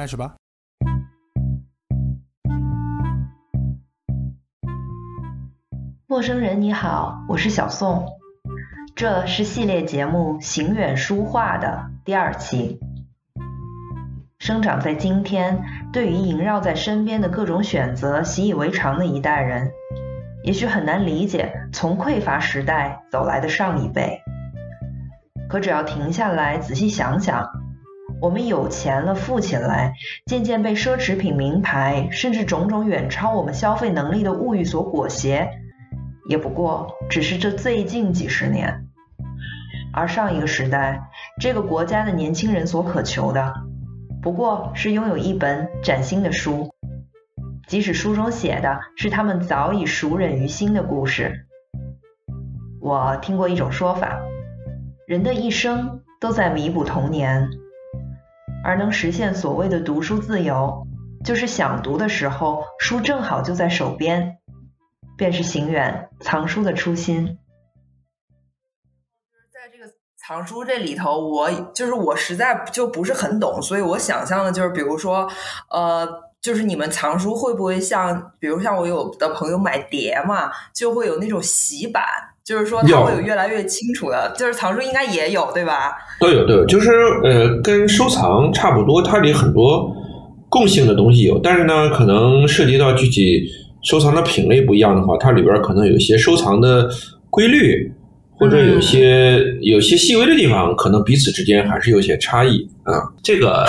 开始吧。陌生人你好，我是小宋，这是系列节目《行远书画》的第二期。生长在今天，对于萦绕在身边的各种选择习以为常的一代人，也许很难理解从匮乏时代走来的上一辈。可只要停下来仔细想想，我们有钱了、富起来，渐渐被奢侈品、名牌，甚至种种远超我们消费能力的物欲所裹挟。也不过只是这最近几十年，而上一个时代，这个国家的年轻人所渴求的，不过是拥有一本崭新的书，即使书中写的是他们早已熟稔于心的故事。我听过一种说法，人的一生都在弥补童年，而能实现所谓的读书自由，就是想读的时候，书正好就在手边。便是行远藏书的初心。在这个藏书这里头，我就是我实在就不是很懂，所以我想象的就是，比如说，呃，就是你们藏书会不会像，比如像我有的朋友买碟嘛，就会有那种洗版，就是说它会有越来越清楚的，就是藏书应该也有对吧？都有都有，就是呃，跟收藏差不多，它里很多共性的东西有，但是呢，可能涉及到具体。收藏的品类不一样的话，它里边可能有一些收藏的规律，或者有些有些细微的地方，可能彼此之间还是有些差异啊。这个，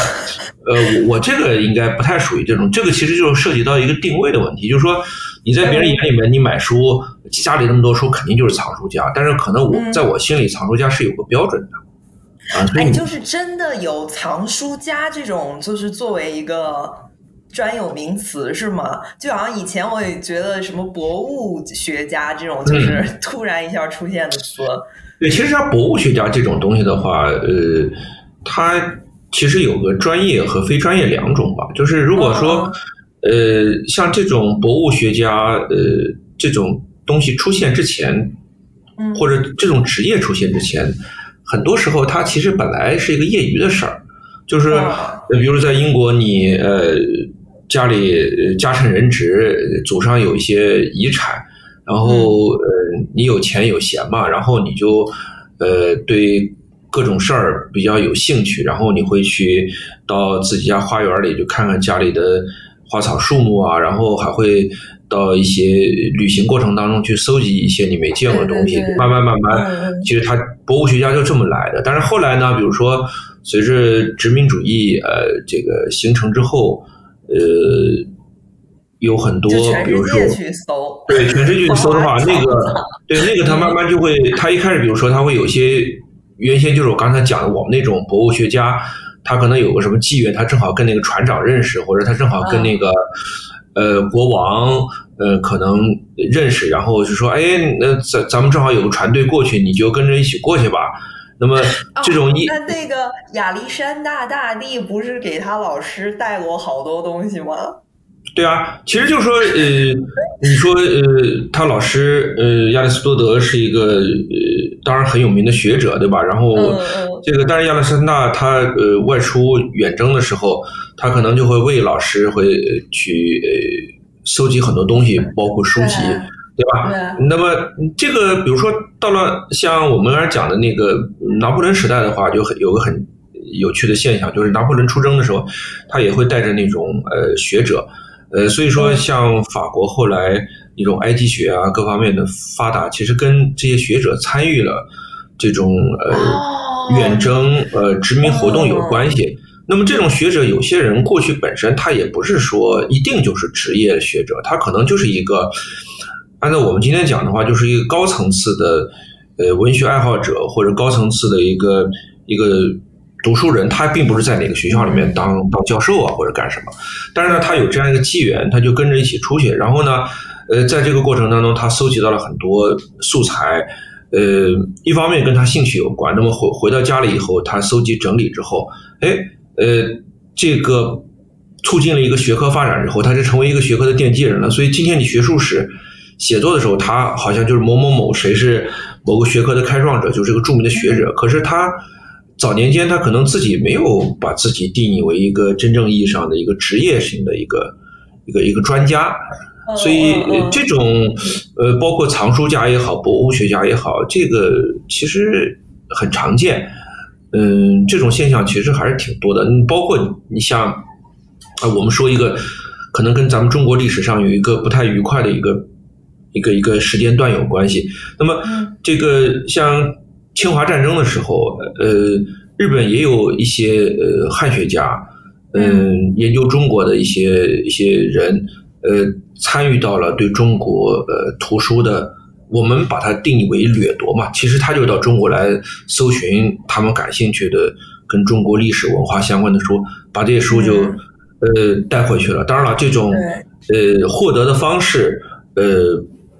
呃，我这个应该不太属于这种，这个其实就是涉及到一个定位的问题，就是说你在别人眼里面，你买书家里那么多书，肯定就是藏书家，但是可能我在我心里，藏书家是有个标准的啊。哎，就是真的有藏书家这种，就是作为一个。专有名词是吗？就好像以前我也觉得什么博物学家这种，就是 突然一下出现的词。对，其实像博物学家这种东西的话，呃，它其实有个专业和非专业两种吧。就是如果说，呃，像这种博物学家，呃，这种东西出现之前，或者这种职业出现之前，很多时候它其实本来是一个业余的事儿，就是比如在英国，你呃。家里家趁人直，祖上有一些遗产，然后呃，你有钱有闲嘛，然后你就呃对各种事儿比较有兴趣，然后你会去到自己家花园里就看看家里的花草树木啊，然后还会到一些旅行过程当中去搜集一些你没见过的东西，慢慢慢慢，其实他博物学家就这么来的。但是后来呢，比如说随着殖民主义呃这个形成之后。呃，有很多，比如说，对，全世界去 搜的话，那个，对，那个他慢慢就会，他一开始，比如说，他会有些原先就是我刚才讲的，我们那种博物学家，他可能有个什么机缘，他正好跟那个船长认识，或者他正好跟那个呃国王呃可能认识，然后就说，哎，那咱咱们正好有个船队过去，你就跟着一起过去吧。那么这种一那那个亚历山大大帝不是给他老师带过好多东西吗？对啊，其实就是说，呃，你说，呃，他老师，呃，亚里士多德是一个，呃，当然很有名的学者，对吧？然后这个，但是亚历山大他呃外出远征的时候，他可能就会为老师会去呃收集很多东西，包括书籍。对吧？那么这个，比如说到了像我们刚才讲的那个拿破仑时代的话，就很有个很有趣的现象，就是拿破仑出征的时候，他也会带着那种呃学者，呃，所以说像法国后来一种埃及学啊各方面的发达，其实跟这些学者参与了这种呃远征呃殖民活动有关系。那么这种学者，有些人过去本身他也不是说一定就是职业学者，他可能就是一个。按照我们今天讲的话，就是一个高层次的，呃，文学爱好者或者高层次的一个一个读书人，他并不是在哪个学校里面当当教授啊或者干什么，但是呢，他有这样一个机缘，他就跟着一起出去，然后呢，呃，在这个过程当中，他搜集到了很多素材，呃，一方面跟他兴趣有关，那么回回到家里以后，他搜集整理之后，哎，呃，这个促进了一个学科发展之后，他就成为一个学科的奠基人了，所以今天你学术史。写作的时候，他好像就是某某某，谁是某个学科的开创者，就是个著名的学者。可是他早年间他可能自己没有把自己定义为一个真正意义上的一个职业性的一个一个一个专家，所以这种呃，包括藏书家也好，博物学家也好，这个其实很常见。嗯，这种现象其实还是挺多的。你包括你像啊，我们说一个可能跟咱们中国历史上有一个不太愉快的一个一个一个时间段有关系。那么这个像。侵华战争的时候，呃，日本也有一些呃汉学家，嗯，研究中国的一些一些人，呃，参与到了对中国呃图书的，我们把它定义为掠夺嘛，其实他就到中国来搜寻他们感兴趣的跟中国历史文化相关的书，把这些书就呃带回去了。当然了，这种呃获得的方式，呃，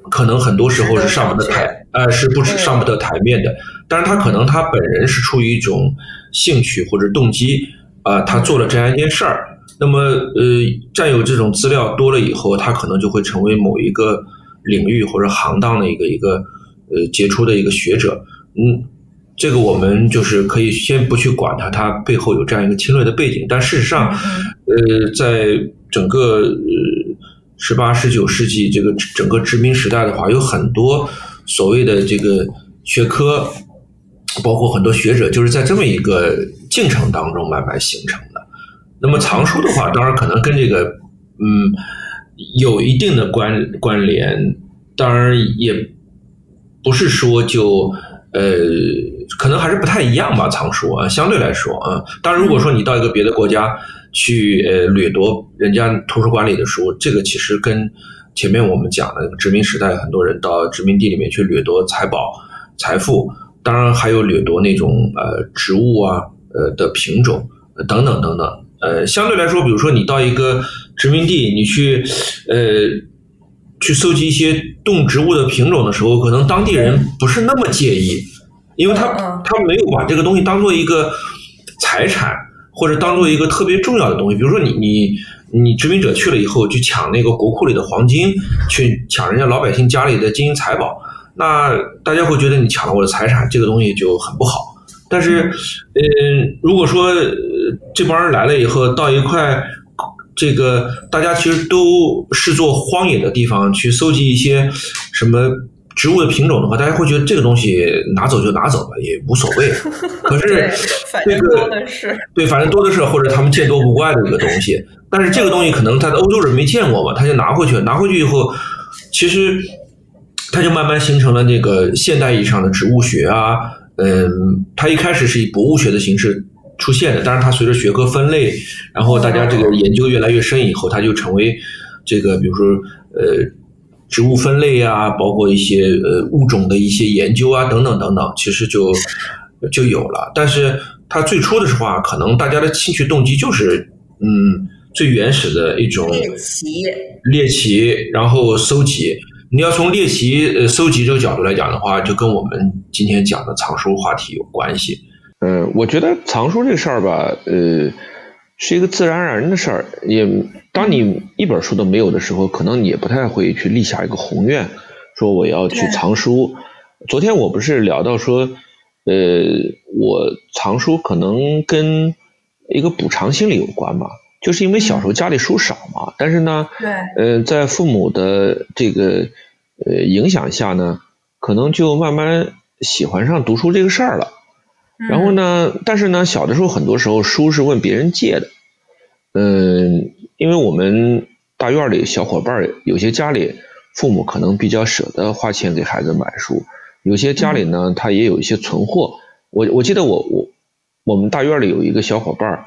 可能很多时候是上门的台，呃，是不止上不得台面的。但是他可能他本人是出于一种兴趣或者动机啊，他做了这样一件事儿。那么呃，占有这种资料多了以后，他可能就会成为某一个领域或者行当的一个一个呃杰出的一个学者。嗯，这个我们就是可以先不去管他，他背后有这样一个侵略的背景。但事实上，呃，在整个呃十八十九世纪这个整个殖民时代的话，有很多所谓的这个学科。包括很多学者就是在这么一个进程当中慢慢形成的。那么藏书的话，当然可能跟这个嗯有一定的关关联，当然也不是说就呃可能还是不太一样吧。藏书啊，相对来说啊，当然如果说你到一个别的国家去呃掠夺人家图书馆里的书，这个其实跟前面我们讲了殖民时代很多人到殖民地里面去掠夺财宝财富。当然还有掠夺那种呃植物啊呃的品种等等等等呃相对来说，比如说你到一个殖民地，你去呃去搜集一些动植物的品种的时候，可能当地人不是那么介意，因为他他没有把这个东西当做一个财产或者当做一个特别重要的东西。比如说你你你殖民者去了以后去抢那个国库里的黄金，去抢人家老百姓家里的金银财宝。那大家会觉得你抢了我的财产，这个东西就很不好。但是，嗯，如果说这帮人来了以后，到一块这个大家其实都视作荒野的地方去搜集一些什么植物的品种的话，大家会觉得这个东西拿走就拿走吧，也无所谓。可是这个对，反正多的是，或者他们见多不怪的一个东西。但是这个东西可能他的欧洲人没见过嘛，他就拿回去了，拿回去以后，其实。它就慢慢形成了那个现代意义上的植物学啊，嗯，它一开始是以博物学的形式出现的，但是它随着学科分类，然后大家这个研究越来越深以后，它就成为这个，比如说呃，植物分类啊，包括一些呃物种的一些研究啊，等等等等，其实就就有了。但是它最初的时候啊，可能大家的兴趣动机就是嗯最原始的一种猎奇，猎奇，然后搜集。你要从猎奇呃搜集这个角度来讲的话，就跟我们今天讲的藏书话题有关系。嗯，我觉得藏书这个事儿吧，呃，是一个自然而然的事儿。也当你一本书都没有的时候，可能你也不太会去立下一个宏愿，说我要去藏书。昨天我不是聊到说，呃，我藏书可能跟一个补偿心理有关嘛。就是因为小时候家里书少嘛，但是呢，对，呃，在父母的这个呃影响下呢，可能就慢慢喜欢上读书这个事儿了。然后呢，但是呢，小的时候很多时候书是问别人借的，嗯，因为我们大院里小伙伴有些家里父母可能比较舍得花钱给孩子买书，有些家里呢他也有一些存货。我我记得我我我们大院里有一个小伙伴。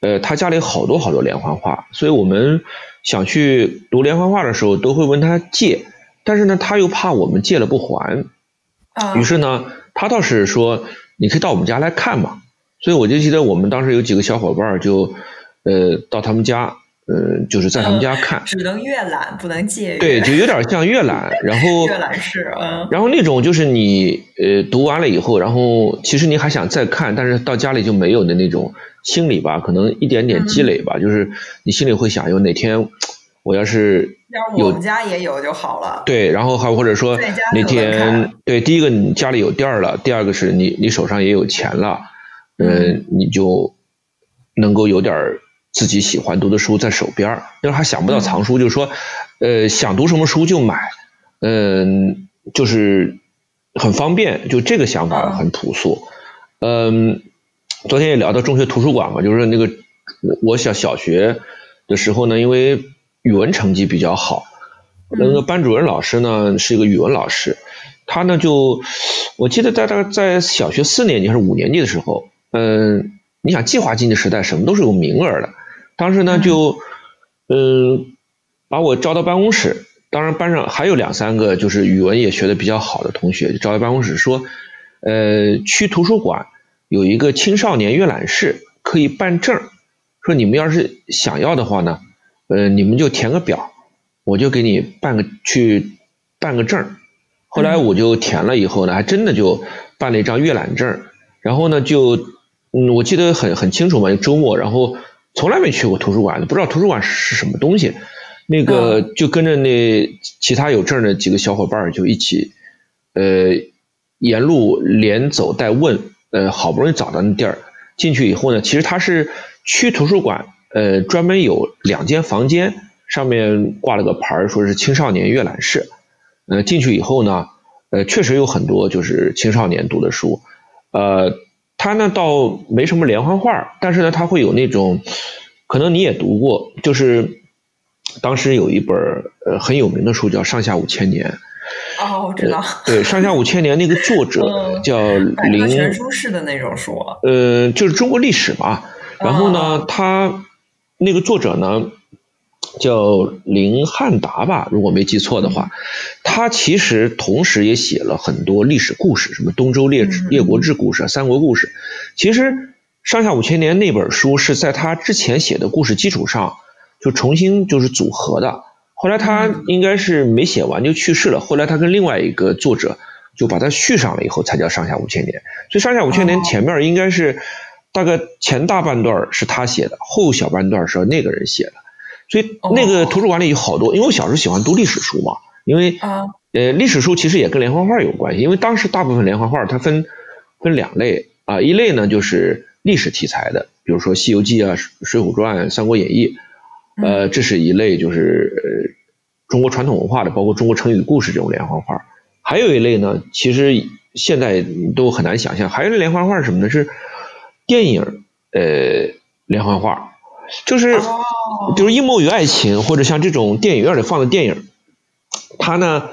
呃，他家里好多好多连环画，所以我们想去读连环画的时候，都会问他借，但是呢，他又怕我们借了不还，啊，于是呢，他倒是说你可以到我们家来看嘛，所以我就记得我们当时有几个小伙伴就，呃，到他们家。呃，就是在他们家看，只能阅览，不能借阅。对，就有点像阅览，然后阅览室，嗯，然后那种就是你呃读完了以后，然后其实你还想再看，但是到家里就没有的那种心理吧，可能一点点积累吧，就是你心里会想，有哪天我要是有，我们家也有就好了。对，然后还或者说哪天，对，第一个你家里有店了，第二个是你你手上也有钱了。嗯，你就能够有点自己喜欢读的书在手边儿，因为还想不到藏书，就是说，呃，想读什么书就买，嗯，就是很方便，就这个想法很朴素。嗯，昨天也聊到中学图书馆嘛，就是那个我小小学的时候呢，因为语文成绩比较好，那个班主任老师呢是一个语文老师，他呢就我记得在大概在小学四年级还是五年级的时候，嗯，你想计划经济时代什么都是有名额的。当时呢，就嗯把我招到办公室，当然班上还有两三个就是语文也学的比较好的同学，就招到办公室说，呃，区图书馆有一个青少年阅览室，可以办证，说你们要是想要的话呢，呃，你们就填个表，我就给你办个去办个证。后来我就填了以后呢，还真的就办了一张阅览证，然后呢就嗯我记得很很清楚嘛，周末然后。从来没去过图书馆，不知道图书馆是什么东西。那个就跟着那其他有证的几个小伙伴就一起，呃，沿路连走带问，呃，好不容易找到那地儿。进去以后呢，其实它是区图书馆，呃，专门有两间房间，上面挂了个牌儿，说是青少年阅览室。呃，进去以后呢，呃，确实有很多就是青少年读的书，呃。它呢倒没什么连环画，但是呢，它会有那种，可能你也读过，就是当时有一本呃很有名的书叫《上下五千年》。哦，我知道。对，《上下五千年》那个作者 叫林。全书式的那种书。呃，就是中国历史嘛。然后呢，他那个作者呢。叫林汉达吧，如果没记错的话，他其实同时也写了很多历史故事，什么东周列列国志故事、三国故事。其实《上下五千年》那本书是在他之前写的故事基础上，就重新就是组合的。后来他应该是没写完就去世了。后来他跟另外一个作者就把它续上了以后，才叫《上下五千年》。所以《上下五千年》前面应该是大概前大半段是他写的，后小半段是那个人写的。所以那个图书馆里有好多，因为我小时候喜欢读历史书嘛，因为呃历史书其实也跟连环画有关系，因为当时大部分连环画它分分两类啊，一类呢就是历史题材的，比如说《西游记》啊、《水浒传》、《三国演义》，呃，这是一类就是中国传统文化的，包括中国成语故事这种连环画。还有一类呢，其实现在都很难想象，还有一类连环画是什么呢？是电影呃连环画。就是就是阴谋与爱情，或者像这种电影院里放的电影，它呢，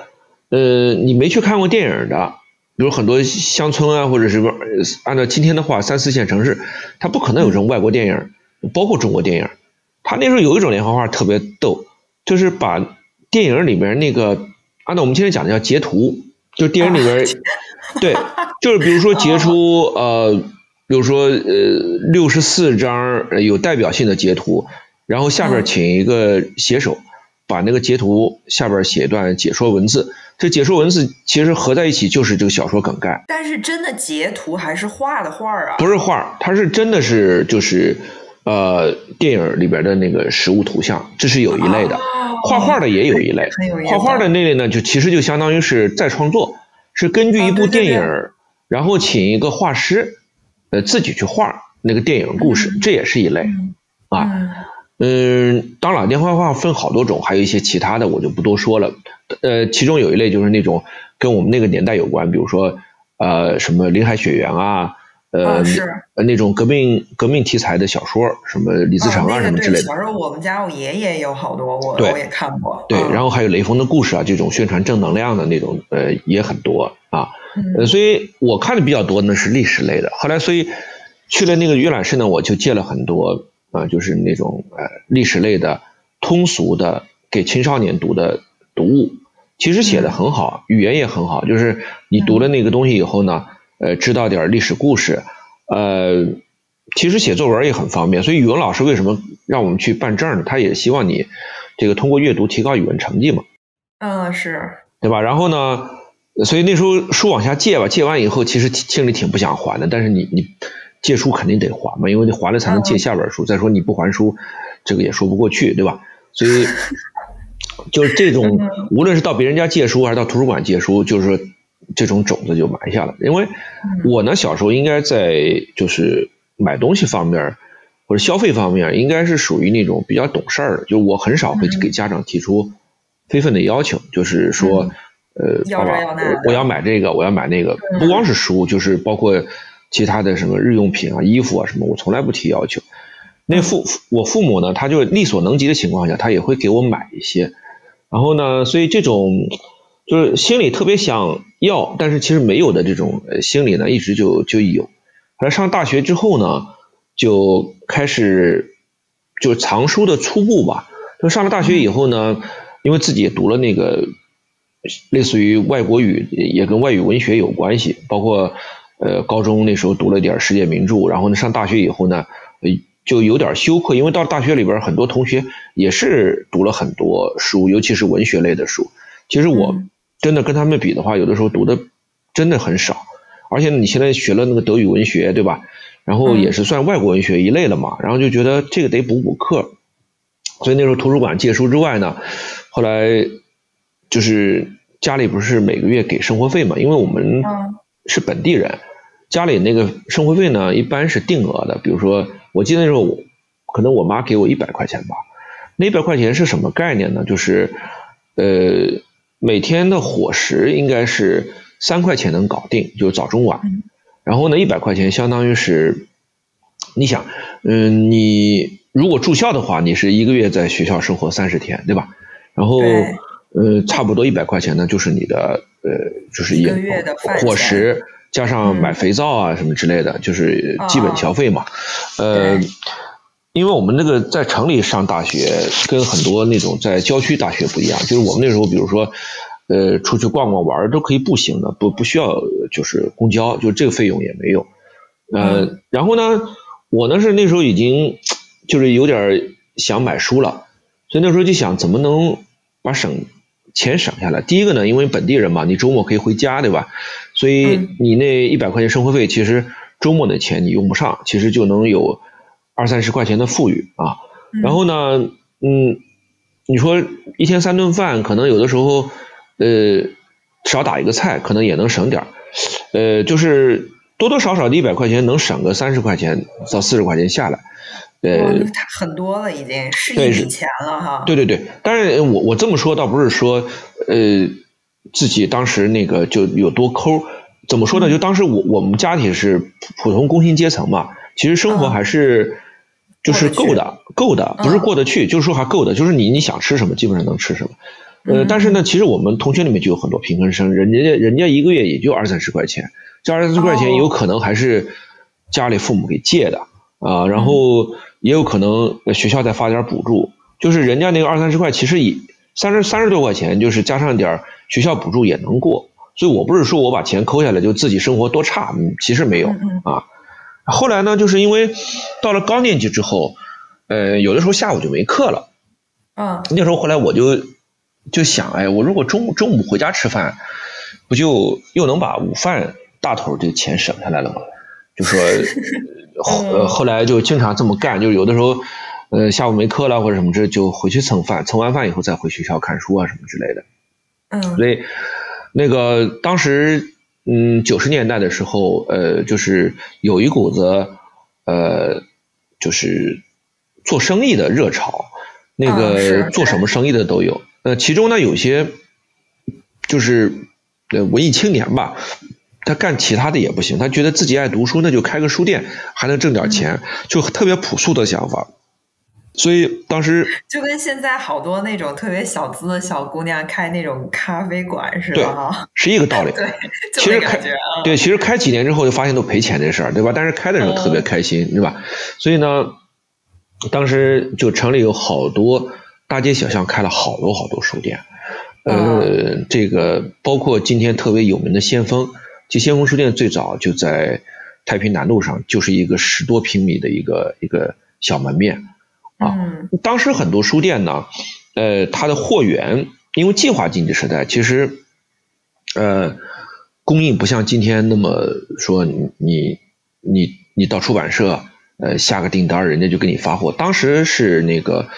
呃，你没去看过电影的，比如很多乡村啊，或者什么按照今天的话，三四线城市，它不可能有这种外国电影，包括中国电影。它那时候有一种连环画特别逗，就是把电影里面那个，按照我们今天讲的叫截图，就是电影里面，对，就是比如说截出呃。比如说，呃，六十四张有代表性的截图，然后下边请一个写手，把那个截图下边写一段解说文字。这解说文字其实合在一起就是这个小说梗概。但是真的截图还是画的画啊？不是画，它是真的是就是呃电影里边的那个实物图像，这是有一类的。画画的也有一类，画画的那类呢，就其实就相当于是再创作，是根据一部电影，然后请一个画师。呃，自己去画那个电影故事，这也是一类啊。嗯，当然，连环画分好多种，还有一些其他的，我就不多说了。呃，其中有一类就是那种跟我们那个年代有关，比如说呃什么《林海雪原》啊，呃那种革命革命题材的小说，什么李自成啊什么之类的。小时候我们家我爷爷有好多，我我也看过。对，然后还有雷锋的故事啊，这种宣传正能量的那种，呃也很多啊。呃，所以我看的比较多呢是历史类的。后来，所以去了那个阅览室呢，我就借了很多啊，就是那种呃历史类的通俗的给青少年读的读物。其实写的很好，语言也很好。就是你读了那个东西以后呢，呃，知道点历史故事，呃，其实写作文也很方便。所以语文老师为什么让我们去办证呢？他也希望你这个通过阅读提高语文成绩嘛。嗯，是对吧？然后呢？所以那时候书往下借吧，借完以后其实心里挺不想还的，但是你你借书肯定得还嘛，因为你还了才能借下本书。再说你不还书，这个也说不过去，对吧？所以 就是这种，无论是到别人家借书还是到图书馆借书，就是说这种种子就埋下了。因为我呢小时候应该在就是买东西方面或者消费方面，应该是属于那种比较懂事儿的，就我很少会给家长提出非分的要求，就是说，呃，爸爸，我要买这个，我要买那个，不光是书，就是包括其他的什么日用品啊、衣服啊什么，我从来不提要求。那父我父母呢，他就力所能及的情况下，他也会给我买一些。然后呢，所以这种就是心里特别想要，但是其实没有的这种心理呢，一直就就有。而上大学之后呢，就开始就藏书的初步吧。就上了大学以后呢，因为自己也读了那个类似于外国语，也跟外语文学有关系。包括呃高中那时候读了点世界名著，然后呢上大学以后呢，就有点羞愧，因为到大学里边很多同学也是读了很多书，尤其是文学类的书。其实我真的跟他们比的话，有的时候读的真的很少。而且你现在学了那个德语文学，对吧？然后也是算外国文学一类了嘛。然后就觉得这个得补补课，所以那时候图书馆借书之外呢，后来就是家里不是每个月给生活费嘛？因为我们是本地人，家里那个生活费呢一般是定额的。比如说，我记得那时候可能我妈给我一百块钱吧，那一百块钱是什么概念呢？就是呃每天的伙食应该是。三块钱能搞定，就是早中晚。然后呢，一百块钱相当于是，你想，嗯，你如果住校的话，你是一个月在学校生活三十天，对吧？然后，呃，差不多一百块钱呢，就是你的，呃，就是一个月的伙食加上买肥皂啊什么之类的，就是基本消费嘛。呃，因为我们那个在城里上大学，跟很多那种在郊区大学不一样，就是我们那时候，比如说。呃，出去逛逛玩都可以步行的，不不需要就是公交，就这个费用也没有。呃，然后呢，我呢是那时候已经就是有点想买书了，所以那时候就想怎么能把省钱省下来。第一个呢，因为本地人嘛，你周末可以回家，对吧？所以你那一百块钱生活费，其实周末的钱你用不上，其实就能有二三十块钱的富裕啊。然后呢，嗯，你说一天三顿饭，可能有的时候。呃，少打一个菜可能也能省点儿，呃，就是多多少少的一百块钱能省个三十块钱到四十块钱下来，呃，很多了已经是一笔钱了哈。对对对，但是我我这么说倒不是说呃自己当时那个就有多抠，怎么说呢？就当时我我们家庭是普通工薪阶层嘛，其实生活还是就是够的，够的，不是过得去，就是说还够的，就是你你想吃什么基本上能吃什么。呃，但是呢，其实我们同学里面就有很多贫困生，人家人家一个月也就二三十块钱，这二三十块钱有可能还是家里父母给借的啊，然后也有可能学校再发点补助，就是人家那个二三十块，其实也三十三十多块钱，就是加上点学校补助也能过，所以我不是说我把钱抠下来就自己生活多差，其实没有啊。后来呢，就是因为到了高年级之后，呃，有的时候下午就没课了，嗯，那时候后来我就。就想哎，我如果中中午回家吃饭，不就又能把午饭大头这钱省下来了吗？就说 后后来就经常这么干，就有的时候呃下午没课了或者什么这就回去蹭饭，蹭完饭以后再回学校看书啊什么之类的。嗯，所以那个当时嗯九十年代的时候呃就是有一股子呃就是做生意的热潮，那个做什么生意的都有。呃，其中呢有些就是呃文艺青年吧，他干其他的也不行，他觉得自己爱读书，那就开个书店还能挣点钱，就特别朴素的想法。所以当时 就跟现在好多那种特别小资的小姑娘开那种咖啡馆似的哈，是一个道理。对，其实开对，其实开几年之后就发现都赔钱这事儿，对吧？但是开的时候特别开心，对吧？所以呢，当时就城里有好多。大街小巷开了好多好多书店，呃，这个包括今天特别有名的先锋，其实先锋书店最早就在太平南路上，就是一个十多平米的一个一个小门面啊。当时很多书店呢，呃，它的货源因为计划经济时代，其实呃供应不像今天那么说，你你你你到出版社呃下个订单，人家就给你发货。当时是那个。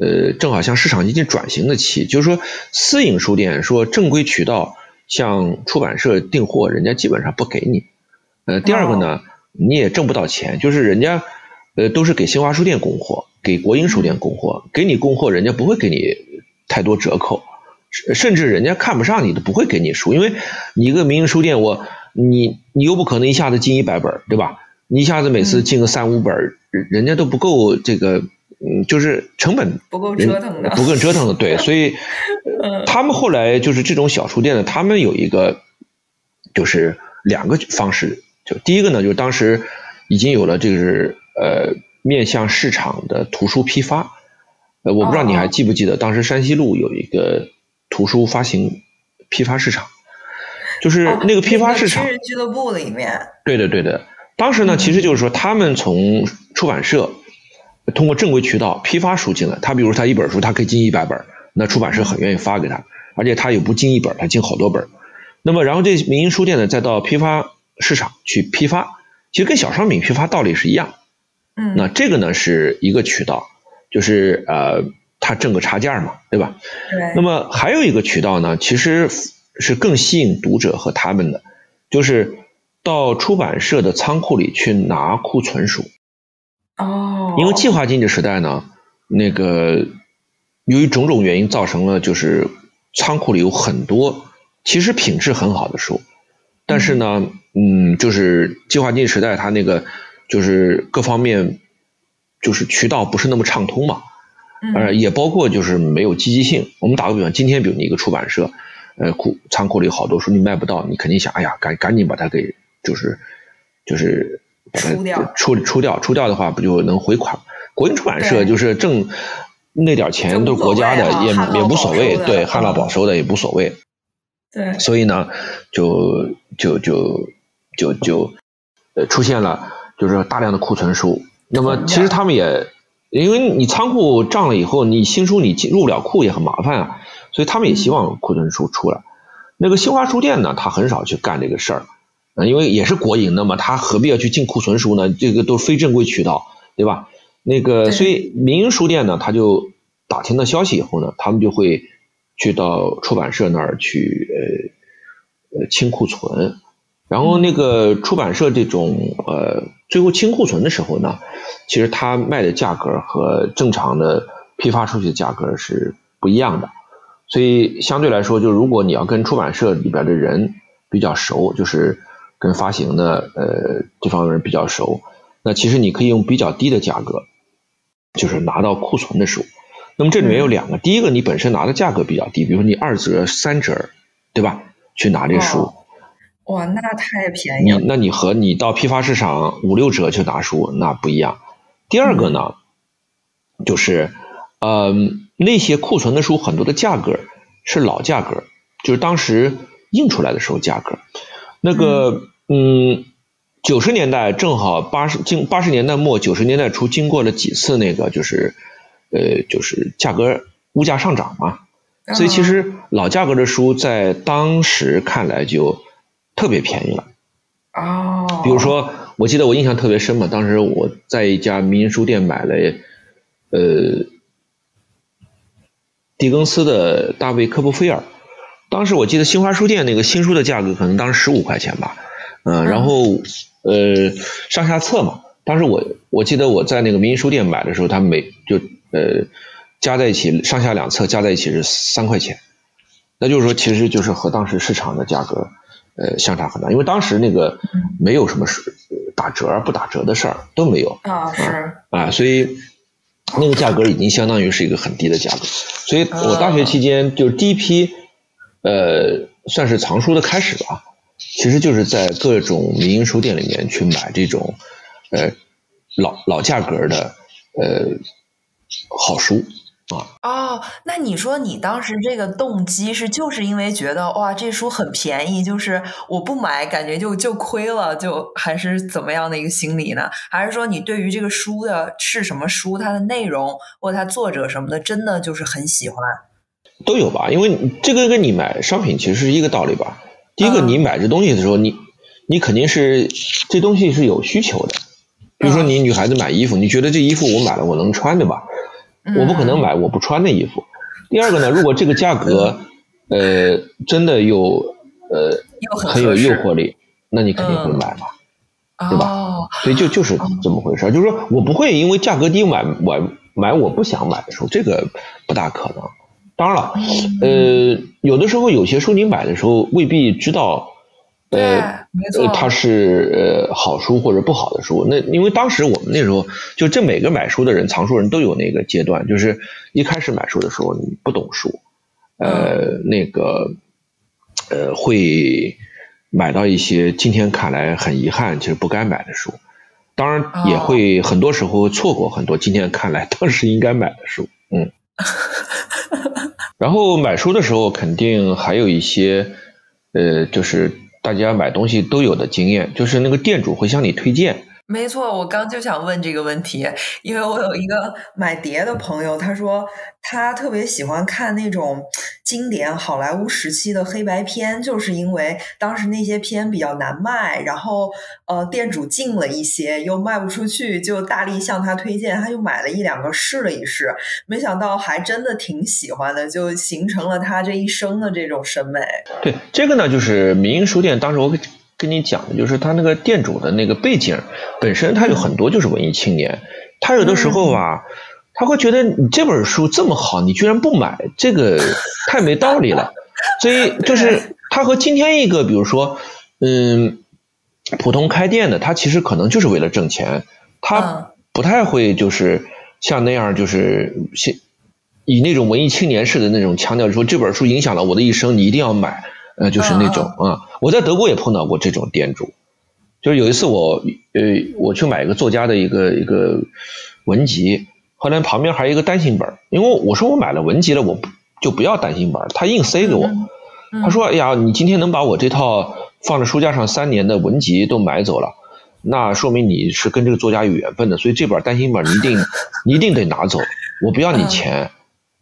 呃，正好像市场经济转型的期，就是说私营书店说正规渠道向出版社订货，人家基本上不给你。呃，第二个呢，你也挣不到钱，就是人家呃都是给新华书店供货，给国营书店供货，给你供货，人家不会给你太多折扣，甚至人家看不上你都不会给你书，因为你一个民营书店，我你你又不可能一下子进一百本，对吧？你一下子每次进个三五本，人家都不够这个。嗯，就是成本不够折腾的，不够折腾的，对，所以 他们后来就是这种小书店呢，他们有一个就是两个方式，就第一个呢，就是当时已经有了这个呃面向市场的图书批发，呃，我不知道你还记不记得，当时山西路有一个图书发行批发市场，就是那个批发市场，俱乐部里面，对的对的，当时呢，其实就是说他们从出版社。通过正规渠道批发书进来，他比如他一本书，他可以进一百本，那出版社很愿意发给他，而且他也不进一本，他进好多本。那么然后这民营书店呢，再到批发市场去批发，其实跟小商品批发道理是一样。嗯，那这个呢是一个渠道，就是呃他挣个差价嘛，对吧？对。那么还有一个渠道呢，其实是更吸引读者和他们的，就是到出版社的仓库里去拿库存书。哦，因为计划经济时代呢，那个由于种种原因造成了，就是仓库里有很多其实品质很好的书，但是呢，嗯，就是计划经济时代它那个就是各方面就是渠道不是那么畅通嘛，呃，也包括就是没有积极性。我们打个比方，今天比如你一个出版社，呃，库仓库里有好多书你卖不到，你肯定想，哎呀，赶赶紧把它给就是就是。出掉，出出掉，出掉的话不就能回款？国营出版社就是挣那点钱都是国家的，也也无所谓，对，旱涝保收的也无所谓。对，所以呢，就就就就就呃出现了就是大量的库存书。那么其实他们也因为你仓库涨了以后，你新书你进入不了库也很麻烦啊，所以他们也希望库存书出来。那个新华书店呢，他很少去干这个事儿。因为也是国营的嘛，他何必要去进库存书呢？这个都是非正规渠道，对吧？那个，所以民营书店呢，他就打听到消息以后呢，他们就会去到出版社那儿去呃呃清库存，然后那个出版社这种呃最后清库存的时候呢，其实它卖的价格和正常的批发出去的价格是不一样的，所以相对来说，就如果你要跟出版社里边的人比较熟，就是。跟发行的呃这方面比较熟，那其实你可以用比较低的价格，就是拿到库存的书。那么这里面有两个，第一个你本身拿的价格比较低，比如说你二折、三折，对吧？去拿这书，哇，那太便宜了。你那你和你到批发市场五六折去拿书那不一样。第二个呢，就是呃那些库存的书很多的价格是老价格，就是当时印出来的时候价格。那个，嗯，九十年代正好八十经八十年代末九十年代初经过了几次那个就是呃就是价格物价上涨嘛，所以其实老价格的书在当时看来就特别便宜了。哦。比如说，我记得我印象特别深嘛，当时我在一家民营书店买了呃狄更斯的《大卫科波菲尔》。当时我记得新华书店那个新书的价格可能当时十五块钱吧，嗯，然后呃上下册嘛，当时我我记得我在那个民营书店买的时候，它每就呃加在一起上下两册加在一起是三块钱，那就是说其实就是和当时市场的价格呃相差很大，因为当时那个没有什么是打折不打折的事儿都没有啊是啊，所以那个价格已经相当于是一个很低的价格，所以我大学期间就是第一批。呃，算是藏书的开始吧，其实就是在各种民营书店里面去买这种呃老老价格的呃好书啊。哦，那你说你当时这个动机是就是因为觉得哇这书很便宜，就是我不买感觉就就亏了，就还是怎么样的一个心理呢？还是说你对于这个书的是什么书，它的内容或它作者什么的，真的就是很喜欢？都有吧，因为这个跟你买商品其实是一个道理吧。第一个，你买这东西的时候，你你肯定是这东西是有需求的。比如说，你女孩子买衣服，你觉得这衣服我买了我能穿，对吧？我不可能买我不穿的衣服。第二个呢，如果这个价格呃真的有呃很有诱惑力，那你肯定会买嘛。对吧？所以就就是这么回事，就是说我不会因为价格低买买买我不想买的书，这个不大可能。当然了，呃，有的时候有些书你买的时候未必知道，呃，它是呃好书或者不好的书。那因为当时我们那时候就这每个买书的人藏书人都有那个阶段，就是一开始买书的时候你不懂书，呃，那个呃会买到一些今天看来很遗憾其实不该买的书，当然也会很多时候错过很多今天看来当时应该买的书，嗯。然后买书的时候，肯定还有一些，呃，就是大家买东西都有的经验，就是那个店主会向你推荐。没错，我刚就想问这个问题，因为我有一个买碟的朋友，他说他特别喜欢看那种经典好莱坞时期的黑白片，就是因为当时那些片比较难卖，然后呃店主进了一些又卖不出去，就大力向他推荐，他就买了一两个试了一试，没想到还真的挺喜欢的，就形成了他这一生的这种审美。对这个呢，就是民营书店，当时我给。跟你讲的就是他那个店主的那个背景本身，他有很多就是文艺青年，他有的时候吧，他会觉得你这本书这么好，你居然不买，这个太没道理了。所以就是他和今天一个，比如说，嗯，普通开店的，他其实可能就是为了挣钱，他不太会就是像那样就是以那种文艺青年式的那种强调说这本书影响了我的一生，你一定要买。呃，就是那种啊，我在德国也碰到过这种店主，就是有一次我呃我去买一个作家的一个一个文集，后来旁边还有一个单行本，因为我说我买了文集了，我不就不要单行本，他硬塞给我，他说哎呀，你今天能把我这套放在书架上三年的文集都买走了，那说明你是跟这个作家有缘分的，所以这本单行本你一定 你一定得拿走，我不要你钱。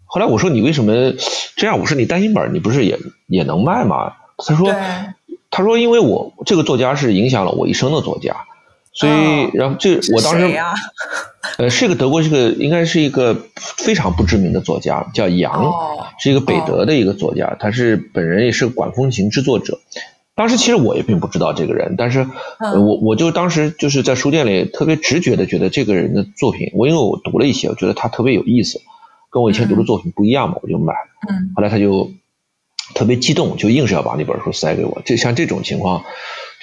后来我说你为什么这样？我说你单行本你不是也也能卖吗？他说，他说因为我这个作家是影响了我一生的作家，所以然后这我当时 呃是一个德国这个应该是一个非常不知名的作家，叫杨，是一个北德的一个作家，他是本人也是管风琴制作者。当时其实我也并不知道这个人，但是我我就当时就是在书店里特别直觉的觉得这个人的作品，我因为我读了一些，我觉得他特别有意思。跟我以前读的作品不一样嘛，我就买。嗯。后来他就特别激动，就硬是要把那本书塞给我。这像这种情况，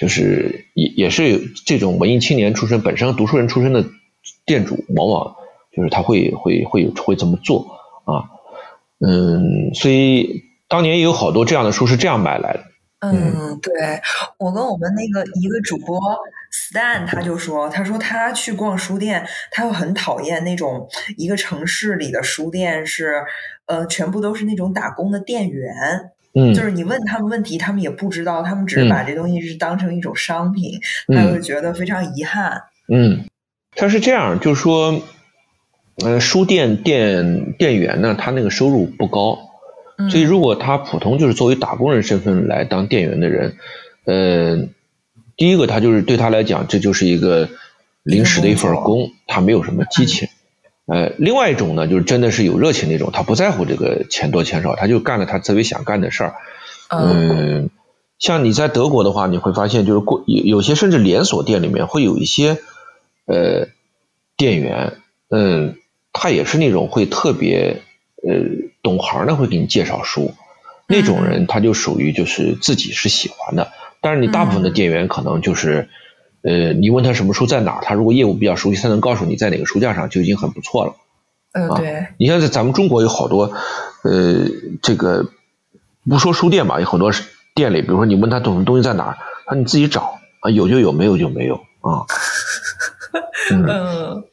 就是也也是这种文艺青年出身、本身读书人出身的店主，往往就是他会会会会这么做啊。嗯，所以当年也有好多这样的书是这样买来的。嗯，对我跟我们那个一个主播 Stan，他就说，他说他去逛书店，他又很讨厌那种一个城市里的书店是，呃，全部都是那种打工的店员，嗯，就是你问他们问题，他们也不知道，他们只是把这东西是当成一种商品，他就觉得非常遗憾。嗯，他是这样，就是说，呃，书店店店员呢，他那个收入不高。所以，如果他普通就是作为打工人身份来当店员的人，呃，第一个他就是对他来讲，这就是一个临时的一份工，他没有什么激情。呃，另外一种呢，就是真的是有热情那种，他不在乎这个钱多钱少，他就干了他特别想干的事儿。嗯，像你在德国的话，你会发现就是过有有些甚至连锁店里面会有一些呃店员，嗯，他也是那种会特别呃。懂行的会给你介绍书，那种人他就属于就是自己是喜欢的。但是你大部分的店员可能就是，呃，你问他什么书在哪，他如果业务比较熟悉，他能告诉你在哪个书架上就已经很不错了。嗯，对。你像在咱们中国有好多，呃，这个不说书店吧，有很多店里，比如说你问他懂的东西在哪，他你自己找啊，有就有，没有就没有啊。嗯。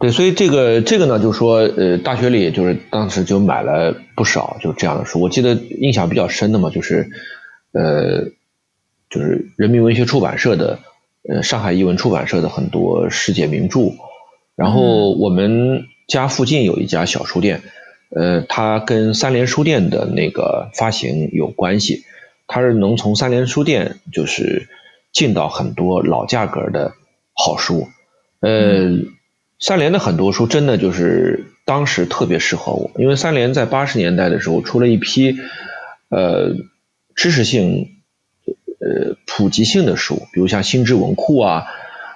对，所以这个这个呢，就是说，呃，大学里就是当时就买了不少就这样的书。我记得印象比较深的嘛，就是，呃，就是人民文学出版社的，呃，上海译文出版社的很多世界名著。然后我们家附近有一家小书店，呃，它跟三联书店的那个发行有关系，它是能从三联书店就是进到很多老价格的好书，呃。三联的很多书真的就是当时特别适合我，因为三联在八十年代的时候出了一批，呃，知识性呃普及性的书，比如像《心智文库》啊，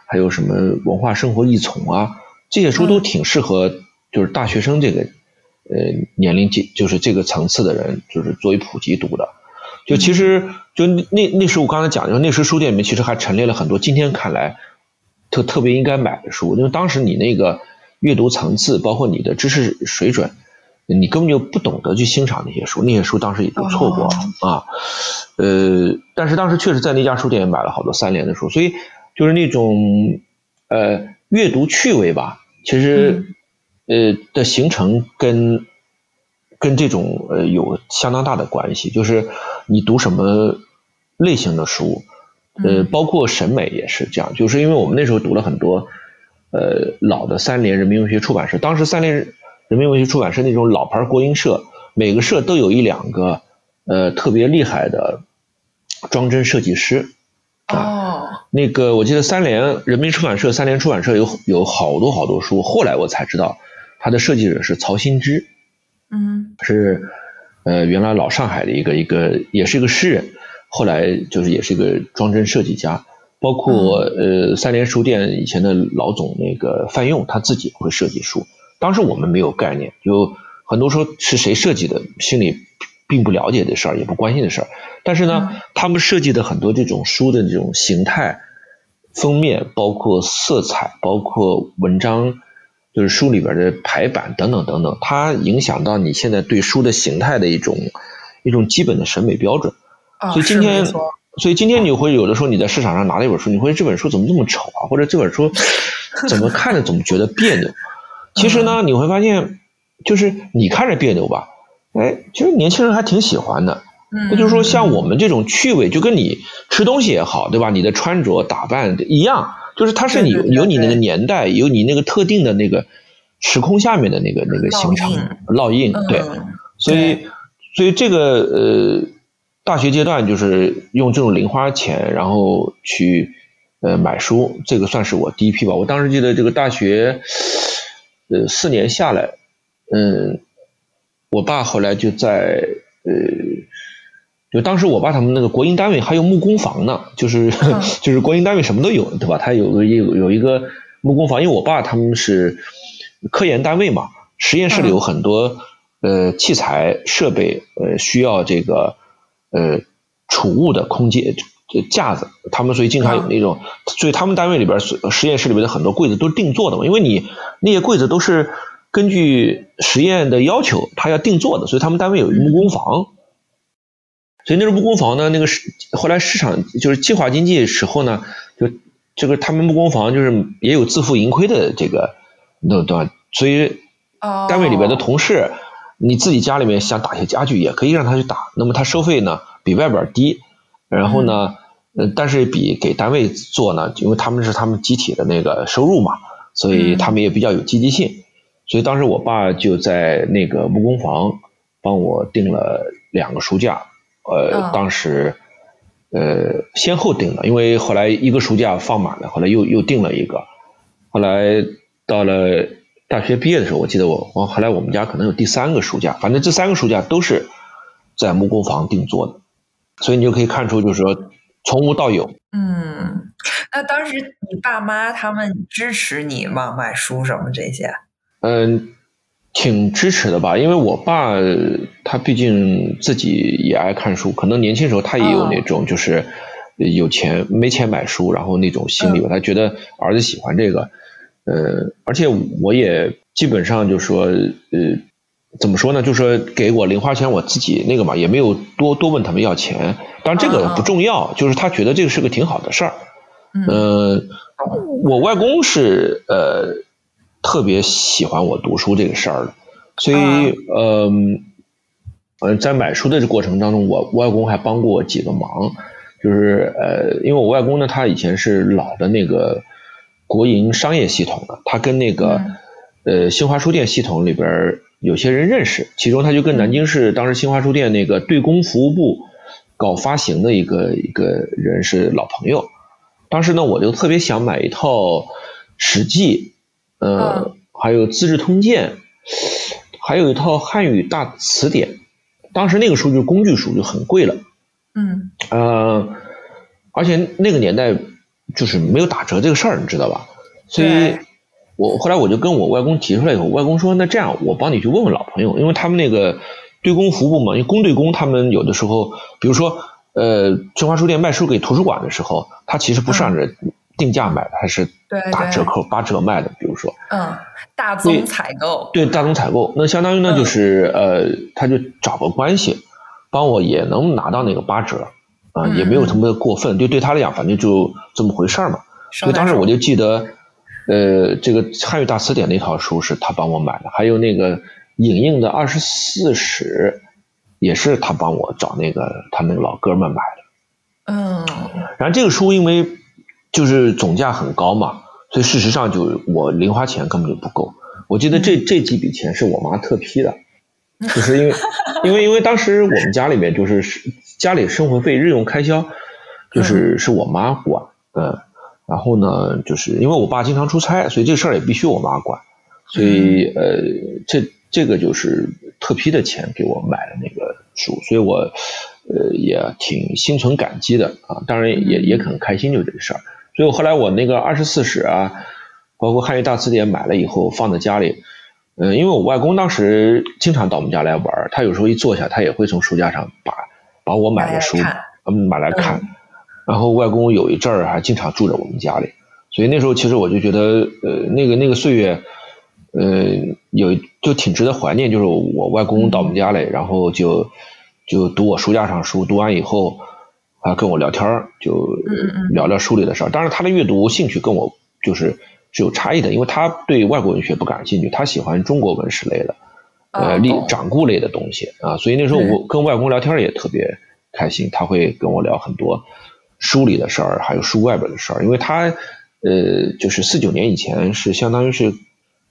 还有什么《文化生活异丛》啊，这些书都挺适合就是大学生这个呃年龄阶就是这个层次的人，就是作为普及读的。就其实就那那时候我刚才讲，就那时书店里面其实还陈列了很多今天看来特特别应该买的书，因为当时你那个阅读层次，包括你的知识水准。你根本就不懂得去欣赏那些书，那些书当时已经错过了啊。呃，但是当时确实在那家书店也买了好多三联的书，所以就是那种呃阅读趣味吧，其实呃的形成跟跟这种呃有相当大的关系，就是你读什么类型的书，呃，包括审美也是这样，就是因为我们那时候读了很多呃老的三联人民文学出版社，当时三联。人民文学出版社那种老牌国营社，每个社都有一两个呃特别厉害的装帧设计师。哦。那个我记得三联人民出版社、三联出版社有有好多好多书，后来我才知道，他的设计者是曹新之。嗯。是呃原来老上海的一个一个也是一个诗人，后来就是也是一个装帧设计家。包括呃三联书店以前的老总那个范用，他自己会设计书。当时我们没有概念，有很多说是谁设计的，心里并不了解的事儿，也不关心的事儿。但是呢，他们设计的很多这种书的这种形态、封面，包括色彩，包括文章，就是书里边的排版等等等等，它影响到你现在对书的形态的一种一种基本的审美标准。所以今天，所以今天你会有的时候你在市场上拿了一本书，你会这本书怎么这么丑啊？或者这本书怎么看着怎么觉得别扭？其实呢，你会发现，就是你看着别扭吧，哎，其实年轻人还挺喜欢的。嗯，那就是说，像我们这种趣味，就跟你吃东西也好，对吧？你的穿着打扮一样，就是它是你有你那个年代，有你那个特定的那个时空下面的那个那个形成烙印，对。所以，所以这个呃，大学阶段就是用这种零花钱，然后去呃买书，这个算是我第一批吧。我当时记得这个大学。呃，四年下来，嗯，我爸后来就在呃，就当时我爸他们那个国营单位还有木工房呢，就是 就是国营单位什么都有，对吧？他有个有有一个木工房，因为我爸他们是科研单位嘛，实验室里有很多呃器材设备，呃需要这个呃储物的空间。架子，他们所以经常有那种，所以他们单位里边实验室里边的很多柜子都是定做的嘛，因为你那些柜子都是根据实验的要求，他要定做的，所以他们单位有木工房。所以那个木工房呢，那个市后来市场就是计划经济时候呢，就这个他们木工房就是也有自负盈亏的这个，那对？所以单位里边的同事，你自己家里面想打些家具也可以让他去打，那么他收费呢比外边低，然后呢。呃，但是比给单位做呢，因为他们是他们集体的那个收入嘛，所以他们也比较有积极性。所以当时我爸就在那个木工房帮我订了两个书架，呃，当时呃先后订了，因为后来一个书架放满了，后来又又订了一个。后来到了大学毕业的时候，我记得我，我后来我们家可能有第三个书架，反正这三个书架都是在木工房定做的，所以你就可以看出，就是说。从无到有。嗯，那当时你爸妈他们支持你吗？买书什么这些？嗯，挺支持的吧，因为我爸他毕竟自己也爱看书，可能年轻时候他也有那种就是有钱没钱买书，然后那种心理吧。他觉得儿子喜欢这个，呃，而且我也基本上就说呃。怎么说呢？就说给我零花钱，我自己那个嘛，也没有多多问他们要钱。当然这个不重要，就是他觉得这个是个挺好的事儿。嗯，我外公是呃特别喜欢我读书这个事儿的，所以嗯嗯，在买书的这过程当中，我外公还帮过我几个忙。就是呃，因为我外公呢，他以前是老的那个国营商业系统的，他跟那个呃新华书店系统里边。有些人认识，其中他就跟南京市当时新华书店那个对公服务部搞发行的一个一个人是老朋友。当时呢，我就特别想买一套《史记》，呃，还有《资治通鉴》，还有一套汉语大词典。当时那个书就是工具书，就很贵了。嗯。呃，而且那个年代就是没有打折这个事儿，你知道吧？所以，我后来我就跟我外公提出来以后，外公说那这样我帮你去问问老朋友，因为他们那个对公服务嘛，因为公对公，他们有的时候，比如说呃，新华书店卖书给图书馆的时候，他其实不是按着定价买的，还是打折扣八折卖的，比如说，嗯，大宗采购，对大宗采购，那相当于呢就是呃，他就找个关系，帮我也能拿到那个八折。啊，也没有什么过分，就对他来讲，反正就这么回事儿嘛。所以当时我就记得，呃，这个《汉语大词典》那套书是他帮我买的，还有那个影印的《二十四史》，也是他帮我找那个他那个老哥们买的。嗯。然后这个书因为就是总价很高嘛，所以事实上就我零花钱根本就不够。我记得这这几笔钱是我妈特批的，就是因为 因为因为当时我们家里面就是是。家里生活费、日用开销，就是是我妈管，嗯，然后呢，就是因为我爸经常出差，所以这事儿也必须我妈管，所以呃，这这个就是特批的钱给我买了那个书，所以我呃也挺心存感激的啊，当然也也很开心就这个事儿，所以我后来我那个二十四史啊，包括汉语大词典买了以后放在家里，嗯，因为我外公当时经常到我们家来玩，他有时候一坐下，他也会从书架上把。把我买的书，嗯，买来看，然后外公有一阵儿还经常住在我们家里，所以那时候其实我就觉得，呃，那个那个岁月，呃，有就挺值得怀念，就是我外公到我们家来，然后就就读我书架上书，读完以后还跟我聊天儿就聊聊书里的事儿。当然，他的阅读兴趣跟我就是是有差异的，因为他对外国文学不感兴趣，他喜欢中国文史类的。呃，历掌故类的东西啊，所以那时候我跟外公聊天也特别开心，他会跟我聊很多书里的事儿，还有书外边的事儿，因为他呃，就是四九年以前是相当于是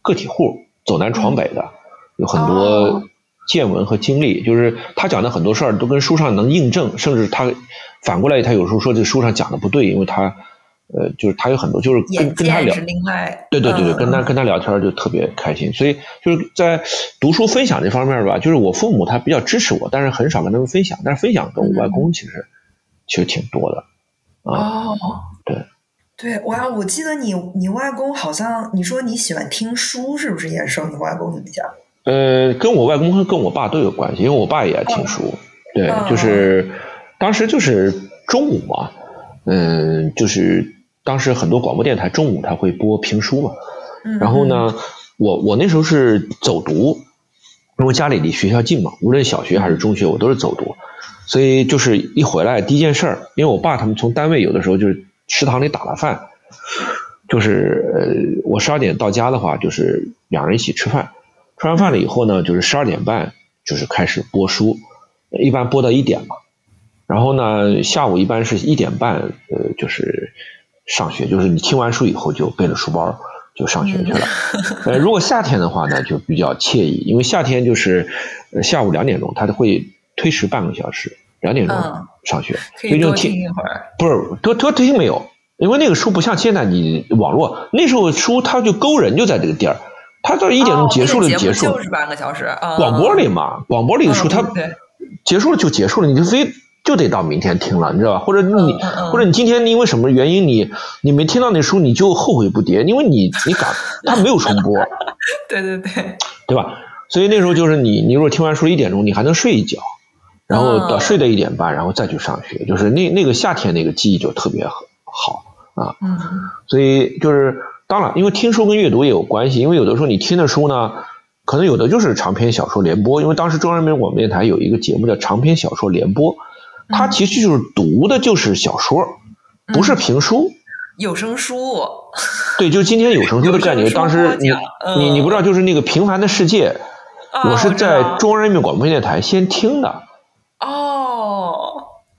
个体户，走南闯北的，有很多见闻和经历，就是他讲的很多事儿都跟书上能印证，甚至他反过来，他有时候说这书上讲的不对，因为他。呃，就是他有很多，就是跟跟他聊，对对对对，跟他跟他聊天就特别开心，所以就是在读书分享这方面吧，就是我父母他比较支持我，但是很少跟他们分享，但是分享跟我外公其实其实挺多的啊，对。对，哇，我记得你你外公好像你说你喜欢听书，是不是也受你外公影响？呃，跟我外公和跟我爸都有关系，因为我爸也爱听书，对，就是当时就是中午嘛，嗯，就是。当时很多广播电台中午他会播评书嘛，然后呢，我我那时候是走读，因为家里离学校近嘛，无论小学还是中学我都是走读，所以就是一回来第一件事儿，因为我爸他们从单位有的时候就是食堂里打了饭，就是呃我十二点到家的话，就是两人一起吃饭，吃完饭了以后呢，就是十二点半就是开始播书，一般播到一点嘛，然后呢下午一般是一点半呃就是。上学就是你听完书以后就背着书包就上学去了。呃，如果夏天的话呢，就比较惬意，因为夏天就是下午两点钟，它会推迟半个小时，两点钟上学，所以就听一会儿。不是多多听没有，因为那个书不像现在你网络，那时候书它就勾人就在这个地儿，它到一点钟结束了就结束，就是半个小时。广播里嘛，广播里的书它结束了就结束了，你就非。就得到明天听了，你知道吧？或者你，或者你今天因为什么原因你你没听到那书，你就后悔不迭，因为你你赶它没有重播。对对对，对吧？所以那时候就是你，你如果听完书一点钟，你还能睡一觉，然后到睡到一点半，然后再去上学，就是那那个夏天那个记忆就特别好啊。嗯。所以就是当然，因为听书跟阅读也有关系，因为有的时候你听的书呢，可能有的就是长篇小说联播，因为当时中央人民广播电台有一个节目叫长篇小说联播。它其实就是读的就是小说，不是评书，有声书。对，就是今天有声书的概念。当时你你你不知道，就是那个《平凡的世界》，我是在中央人民广播电台先听的。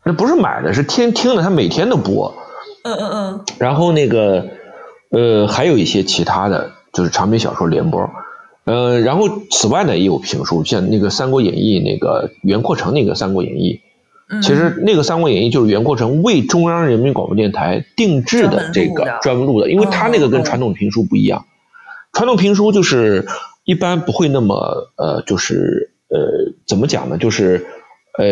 哦。那不是买的，是天听的，他每天都播。嗯嗯嗯。然后那个呃，还有一些其他的就是长篇小说联播。呃，然后此外呢，也有评书，像那个《三国演义》，那个袁阔成那个《三国演义》。其实那个《三国演义》就是袁阔成为中央人民广播电台定制的这个专门录的，因为他那个跟传统评书不一样。传统评书就是一般不会那么呃，就是呃，怎么讲呢？就是呃，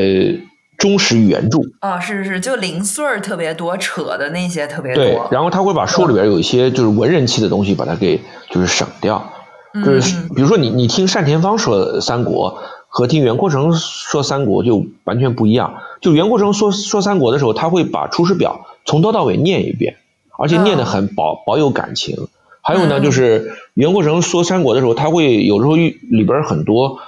忠实原著啊，是是是，就零碎儿特别多，扯的那些特别多。对，然后他会把书里边有一些就是文人气的东西，把它给就是省掉。就是比如说你你听单田芳说三国和听袁阔成说三国就完全不一样。就袁阔成说说三国的时候，他会把《出师表》从头到尾念一遍，而且念得很保保有感情。还有呢，就是袁阔成说三国的时候，他会有时候里边很多。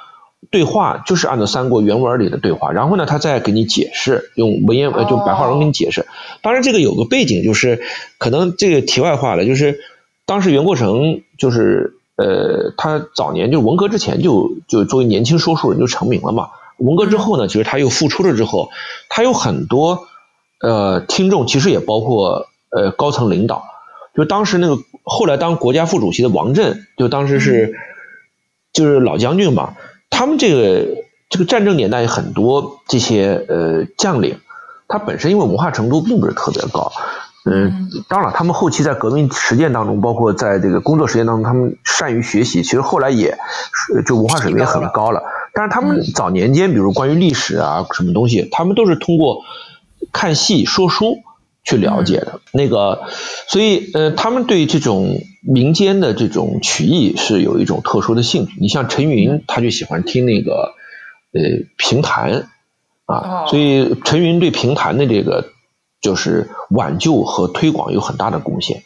对话就是按照三国原文里的对话，然后呢，他再给你解释，用文言文就白话文给你解释。当然，这个有个背景，就是可能这个题外话了，就是当时袁国成就是呃，他早年就文革之前就就作为年轻说书人就成名了嘛。文革之后呢，其实他又复出了之后，他有很多呃听众，其实也包括呃高层领导，就当时那个后来当国家副主席的王震，就当时是就是老将军嘛。他们这个这个战争年代很多这些呃将领，他本身因为文化程度并不是特别高，嗯，当然他们后期在革命实践当中，包括在这个工作实践当中，他们善于学习，其实后来也就文化水平也很高了。但是他们早年间，比如关于历史啊什么东西，他们都是通过看戏说书。去了解的那个，所以呃，他们对这种民间的这种曲艺是有一种特殊的兴趣。你像陈云，他就喜欢听那个呃评弹啊，所以陈云对评弹的这个就是挽救和推广有很大的贡献。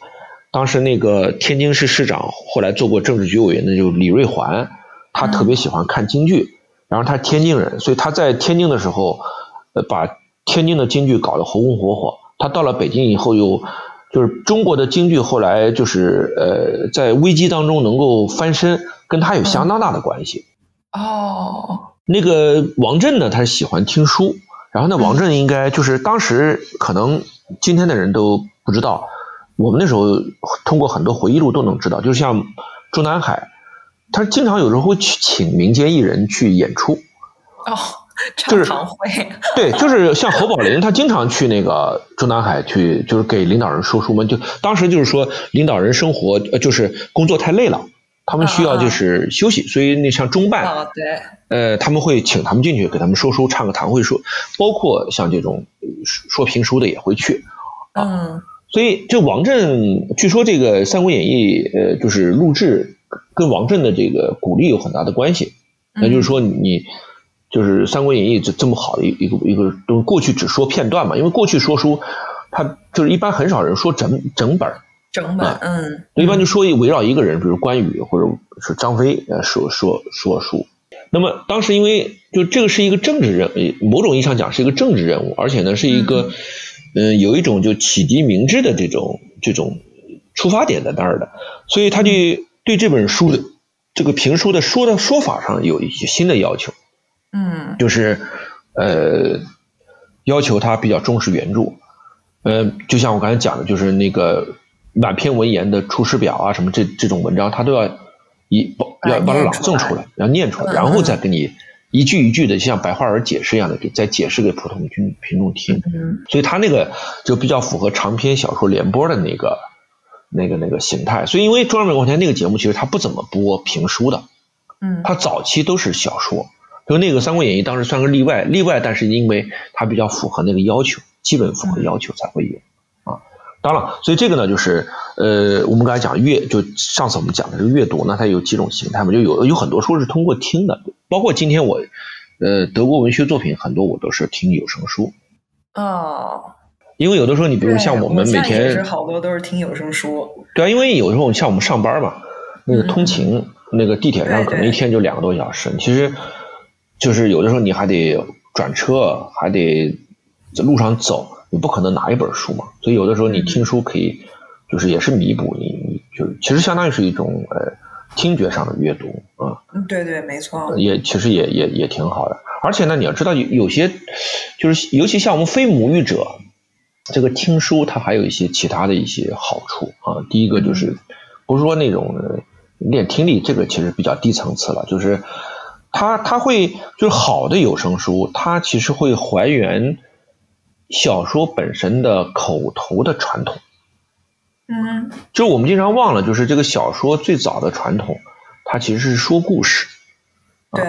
当时那个天津市市长后来做过政治局委员的就李瑞环，他特别喜欢看京剧，然后他天津人，所以他在天津的时候，呃，把天津的京剧搞得红红火火。他到了北京以后，又就是中国的京剧后来就是呃在危机当中能够翻身，跟他有相当大的关系。哦，那个王震呢，他是喜欢听书，然后呢，王震应该就是当时可能今天的人都不知道，我们那时候通过很多回忆录都能知道，就像中南海，他经常有时候会去请民间艺人去演出。哦。就是常会，对，就是像侯宝林，他经常去那个中南海去，就是给领导人说书嘛。就当时就是说，领导人生活呃，就是工作太累了，他们需要就是休息，所以那像中办，对，呃，他们会请他们进去给他们说书，唱个堂会说，包括像这种说评书的也会去啊。所以这王震，据说这个《三国演义》呃，就是录制跟王震的这个鼓励有很大的关系，那就是说你。就是《三国演义》这这么好的一一个一个东，过去只说片段嘛，因为过去说书，他就是一般很少人说整整本整本，嗯，一般就说围绕一个人，比如关羽或者是张飞呃说说说书。那么当时因为就这个是一个政治任，某种意义上讲是一个政治任务，而且呢是一个嗯有一种就启迪明智的这种这种出发点在那儿的，所以他就对这本书的这个评书的说的说法上有一些新的要求。嗯，就是呃，要求他比较重视原著，呃，就像我刚才讲的，就是那个满篇文言的《出师表》啊，什么这这种文章，他都要一要把它朗诵出来，要念出来，然后再给你一句一句的像白话文解释一样的给再解释给普通群群众听。嗯，所以他那个就比较符合长篇小说联播的那个那个那个形态。所以因为中央美广台那个节目其实他不怎么播评书的，嗯，他早期都是小说。就那个《三国演义》当时算个例外，例外，但是因为它比较符合那个要求，基本符合要求才会有啊。当然，所以这个呢，就是呃，我们刚才讲阅，就上次我们讲的这个阅读，那它有几种形态嘛，就有有很多书是通过听的，包括今天我呃德国文学作品很多我都是听有声书哦。因为有的时候你比如像我们每天是好多都是听有声书，对啊，因为有时候像我们上班嘛，那个通勤那个地铁上可能一天就两个多小时，其实。就是有的时候你还得转车，还得在路上走，你不可能拿一本书嘛。所以有的时候你听书可以，就是也是弥补你，你就其实相当于是一种呃听觉上的阅读啊。嗯，对对，没错。也其实也也也挺好的。而且呢，你要知道有有些就是尤其像我们非母语者，这个听书它还有一些其他的一些好处啊。第一个就是不是说那种练听力，这个其实比较低层次了，就是。它它会就是好的有声书，它其实会还原小说本身的口头的传统。嗯，就是我们经常忘了，就是这个小说最早的传统，它其实是说故事。对。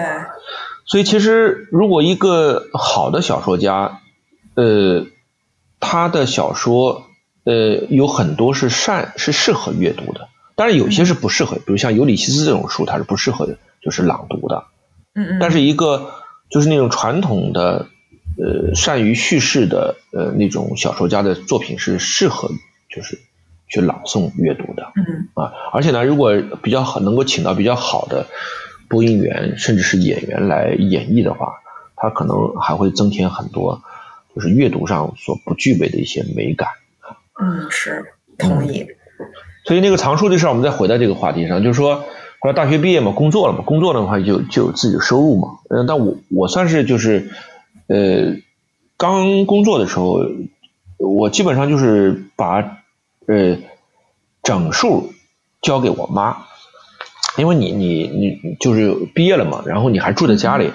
所以其实如果一个好的小说家，呃，他的小说呃有很多是善是适合阅读的，当然有些是不适合，比如像尤里西斯这种书，它是不适合就是朗读的。嗯嗯。但是一个就是那种传统的呃善于叙事的呃那种小说家的作品是适合就是去朗诵阅读的。嗯。啊，而且呢，如果比较好能够请到比较好的播音员甚至是演员来演绎的话，他可能还会增添很多。就是阅读上所不具备的一些美感。嗯，是同意。所以那个藏书的事儿，我们再回到这个话题上，就是说，后来大学毕业嘛，工作了嘛，工作的话就就有自己的收入嘛。嗯，但我我算是就是呃，刚工作的时候，我基本上就是把呃整数交给我妈，因为你你你就是毕业了嘛，然后你还住在家里，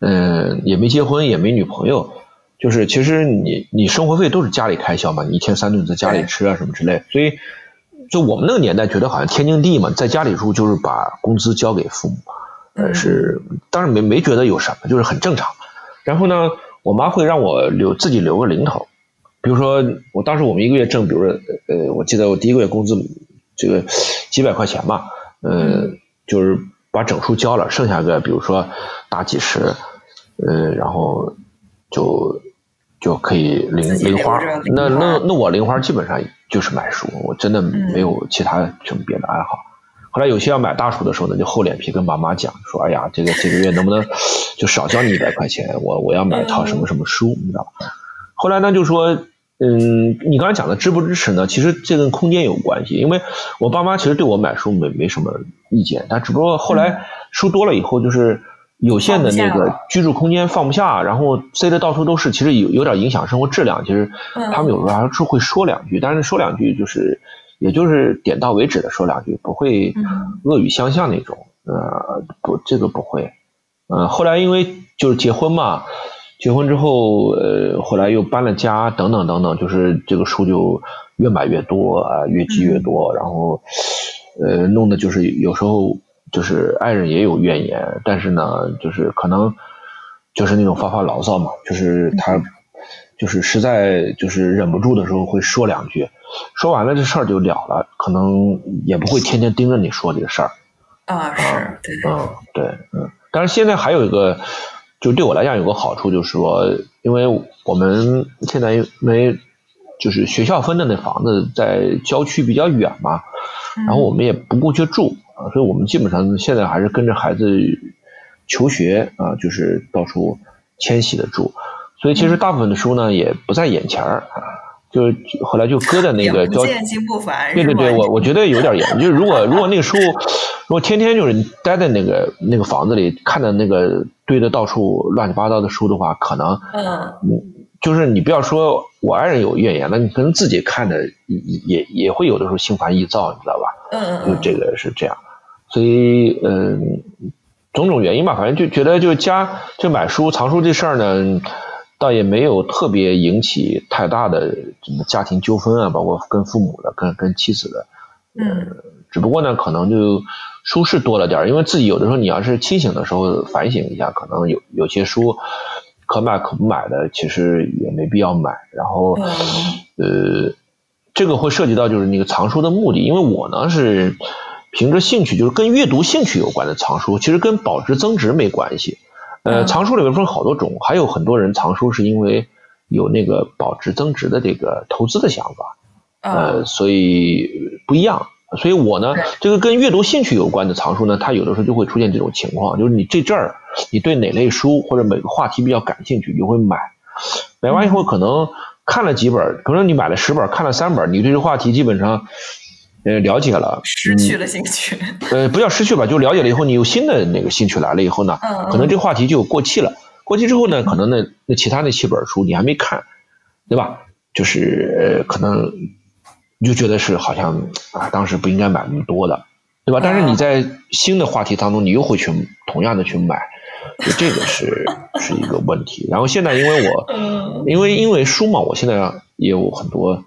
嗯，也没结婚，也没女朋友。就是其实你你生活费都是家里开销嘛，你一天三顿在家里吃啊什么之类，所以就我们那个年代觉得好像天经地义嘛，在家里住就是把工资交给父母，呃是当然没没觉得有什么，就是很正常。然后呢，我妈会让我留自己留个零头，比如说我当时我们一个月挣，比如说呃我记得我第一个月工资这个几百块钱吧，呃就是把整数交了，剩下个比如说大几十，呃然后就。就可以零零花，那那那我零花基本上就是买书，我真的没有其他什么别的爱好。后来有些要买大书的时候呢，就厚脸皮跟爸妈讲，说哎呀，这个这个月能不能就少交你一百块钱？我我要买一套什么什么书，你知道吧？后来呢，就说嗯，你刚才讲的支不支持呢？其实这跟空间有关系，因为我爸妈其实对我买书没没什么意见，但只不过后来书多了以后就是。有限的那个居住空间放不下，然后塞的到处都是，其实有有点影响生活质量。其实他们有时候还是会说两句，但是说两句就是，也就是点到为止的说两句，不会恶语相向那种。呃，不，这个不会。嗯，后来因为就是结婚嘛，结婚之后，呃，后来又搬了家，等等等等，就是这个书就越买越多啊，越积越多，然后呃，弄的就是有时候。就是爱人也有怨言，但是呢，就是可能就是那种发发牢骚嘛，就是他就是实在就是忍不住的时候会说两句，说完了这事儿就了了，可能也不会天天盯着你说这个事儿。啊，是，对，嗯，对，嗯，但是现在还有一个，就对我来讲有个好处，就是说，因为我们现在因为就是学校分的那房子在郊区比较远嘛，然后我们也不过去住。啊，所以我们基本上现在还是跟着孩子求学啊，就是到处迁徙的住。所以其实大部分的书呢也不在眼前儿，就是后来就搁在那个。对对对，我我觉得有点严。就是如果如果那个书，如果天天就是待在那个那个房子里，看着那个堆的到处乱七八糟的书的话，可能嗯，就是你不要说我爱人有怨言了，你可能自己看的也也也会有的时候心烦意躁，你知道吧？嗯嗯。就这个是这样。所以，嗯，种种原因吧，反正就觉得就家就买书藏书这事儿呢，倒也没有特别引起太大的什么家庭纠纷啊，包括跟父母的、跟跟妻子的，嗯，只不过呢，可能就书是多了点，因为自己有的时候你要是清醒的时候反省一下，可能有有些书可买可不买的，其实也没必要买。然后，呃，这个会涉及到就是那个藏书的目的，因为我呢是。凭着兴趣，就是跟阅读兴趣有关的藏书，其实跟保值增值没关系。呃，藏书里面分好多种，还有很多人藏书是因为有那个保值增值的这个投资的想法，呃，所以不一样。所以我呢，这个跟阅读兴趣有关的藏书呢，它有的时候就会出现这种情况，就是你这阵儿你对哪类书或者每个话题比较感兴趣，你就会买。买完以后可能看了几本，可能你买了十本，看了三本，你对这话题基本上。呃，了解了，失去了兴趣。呃，不叫失去吧，就了解了以后，你有新的那个兴趣来了以后呢，可能这话题就过气了。过期之后呢，可能那那其他那七本书你还没看，对吧？就是可能你就觉得是好像啊，当时不应该买那么多的，对吧？但是你在新的话题当中，你又会去同样的去买，就这个是是一个问题。然后现在因为我，因为因为书嘛，我现在也有很多。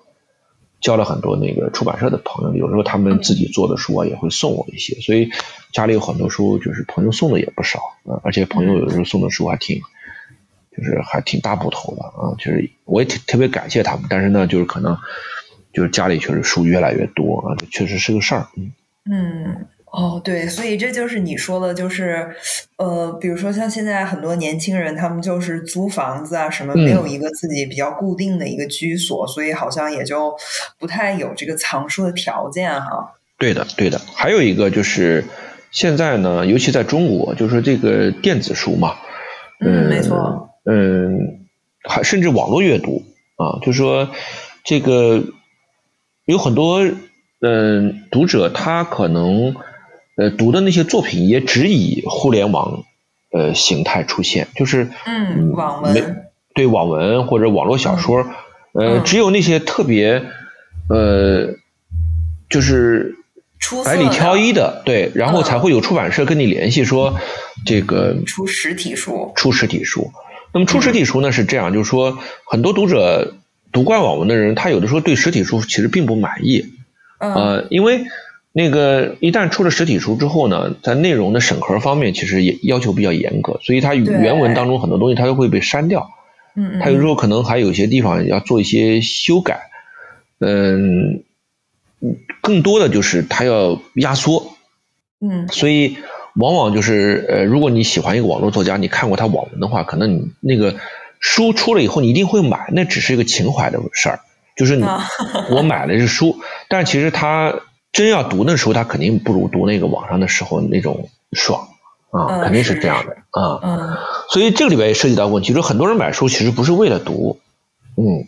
交了很多那个出版社的朋友，有时候他们自己做的书啊也会送我一些，所以家里有很多书，就是朋友送的也不少。啊，而且朋友有时候送的书还挺，就是还挺大部头的啊，就是我也挺特别感谢他们，但是呢，就是可能就是家里确实书越来越多啊，这确实是个事儿，嗯嗯。哦，对，所以这就是你说的，就是，呃，比如说像现在很多年轻人，他们就是租房子啊，什么没有一个自己比较固定的一个居所，所以好像也就不太有这个藏书的条件哈。对的，对的。还有一个就是现在呢，尤其在中国，就是这个电子书嘛，嗯，没错，嗯，还甚至网络阅读啊，就是说这个有很多嗯读者他可能。呃，读的那些作品也只以互联网呃形态出现，就是嗯，网文对网文或者网络小说，呃，只有那些特别呃，就是百里挑一的，对，然后才会有出版社跟你联系说这个出实体书，出实体书。那么出实体书呢是这样，就是说很多读者读惯网文的人，他有的时候对实体书其实并不满意，呃，因为。那个一旦出了实体书之后呢，在内容的审核方面其实也要求比较严格，所以它原文当中很多东西它都会被删掉。嗯嗯。它有时候可能还有些地方要做一些修改。嗯。更多的就是它要压缩。嗯。所以往往就是呃，如果你喜欢一个网络作家，你看过他网文的话，可能你那个书出了以后你一定会买，那只是一个情怀的事儿，就是你 我买了这书，但其实他。真要读的时候，他肯定不如读那个网上的时候那种爽啊，肯定是这样的啊。嗯，所以这个里边也涉及到问题，说很多人买书其实不是为了读，嗯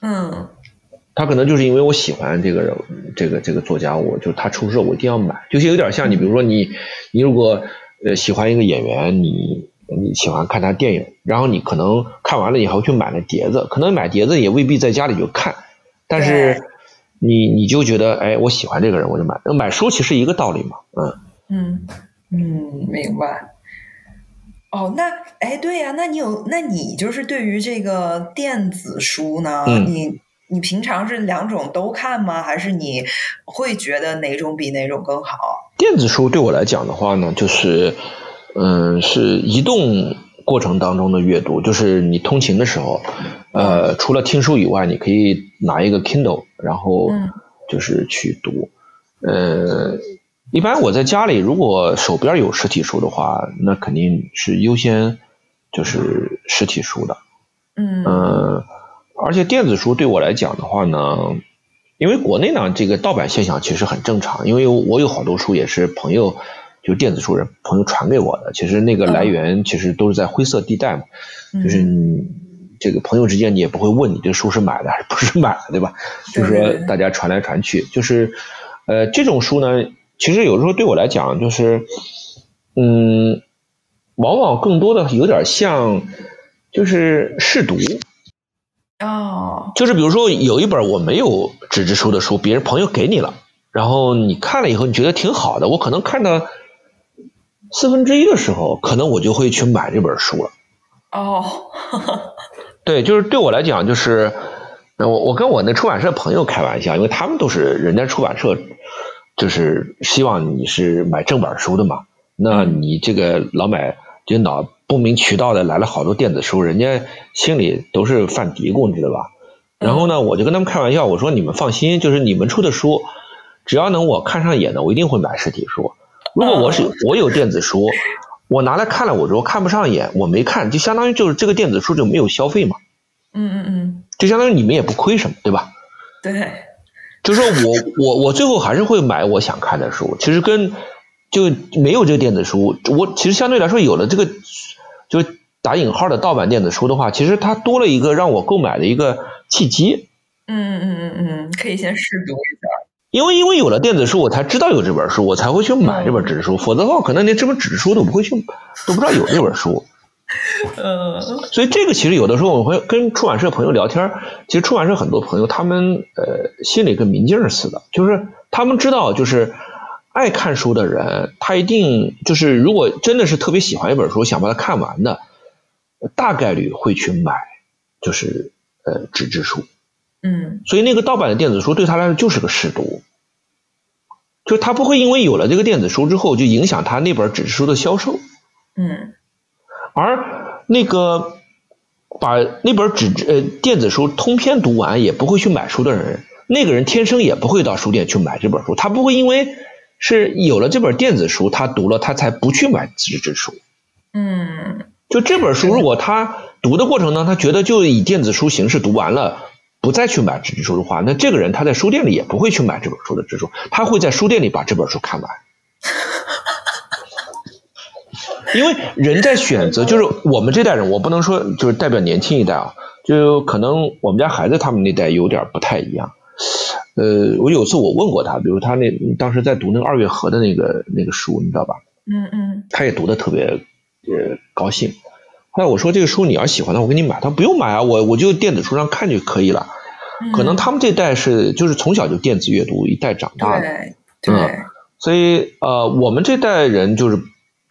嗯，他可能就是因为我喜欢这个人，这个这个作家，我就他出书我一定要买，就有点像你，比如说你你如果呃喜欢一个演员，你你喜欢看他电影，然后你可能看完了以后去买了碟子，可能买碟子也未必在家里就看，但是。你你就觉得哎，我喜欢这个人，我就买。那买书其实一个道理嘛，嗯嗯嗯，明白。哦，那哎，对呀，那你有，那你就是对于这个电子书呢，你你平常是两种都看吗？还是你会觉得哪种比哪种更好？电子书对我来讲的话呢，就是嗯，是移动。过程当中的阅读，就是你通勤的时候，呃，除了听书以外，你可以拿一个 Kindle，然后就是去读。呃，一般我在家里，如果手边有实体书的话，那肯定是优先就是实体书的。嗯。而且电子书对我来讲的话呢，因为国内呢这个盗版现象其实很正常，因为我有好多书也是朋友。就电子书人朋友传给我的，其实那个来源其实都是在灰色地带嘛，就是你这个朋友之间你也不会问你这书是买的还是不是买的，对吧？就是说大家传来传去，就是呃这种书呢，其实有时候对我来讲就是嗯，往往更多的有点像就是试读哦，就是比如说有一本我没有纸质书的书，别人朋友给你了，然后你看了以后你觉得挺好的，我可能看到。四分之一的时候，可能我就会去买这本书了。哦，对，就是对我来讲，就是我我跟我那出版社朋友开玩笑，因为他们都是人家出版社，就是希望你是买正版书的嘛。那你这个老买就脑不明渠道的来了好多电子书，人家心里都是犯嘀咕，你知道吧？然后呢，我就跟他们开玩笑，我说你们放心，就是你们出的书，只要能我看上眼的，我一定会买实体书。如果我是我有电子书，我拿来看了，我如果看不上眼，我没看，就相当于就是这个电子书就没有消费嘛。嗯嗯嗯。就相当于你们也不亏什么，对吧？对。就说我我我最后还是会买我想看的书，其实跟就没有这个电子书，我其实相对来说有了这个就打引号的盗版电子书的话，其实它多了一个让我购买的一个契机。嗯嗯嗯嗯嗯，可以先试读一下。因为因为有了电子书，我才知道有这本书，我才会去买这本纸质书。否则的话，可能连这本纸质书都不会去，都不知道有这本书。嗯。所以这个其实有的时候我会跟出版社朋友聊天，其实出版社很多朋友他们呃心里跟明镜似的，就是他们知道，就是爱看书的人，他一定就是如果真的是特别喜欢一本书，想把它看完的，大概率会去买，就是呃纸质书。嗯，所以那个盗版的电子书对他来说就是个试读，就他不会因为有了这个电子书之后就影响他那本纸质书的销售。嗯，而那个把那本纸质呃电子书通篇读完也不会去买书的人，那个人天生也不会到书店去买这本书，他不会因为是有了这本电子书他读了他才不去买纸质书。嗯，就这本书，如果他读的过程呢，他觉得就以电子书形式读完了，不再去买纸质书的话，那这个人他在书店里也不会去买这本书的纸质书，他会在书店里把这本书看完。因为人在选择，就是我们这代人，我不能说就是代表年轻一代啊，就可能我们家孩子他们那代有点不太一样。呃，我有次我问过他，比如他那当时在读那个二月河的那个那个书，你知道吧？嗯嗯，他也读的特别呃高兴。后来我说这个书你要喜欢的，我给你买。他不用买啊，我我就电子书上看就可以了。可能他们这代是就是从小就电子阅读一代长大的，对，所以呃我们这代人就是。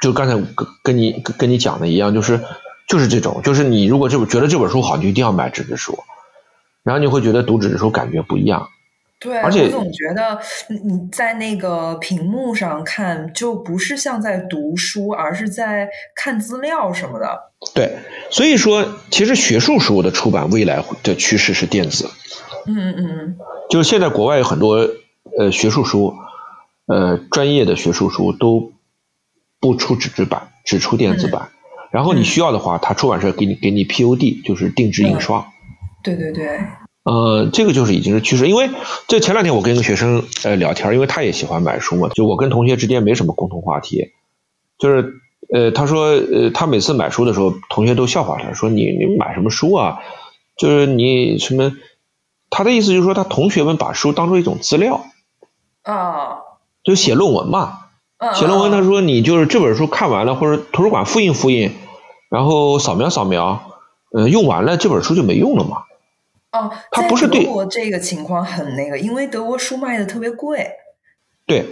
就刚才跟跟你跟你讲的一样，就是就是这种，就是你如果这觉得这本书好，你就一定要买纸质书，然后你会觉得读纸质书感觉不一样。对，而且我总觉得你在那个屏幕上看，就不是像在读书，而是在看资料什么的。对，所以说其实学术书的出版未来的趋势是电子。嗯嗯嗯。就是现在国外有很多呃学术书，呃专业的学术书都。不出纸质版，只出电子版。然后你需要的话，他出版社给你给你 POD，就是定制印刷。对对对。呃，这个就是已经是趋势。因为这前两天我跟一个学生呃聊天，因为他也喜欢买书嘛，就我跟同学之间没什么共同话题。就是呃，他说呃，他每次买书的时候，同学都笑话他，说你你买什么书啊？就是你什么？他的意思就是说，他同学们把书当做一种资料。啊。就写论文嘛。写论文，他说你就是这本书看完了，或者图书馆复印复印，然后扫描扫描，嗯，用完了这本书就没用了嘛。哦，他不是对德国这个情况很那个，因为德国书卖的特别贵。对，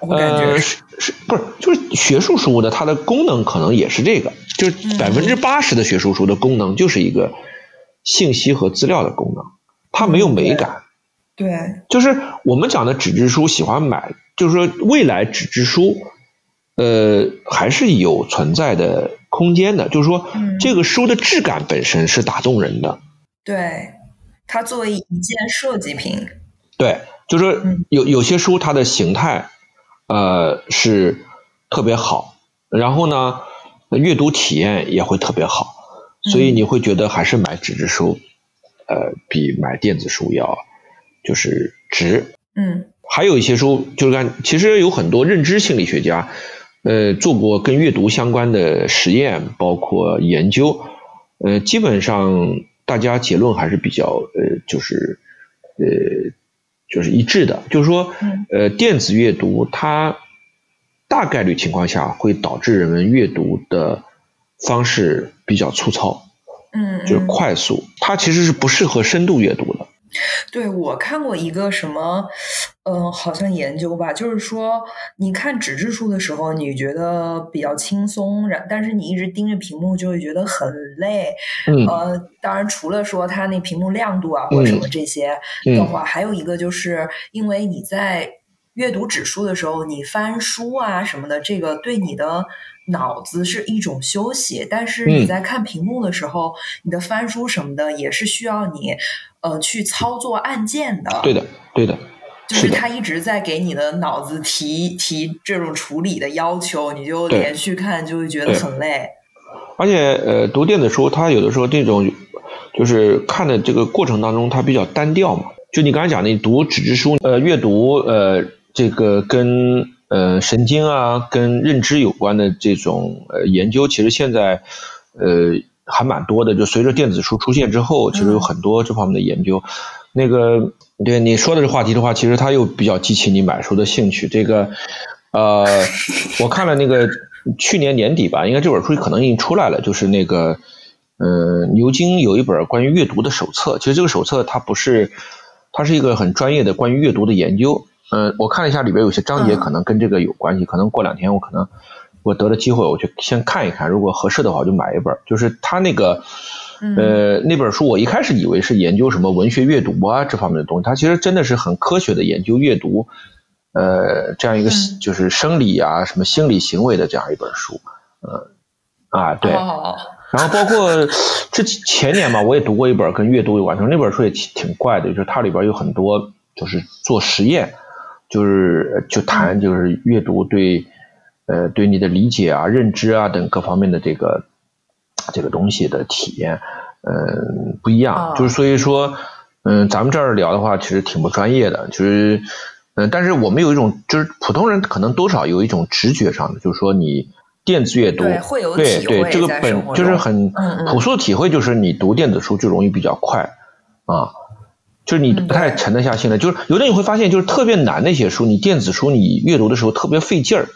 呃，是是不是就是学术书的它的功能可能也是这个，就是百分之八十的学术书的功能就是一个信息和资料的功能，它没有美感。对，就是我们讲的纸质书喜欢买。就是说，未来纸质书，呃，还是有存在的空间的。就是说，这个书的质感本身是打动人的。对，它作为一件设计品。对，就是说，有有些书它的形态，呃，是特别好，然后呢，阅读体验也会特别好，所以你会觉得还是买纸质书，呃，比买电子书要就是值。嗯。还有一些书，就是看，其实有很多认知心理学家，呃，做过跟阅读相关的实验，包括研究，呃，基本上大家结论还是比较，呃，就是，呃，就是一致的，就是说，呃，电子阅读它大概率情况下会导致人们阅读的方式比较粗糙，嗯，就是快速，它其实是不适合深度阅读的。对，我看过一个什么，嗯，好像研究吧，就是说，你看纸质书的时候，你觉得比较轻松，然但是你一直盯着屏幕就会觉得很累。嗯。呃，当然，除了说它那屏幕亮度啊或者什么这些的话，还有一个就是因为你在阅读纸书的时候，你翻书啊什么的，这个对你的脑子是一种休息，但是你在看屏幕的时候，你的翻书什么的也是需要你。呃，去操作按键的，对的，对的，就是他一直在给你的脑子提提这种处理的要求，你就连续看就会觉得很累。而且，呃，读电子书，它有的时候这种就是看的这个过程当中，它比较单调嘛。就你刚才讲的，你读纸质书，呃，阅读呃这个跟呃神经啊、跟认知有关的这种呃研究，其实现在呃。还蛮多的，就随着电子书出现之后，其实有很多这方面的研究。那个，对你说的这话题的话，其实它又比较激起你买书的兴趣。这个，呃，我看了那个去年年底吧，应该这本书可能已经出来了，就是那个，呃，牛津有一本关于阅读的手册。其实这个手册它不是，它是一个很专业的关于阅读的研究。嗯，我看了一下里边有些章节可能跟这个有关系，可能过两天我可能。我得了机会，我去先看一看，如果合适的话，我就买一本。就是他那个，呃，那本书，我一开始以为是研究什么文学阅读啊这方面的东西，它其实真的是很科学的研究阅读，呃，这样一个就是生理啊、什么心理行为的这样一本书。呃，啊，对。然后包括这前年吧，我也读过一本跟阅读有关，那本书也挺挺怪的，就是它里边有很多就是做实验，就是就谈就是阅读对呃对你的理解啊、认知啊等各方面的这个这个东西的体验，嗯不一样，就是所以说嗯咱们这儿聊的话其实挺不专业的，就是嗯但是我们有一种就是普通人可能多少有一种直觉上的，就是说你。电子阅读，对对，这个本就是很朴素的体会，就是你读电子书就容易比较快啊，就是你不太沉得下心来。就是有的你会发现，就是特别难的一些书，你电子书你阅读的时候特别费劲儿。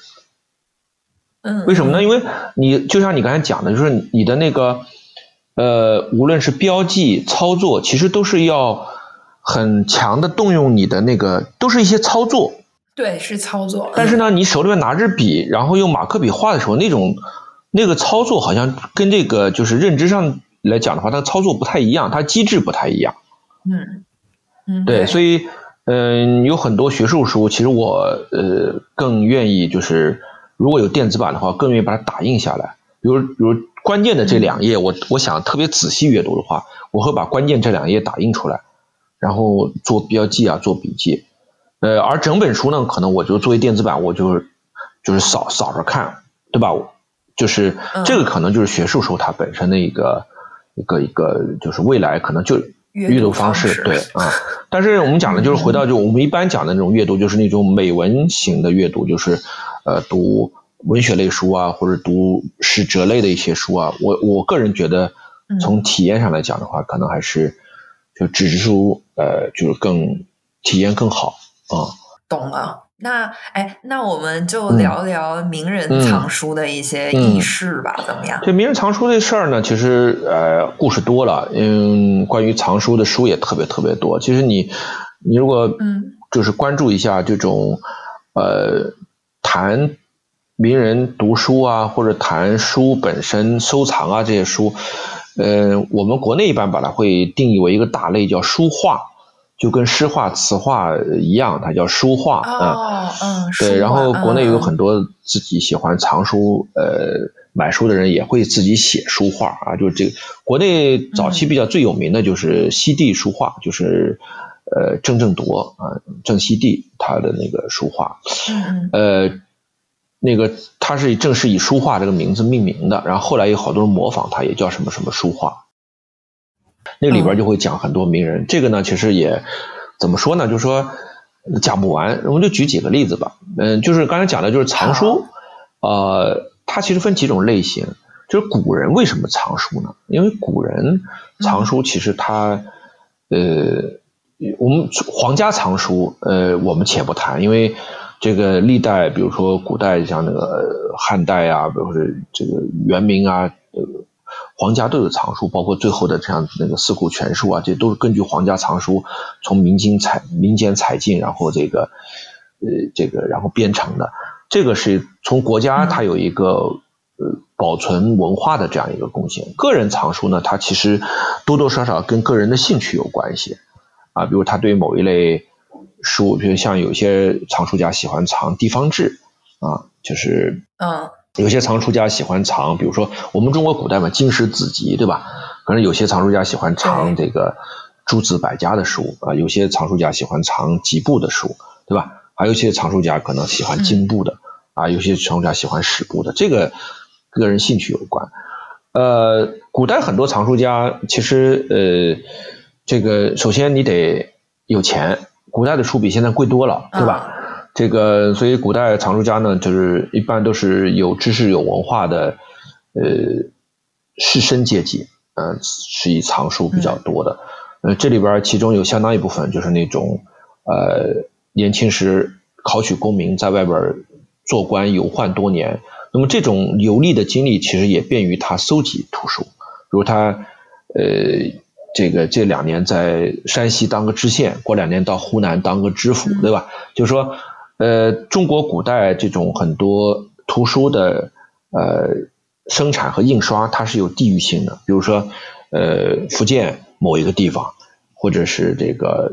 嗯，为什么呢？因为你就像你刚才讲的，就是你的那个呃，无论是标记、操作，其实都是要很强的动用你的那个，都是一些操作。对，是操作。但是呢，你手里面拿着笔，然后用马克笔画的时候，那种那个操作好像跟这个就是认知上来讲的话，它操作不太一样，它机制不太一样。嗯嗯，对，所以嗯，有很多学术书，其实我呃更愿意就是如果有电子版的话，更愿意把它打印下来。比如比如关键的这两页，我我想特别仔细阅读的话，我会把关键这两页打印出来，然后做标记啊，做笔记。呃，而整本书呢，可能我就作为电子版，我就就是扫扫着看，对吧？就是这个可能就是学术书它本身的一个一个一个，就是未来可能就阅读方式，对啊。但是我们讲的就是回到就我们一般讲的那种阅读，就是那种美文型的阅读，就是呃读文学类书啊，或者读史哲类的一些书啊。我我个人觉得，从体验上来讲的话，可能还是就纸质书呃就是更体验更好。啊，懂了。那哎，那我们就聊聊名人藏书的一些轶事吧，怎么样？这名人藏书这事儿呢，其实呃，故事多了。嗯，关于藏书的书也特别特别多。其实你你如果嗯，就是关注一下这种呃，谈名人读书啊，或者谈书本身收藏啊这些书，呃，我们国内一般把它会定义为一个大类，叫书画。就跟诗画、词画一样，它叫书画啊。嗯，对。然后国内有很多自己喜欢藏书、呃买书的人，也会自己写书画啊。就是这个国内早期比较最有名的就是西递书画，就是呃郑正铎啊，郑西递他的那个书画。嗯呃，那个他是正是以书画这个名字命名的，然后后来有好多人模仿他，也叫什么什么书画。那里边就会讲很多名人，这个呢，其实也怎么说呢？就是说讲不完，我们就举几个例子吧。嗯，就是刚才讲的，就是藏书，呃，它其实分几种类型。就是古人为什么藏书呢？因为古人藏书，其实他，呃，我们皇家藏书，呃，我们且不谈，因为这个历代，比如说古代像那个汉代啊，比如说这个元明啊，呃。皇家都有藏书，包括最后的这样那个四库全书啊，这都是根据皇家藏书从民间采民间采进，然后这个呃这个然后编成的。这个是从国家它有一个呃保存文化的这样一个贡献。个人藏书呢，它其实多多少少跟个人的兴趣有关系啊，比如他对某一类书，比如像有些藏书家喜欢藏地方志啊，就是嗯。有些藏书家喜欢藏，比如说我们中国古代嘛，经史子集，对吧？可能有些藏书家喜欢藏这个诸子百家的书啊，有些藏书家喜欢藏集部的书，对吧？还有一些藏书家可能喜欢经部的啊，有些藏书家喜欢史部的，这个个人兴趣有关。呃，古代很多藏书家其实呃，这个首先你得有钱，古代的书比现在贵多了，对吧？这个，所以古代藏书家呢，就是一般都是有知识、有文化的，呃，士绅阶级，呃，是以藏书比较多的。呃，这里边其中有相当一部分就是那种，呃，年轻时考取功名，在外边做官游宦多年，那么这种游历的经历，其实也便于他搜集图书。比如他，呃，这个这两年在山西当个知县，过两年到湖南当个知府，对吧？就是说。呃，中国古代这种很多图书的呃生产和印刷，它是有地域性的。比如说，呃，福建某一个地方，或者是这个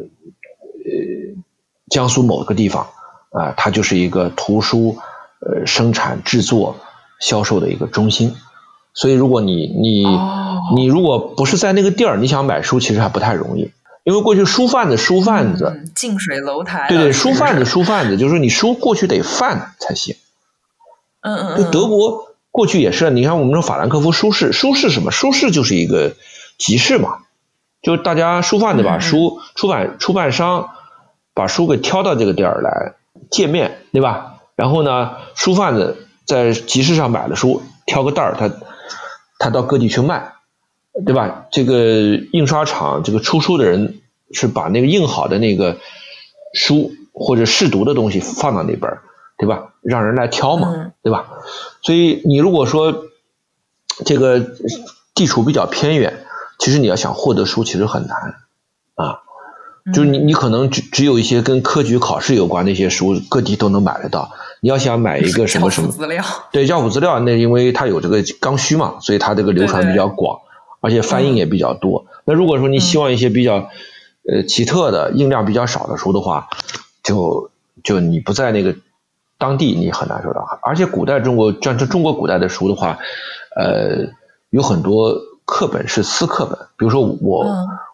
呃江苏某个地方啊，它就是一个图书呃生产、制作、销售的一个中心。所以如果你你你如果不是在那个地儿，你想买书其实还不太容易，因为过去书贩子书贩子近水楼台，对对，书贩子书贩子，就是你书过去得贩才行。嗯嗯，就德国过去也是，你看我们说法兰克福书市，书市什么？书市就是一个集市嘛，就大家书贩子把书出版出版商把书给挑到这个地儿来见面，对吧？然后呢，书贩子在集市上买了书，挑个袋儿，他他到各地去卖，对吧？这个印刷厂这个出书的人是把那个印好的那个书或者试读的东西放到那边。对吧？让人来挑嘛，对吧？所以你如果说这个地处比较偏远，其实你要想获得书，其实很难啊。就是你你可能只只有一些跟科举考试有关的一些书，各地都能买得到。你要想买一个什么什么资料，对教辅资料，那因为它有这个刚需嘛，所以它这个流传比较广，而且翻印也比较多。那如果说你希望一些比较呃奇特的、印量比较少的书的话，就就你不在那个。当地你很难收到，而且古代中国，像这中国古代的书的话，呃，有很多课本是私课本。比如说我，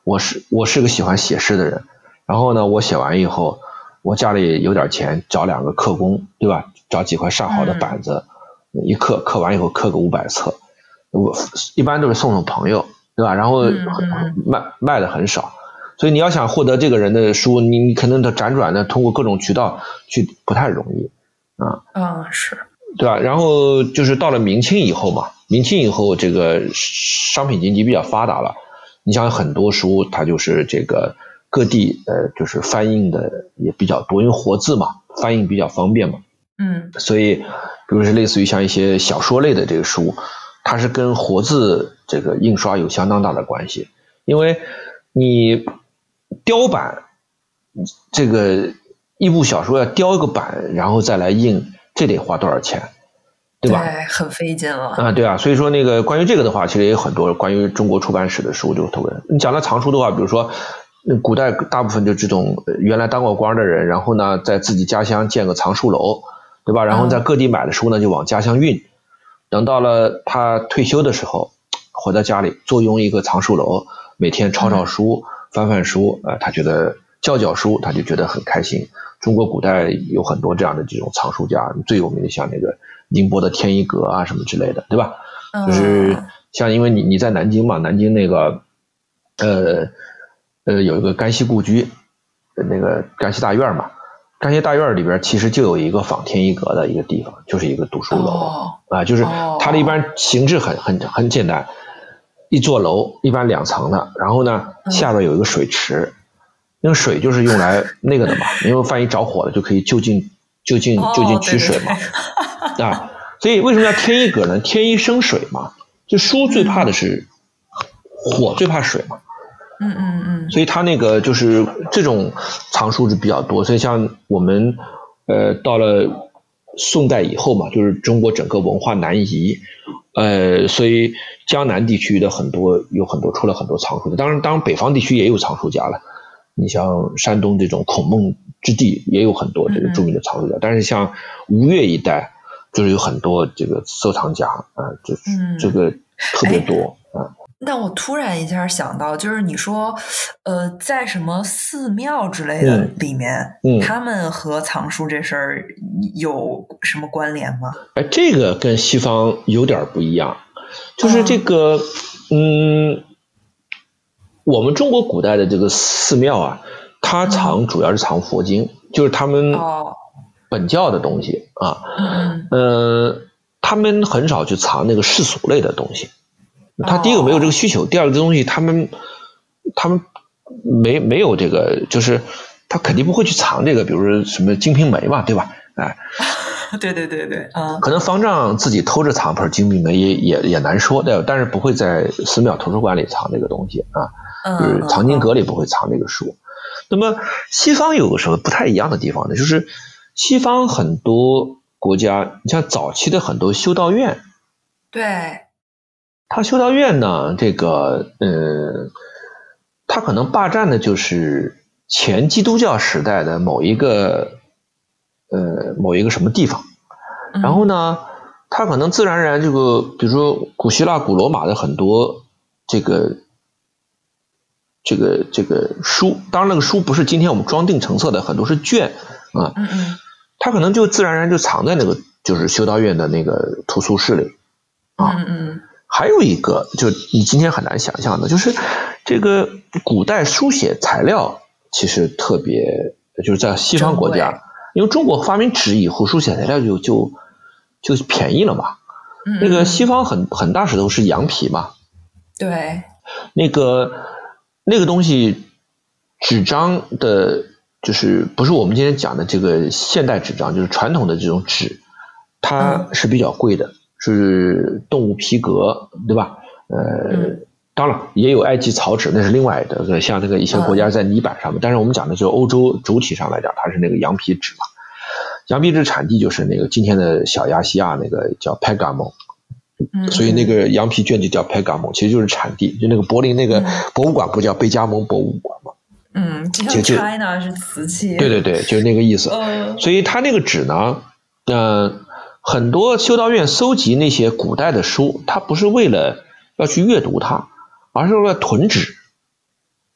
我是我是个喜欢写诗的人，然后呢，我写完以后，我家里有点钱，找两个刻工，对吧？找几块上好的板子，一刻刻完以后刻个五百册，我一般都是送送朋友，对吧？然后卖卖的很少，所以你要想获得这个人的书，你你可能得辗转的通过各种渠道去，不太容易。啊，啊，是对吧？然后就是到了明清以后嘛，明清以后这个商品经济比较发达了，你像很多书，它就是这个各地呃，就是翻印的也比较多，因为活字嘛，翻印比较方便嘛。嗯，所以比如是类似于像一些小说类的这个书，它是跟活字这个印刷有相当大的关系，因为你雕版这个。一部小说要雕一个版，然后再来印，这得花多少钱，对吧？对，很费劲了。啊，对啊，所以说那个关于这个的话，其实也有很多关于中国出版史的书就特别。你讲到藏书的话，比如说，古代大部分就这种原来当过官的人，然后呢，在自己家乡建个藏书楼，对吧？然后在各地买的书呢，就往家乡运。等到了他退休的时候，回到家里坐拥一个藏书楼，每天抄抄书、翻翻书，啊，他觉得教教书，他就觉得很开心。中国古代有很多这样的这种藏书家，最有名的像那个宁波的天一阁啊什么之类的，对吧？就是像因为你你在南京嘛，南京那个呃呃有一个甘溪故居，那个甘溪大院嘛，甘溪大院里边其实就有一个仿天一阁的一个地方，就是一个读书楼啊，就是它的一般形制很很很简单，一座楼一般两层的，然后呢下边有一个水池。那个水就是用来 那个的嘛，因为万一着火了就可以就近就近就近取水嘛，啊，所以为什么叫天一阁呢？天一生水嘛，就书最怕的是火，最怕水嘛，嗯嗯嗯，所以它那个就是这种藏书是比较多，所以像我们呃到了宋代以后嘛，就是中国整个文化南移，呃，所以江南地区的很多有很多出了很多藏书的，当然当然北方地区也有藏书家了。你像山东这种孔孟之地也有很多这个著名的藏书家，但是像吴越一带就是有很多这个收藏家啊，就是这个特别多。啊。那我突然一下想到，就是你说，呃，在什么寺庙之类的里面，嗯他们和藏书这事儿有什么关联吗？哎，这个跟西方有点不一样，就是这个，嗯。我们中国古代的这个寺庙啊，它藏主要是藏佛经，就是他们本教的东西啊。嗯，他们很少去藏那个世俗类的东西。他第一个没有这个需求，第二个这东西他们他们没没有这个，就是他肯定不会去藏这个，比如说什么《金瓶梅》嘛，对吧？哎，对对对对，嗯，可能方丈自己偷着藏本《金瓶梅》也也也难说，对吧？但是不会在寺庙图书馆里藏这个东西啊。就是藏经阁里不会藏这个书，那么西方有个什么不太一样的地方呢？就是西方很多国家，你像早期的很多修道院，对，他修道院呢，这个嗯，他可能霸占的就是前基督教时代的某一个呃某一个什么地方，然后呢，他可能自然而然这个，比如说古希腊、古罗马的很多这个这个这个书，当然那个书不是今天我们装订成册的，很多是卷啊，嗯嗯，他可能就自然而然就藏在那个就是修道院的那个图书室里啊，嗯嗯，还有一个就你今天很难想象的，就是这个古代书写材料其实特别，就是在西方国家，因为中国发明纸以后，书写材料就就就便宜了嘛。那个西方很很大石头是羊皮嘛，对，那个那个东西纸张的，就是不是我们今天讲的这个现代纸张，就是传统的这种纸，它是比较贵的，是动物皮革，对吧？呃，当然也有埃及草纸，那是另外的，像那个一些国家在泥板上面，但是我们讲的就是欧洲主体上来讲，它是那个羊皮纸嘛。羊皮纸产地就是那个今天的小亚细亚那个叫 Pergamon，所以那个羊皮卷就叫 Pergamon，其实就是产地，就那个柏林那个博物馆不叫贝加蒙博物馆吗？嗯，就像 China 是瓷器。对对对，就是那个意思。所以它那个纸呢，嗯，很多修道院搜集那些古代的书，它不是为了要去阅读它，而是为了囤纸。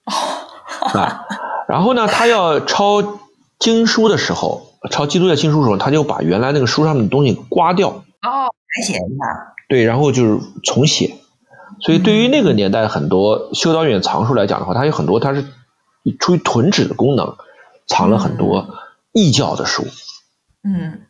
啊，然后呢，他要抄经书的时候。抄基督教经书的时候，他就把原来那个书上的东西刮掉，哦，改写一下，对，然后就是重写。所以对于那个年代很多修道院藏书来讲的话，它有很多它是出于囤纸的功能，藏了很多异教的书。嗯。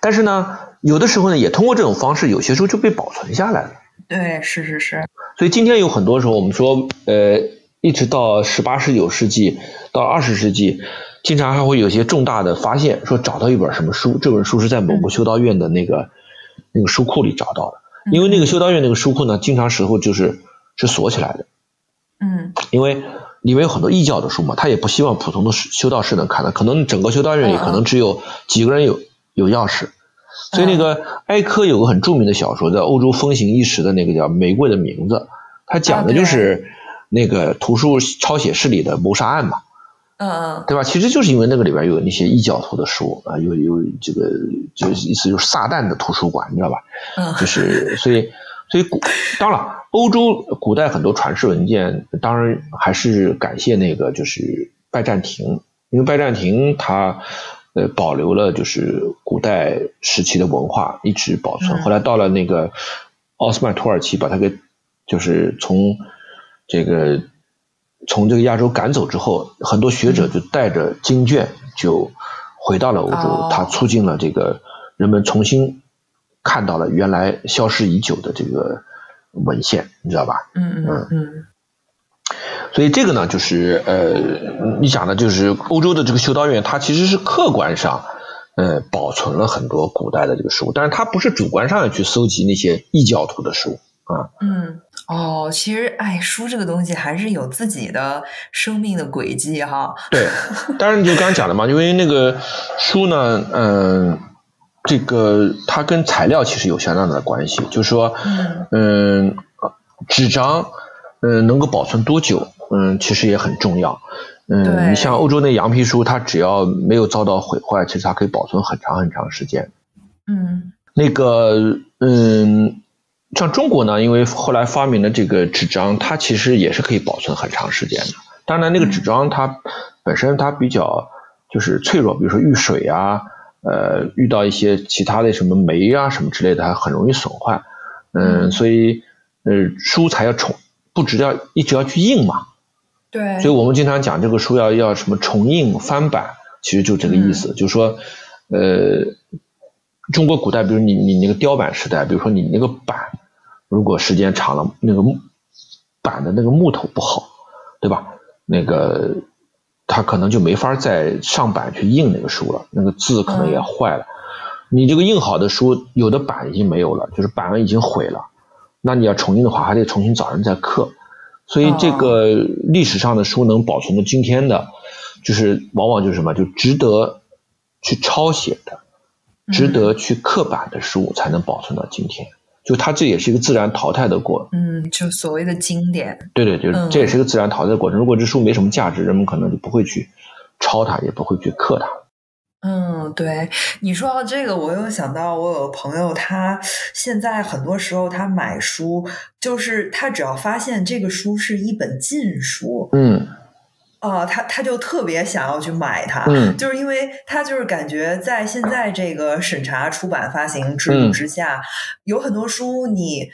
但是呢，有的时候呢，也通过这种方式，有些时候就被保存下来了。对，是是是。所以今天有很多时候，我们说，呃，一直到十八、十九世纪到二十世纪。经常还会有些重大的发现，说找到一本什么书，这本书是在某个修道院的那个那个书库里找到的。因为那个修道院那个书库呢，经常时候就是是锁起来的。嗯。因为里面有很多异教的书嘛，他也不希望普通的修道士能看到，可能整个修道院里可能只有几个人有有钥匙。所以那个埃科有个很著名的小说，在欧洲风行一时的那个叫《玫瑰的名字》，它讲的就是那个图书抄写室里的谋杀案嘛。嗯嗯，对吧？其实就是因为那个里边有那些异教徒的书啊，有有这个，就意思就是撒旦的图书馆，你知道吧？嗯，就是所以所以古当然，欧洲古代很多传世文件，当然还是感谢那个就是拜占庭，因为拜占庭它呃保留了就是古代时期的文化，一直保存。后来到了那个奥斯曼土耳其，把它给就是从这个。从这个亚洲赶走之后，很多学者就带着经卷就回到了欧洲，它促进了这个人们重新看到了原来消失已久的这个文献，你知道吧？嗯嗯嗯。所以这个呢，就是呃，你讲的就是欧洲的这个修道院，它其实是客观上呃保存了很多古代的这个书，但是它不是主观上要去搜集那些异教徒的书啊。嗯。哦，其实，哎，书这个东西还是有自己的生命的轨迹哈。对，当然你就刚刚讲的嘛，因为那个书呢，嗯，这个它跟材料其实有相当的关系，就是说，嗯，纸张，嗯，能够保存多久，嗯，其实也很重要。嗯，你像欧洲那羊皮书，它只要没有遭到毁坏，其实它可以保存很长很长时间。嗯，那个，嗯。像中国呢，因为后来发明了这个纸张，它其实也是可以保存很长时间的。当然，那个纸张它本身它比较就是脆弱，比如说遇水啊，呃，遇到一些其他的什么霉啊什么之类的，它很容易损坏。嗯，所以呃，书才要重，不只要一直要去印嘛。对。所以我们经常讲这个书要要什么重印翻版，其实就这个意思，就是说呃。中国古代，比如你你那个雕版时代，比如说你那个版，如果时间长了，那个木板的那个木头不好，对吧？那个他可能就没法再上板去印那个书了，那个字可能也坏了。你这个印好的书，有的板已经没有了，就是板已经毁了，那你要重印的话，还得重新找人再刻。所以这个历史上的书能保存到今天的，就是往往就是什么，就值得去抄写的。值得去刻板的书才能保存到今天，就它这也是一个自然淘汰的过程。嗯，就所谓的经典。对对，就是这也是一个自然淘汰的过程。如果这书没什么价值，人们可能就不会去抄它，也不会去刻它。嗯，嗯，对，你说到这个，我又想到我有个朋友，他现在很多时候他买书，就是他只要发现这个书是一本禁书，嗯。啊，他他就特别想要去买它，嗯。就是因为他就是感觉在现在这个审查出版发行制度之下，有很多书你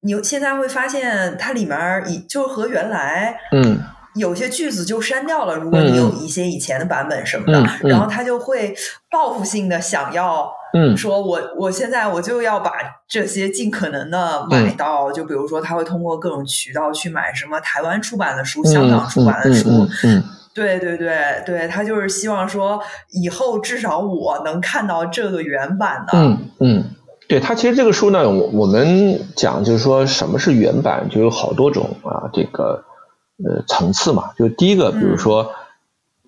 你现在会发现它里面以就和原来嗯有些句子就删掉了，如果你有一些以前的版本什么的，然后他就会报复性的想要。嗯，说我我现在我就要把这些尽可能的买到，就比如说他会通过各种渠道去买什么台湾出版的书、香港出版的书，嗯，对对对对，他就是希望说以后至少我能看到这个原版的，嗯嗯，对他其实这个书呢，我我们讲就是说什么是原版，就有好多种啊，这个呃层次嘛，就是第一个，比如说。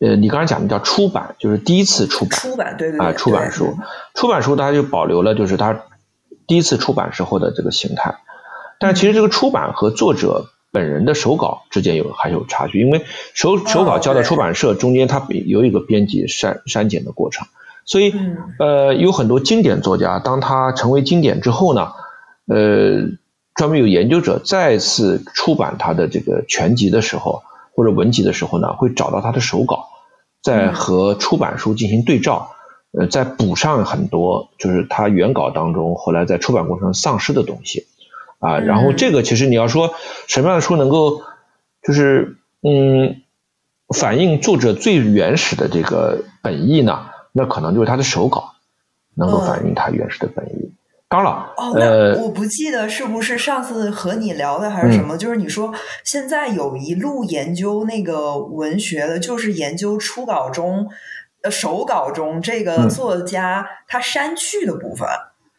呃，你刚才讲的叫出版，就是第一次出版。出版对对啊，出版书，出版书它就保留了就是它第一次出版时候的这个形态，但其实这个出版和作者本人的手稿之间有还有差距，因为手手稿交到出版社中间它有一个编辑删删减的过程，所以呃有很多经典作家，当他成为经典之后呢，呃专门有研究者再次出版他的这个全集的时候或者文集的时候呢，会找到他的手稿。再和出版书进行对照，呃，再补上很多就是他原稿当中后来在出版过程中丧失的东西，啊，然后这个其实你要说什么样的书能够就是嗯反映作者最原始的这个本意呢？那可能就是他的手稿能够反映他原始的本意。当然了，呃，我不记得是不是上次和你聊的还是什么，就是你说现在有一路研究那个文学的，就是研究初稿中、呃手稿中这个作家他删去的部分。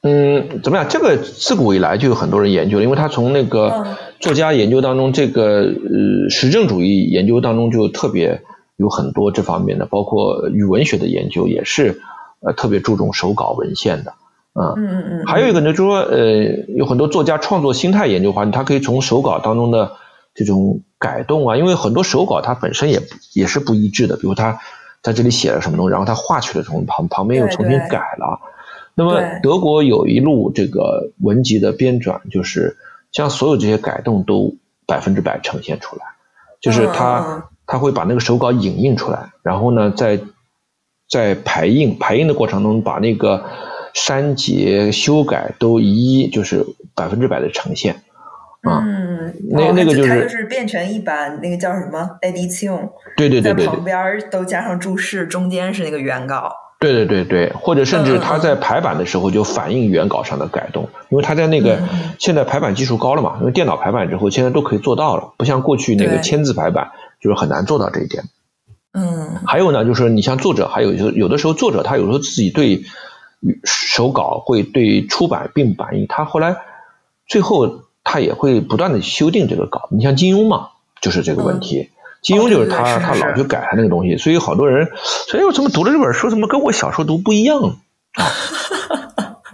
嗯，怎么样？这个自古以来就有很多人研究，因为他从那个作家研究当中，这个呃实证主义研究当中就特别有很多这方面的，包括语文学的研究也是呃特别注重手稿文献的。嗯嗯嗯，还有一个呢，就是说，呃，有很多作家创作心态研究的话，他可以从手稿当中的这种改动啊，因为很多手稿它本身也也是不一致的，比如他在这里写了什么东西，然后他划去了，什么旁旁边又重新改了。那么德国有一路这个文集的编纂，就是将所有这些改动都百分之百呈现出来，就是他他会把那个手稿影印出来，然后呢，在在排印排印的过程中把那个。删节、修改都一一就是百分之百的呈现，啊，那那个就是就是变成一版那个叫什么 edition，对对对对，在旁边都加上注释，中间是那个原稿，对对对对，或者甚至他在排版的时候就反映原稿上的改动，因为他在那个现在排版技术高了嘛，因为电脑排版之后现在都可以做到了，不像过去那个签字排版就是很难做到这一点。嗯，还有呢，就是你像作者，还有就有的时候作者他有时候自己对。手稿会对出版并不满意，他后来最后他也会不断的修订这个稿。你像金庸嘛，就是这个问题。金庸就是他他老去改他那个东西，所以好多人，所以我怎么读了这本书，怎么跟我小时候读不一样啊？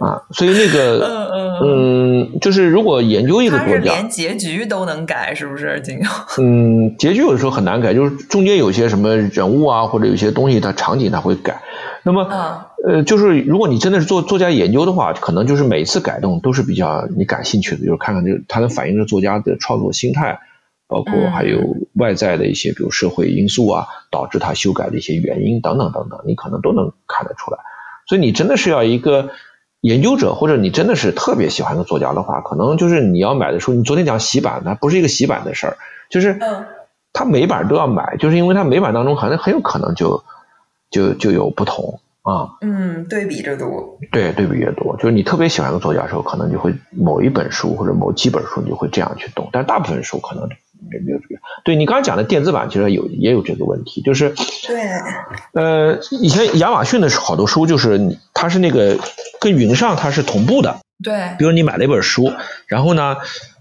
啊，所以那个嗯，就是如果研究一个国家，连结局都能改，是不是金庸？嗯，结局有的时候很难改，就是中间有些什么人物啊，或者有些东西，它场景他会改。那么，呃，就是如果你真的是做作家研究的话，可能就是每次改动都是比较你感兴趣的，就是看看这它能反映着作家的创作心态，包括还有外在的一些，比如社会因素啊，导致他修改的一些原因等等等等，你可能都能看得出来。所以你真的是要一个研究者，或者你真的是特别喜欢的作家的话，可能就是你要买的书。你昨天讲洗版，它不是一个洗版的事儿，就是他每版都要买，就是因为他每版当中可能很有可能就。就就有不同啊，嗯，对比着读，对，对比越多，就是你特别喜欢个作家的时候，可能就会某一本书或者某几本书，你就会这样去动，但大部分书可能没没有这个。对你刚才讲的电子版，其实有也有这个问题，就是对，呃，以前亚马逊的好多书，就是它是那个跟云上它是同步的，对，比如你买了一本书，然后呢，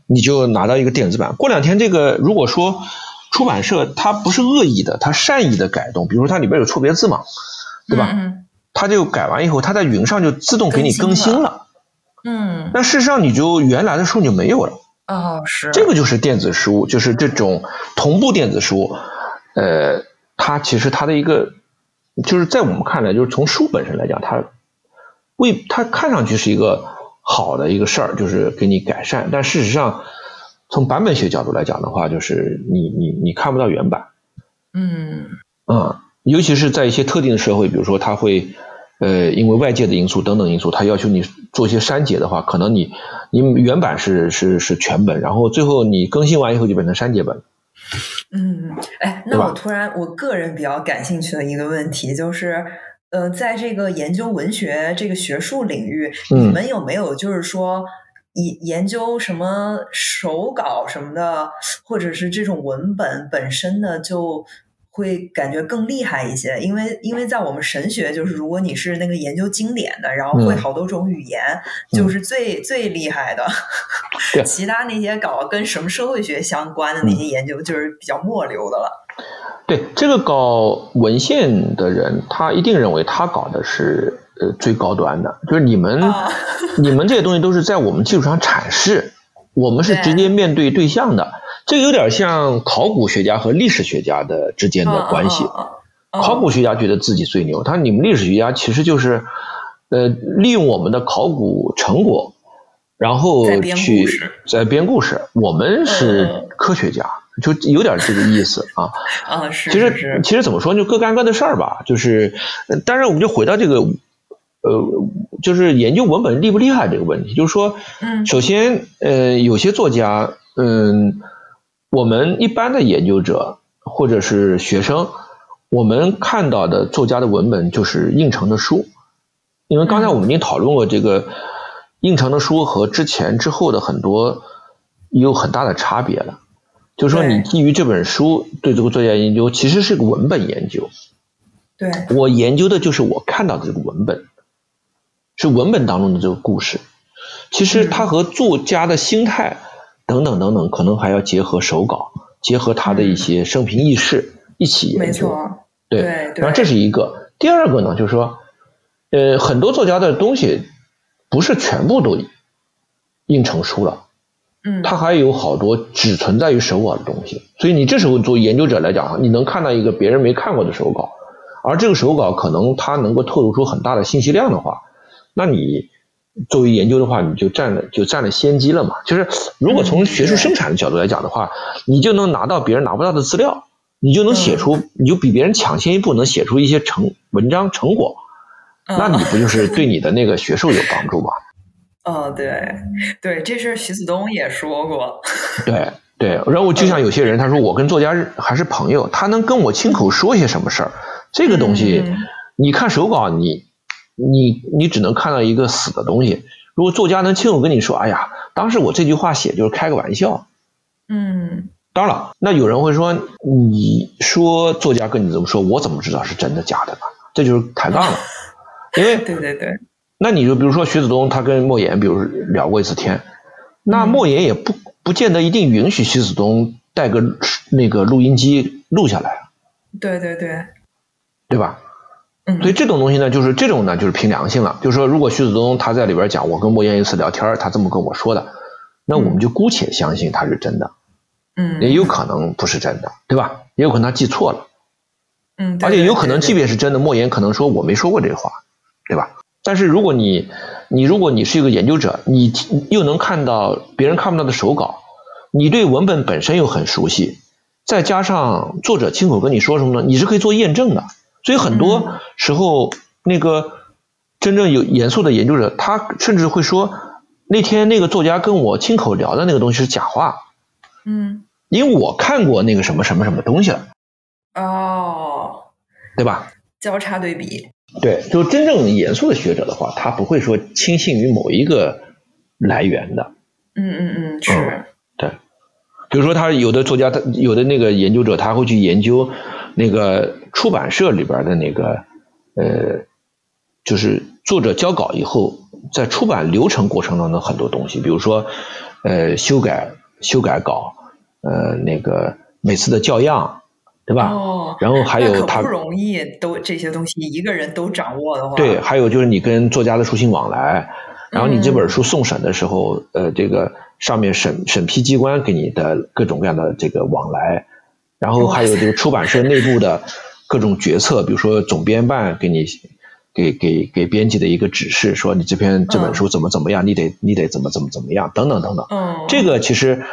你就拿到一个电子版，过两天这个如果说。出版社它不是恶意的，它善意的改动，比如说它里边有错别字嘛，对吧？它就改完以后，它在云上就自动给你更新了。嗯。那事实上你就原来的书就没有了。哦，是。这个就是电子书，就是这种同步电子书，呃，它其实它的一个就是在我们看来，就是从书本身来讲，它为它看上去是一个好的一个事儿，就是给你改善。但事实上，从版本学角度来讲的话，就是你你你看不到原版。嗯。啊，尤其是在一些特定的社会，比如说他会。呃，因为外界的因素等等因素，他要求你做一些删节的话，可能你你原版是是是全本，然后最后你更新完以后就变成删节本。嗯，哎，那我突然我个人比较感兴趣的一个问题就是，呃，在这个研究文学这个学术领域，你们有没有就是说研研究什么手稿什么的，或者是这种文本本身的就？会感觉更厉害一些，因为因为在我们神学，就是如果你是那个研究经典的，然后会好多种语言，就是最最厉害的。其他那些搞跟什么社会学相关的那些研究，就是比较末流的了。对这个搞文献的人，他一定认为他搞的是呃最高端的，就是你们你们这些东西都是在我们基础上阐释，我们是直接面对对象的。这有点像考古学家和历史学家的之间的关系。考古学家觉得自己最牛，他说：“你们历史学家其实就是，呃，利用我们的考古成果，然后去在编故事。我们是科学家，就有点这个意思啊。啊，是。其实其实怎么说，就各干各的事儿吧。就是，当然我们就回到这个，呃，就是研究文本厉不厉害这个问题。就是说，嗯，首先，呃，有些作家，嗯。我们一般的研究者或者是学生，我们看到的作家的文本就是印成的书，因为刚才我们已经讨论过这个印成的书和之前之后的很多有很大的差别了。就是说，你基于这本书对这个作家研究，其实是个文本研究。对，我研究的就是我看到的这个文本，是文本当中的这个故事。其实它和作家的心态。等等等等，可能还要结合手稿，结合他的一些生平轶事一起研究。对，然后这是一个。第二个呢，就是说，呃，很多作家的东西不是全部都印成书了，嗯，他还有好多只存在于手稿的东西。所以你这时候做研究者来讲，你能看到一个别人没看过的手稿，而这个手稿可能它能够透露出很大的信息量的话，那你。作为研究的话，你就占了就占了先机了嘛。就是如果从学术生产的角度来讲的话，你就能拿到别人拿不到的资料，你就能写出，你就比别人抢先一步，能写出一些成文章成果。那你不就是对你的那个学术有帮助吗？哦，对对，这事徐子东也说过。对对，然后就像有些人，他说我跟作家还是朋友，他能跟我亲口说些什么事儿，这个东西，你看手稿你。你你只能看到一个死的东西。如果作家能亲口跟你说：“哎呀，当时我这句话写就是开个玩笑。”嗯。当然了，那有人会说：“你说作家跟你这么说，我怎么知道是真的假的呢？”这就是抬杠了。因为对对对。那你就比如说徐子东，他跟莫言，比如聊过一次天，那莫言也不不见得一定允许徐子东带个那个录音机录下来。对对对。对吧？所以这种东西呢，就是这种呢，就是凭良心了。就是说，如果徐子东他在里边讲，我跟莫言一次聊天，他这么跟我说的，那我们就姑且相信他是真的。嗯，也有可能不是真的，对吧？也有可能他记错了。嗯，而且有可能，即便是真的，莫言可能说我没说过这话，对吧？但是如果你，你如果你是一个研究者，你又能看到别人看不到的手稿，你对文本本身又很熟悉，再加上作者亲口跟你说什么呢？你是可以做验证的。所以很多时候，那个真正有严肃的研究者，他甚至会说，那天那个作家跟我亲口聊的那个东西是假话。嗯，因为我看过那个什么什么什么东西了。哦，对吧？交叉对比。对，就真正严肃的学者的话，他不会说轻信于某一个来源的。嗯嗯嗯，是。对，比如说他有的作家，他有的那个研究者，他会去研究那个。出版社里边的那个呃，就是作者交稿以后，在出版流程过程当中的很多东西，比如说呃修改修改稿，呃那个每次的校样，对吧？哦。然后还有他不容易，都这些东西一个人都掌握的话。对，还有就是你跟作家的书信往来，然后你这本书送审的时候，呃，这个上面审审批机关给你的各种各样的这个往来，然后还有这个出版社内部的。各种决策，比如说总编办给你给给给编辑的一个指示，说你这篇这本书怎么怎么样，你得你得怎么怎么怎么样，等等等等。嗯，这个其实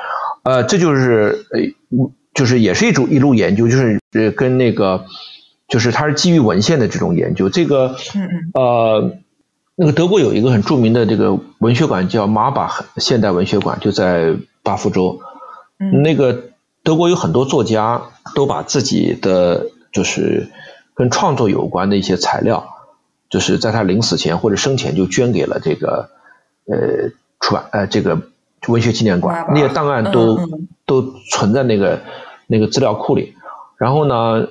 呃，这就是呃，就是也是一种一路研究，就是呃跟那个就是它是基于文献的这种研究。这个呃，那个德国有一个很著名的这个文学馆叫马巴现代文学馆，就在巴夫州。嗯那个德国有很多作家都把自己的就是跟创作有关的一些材料，就是在他临死前或者生前就捐给了这个呃出版呃这个文学纪念馆，那些档案都、都存在那个那个资料库里。然后呢，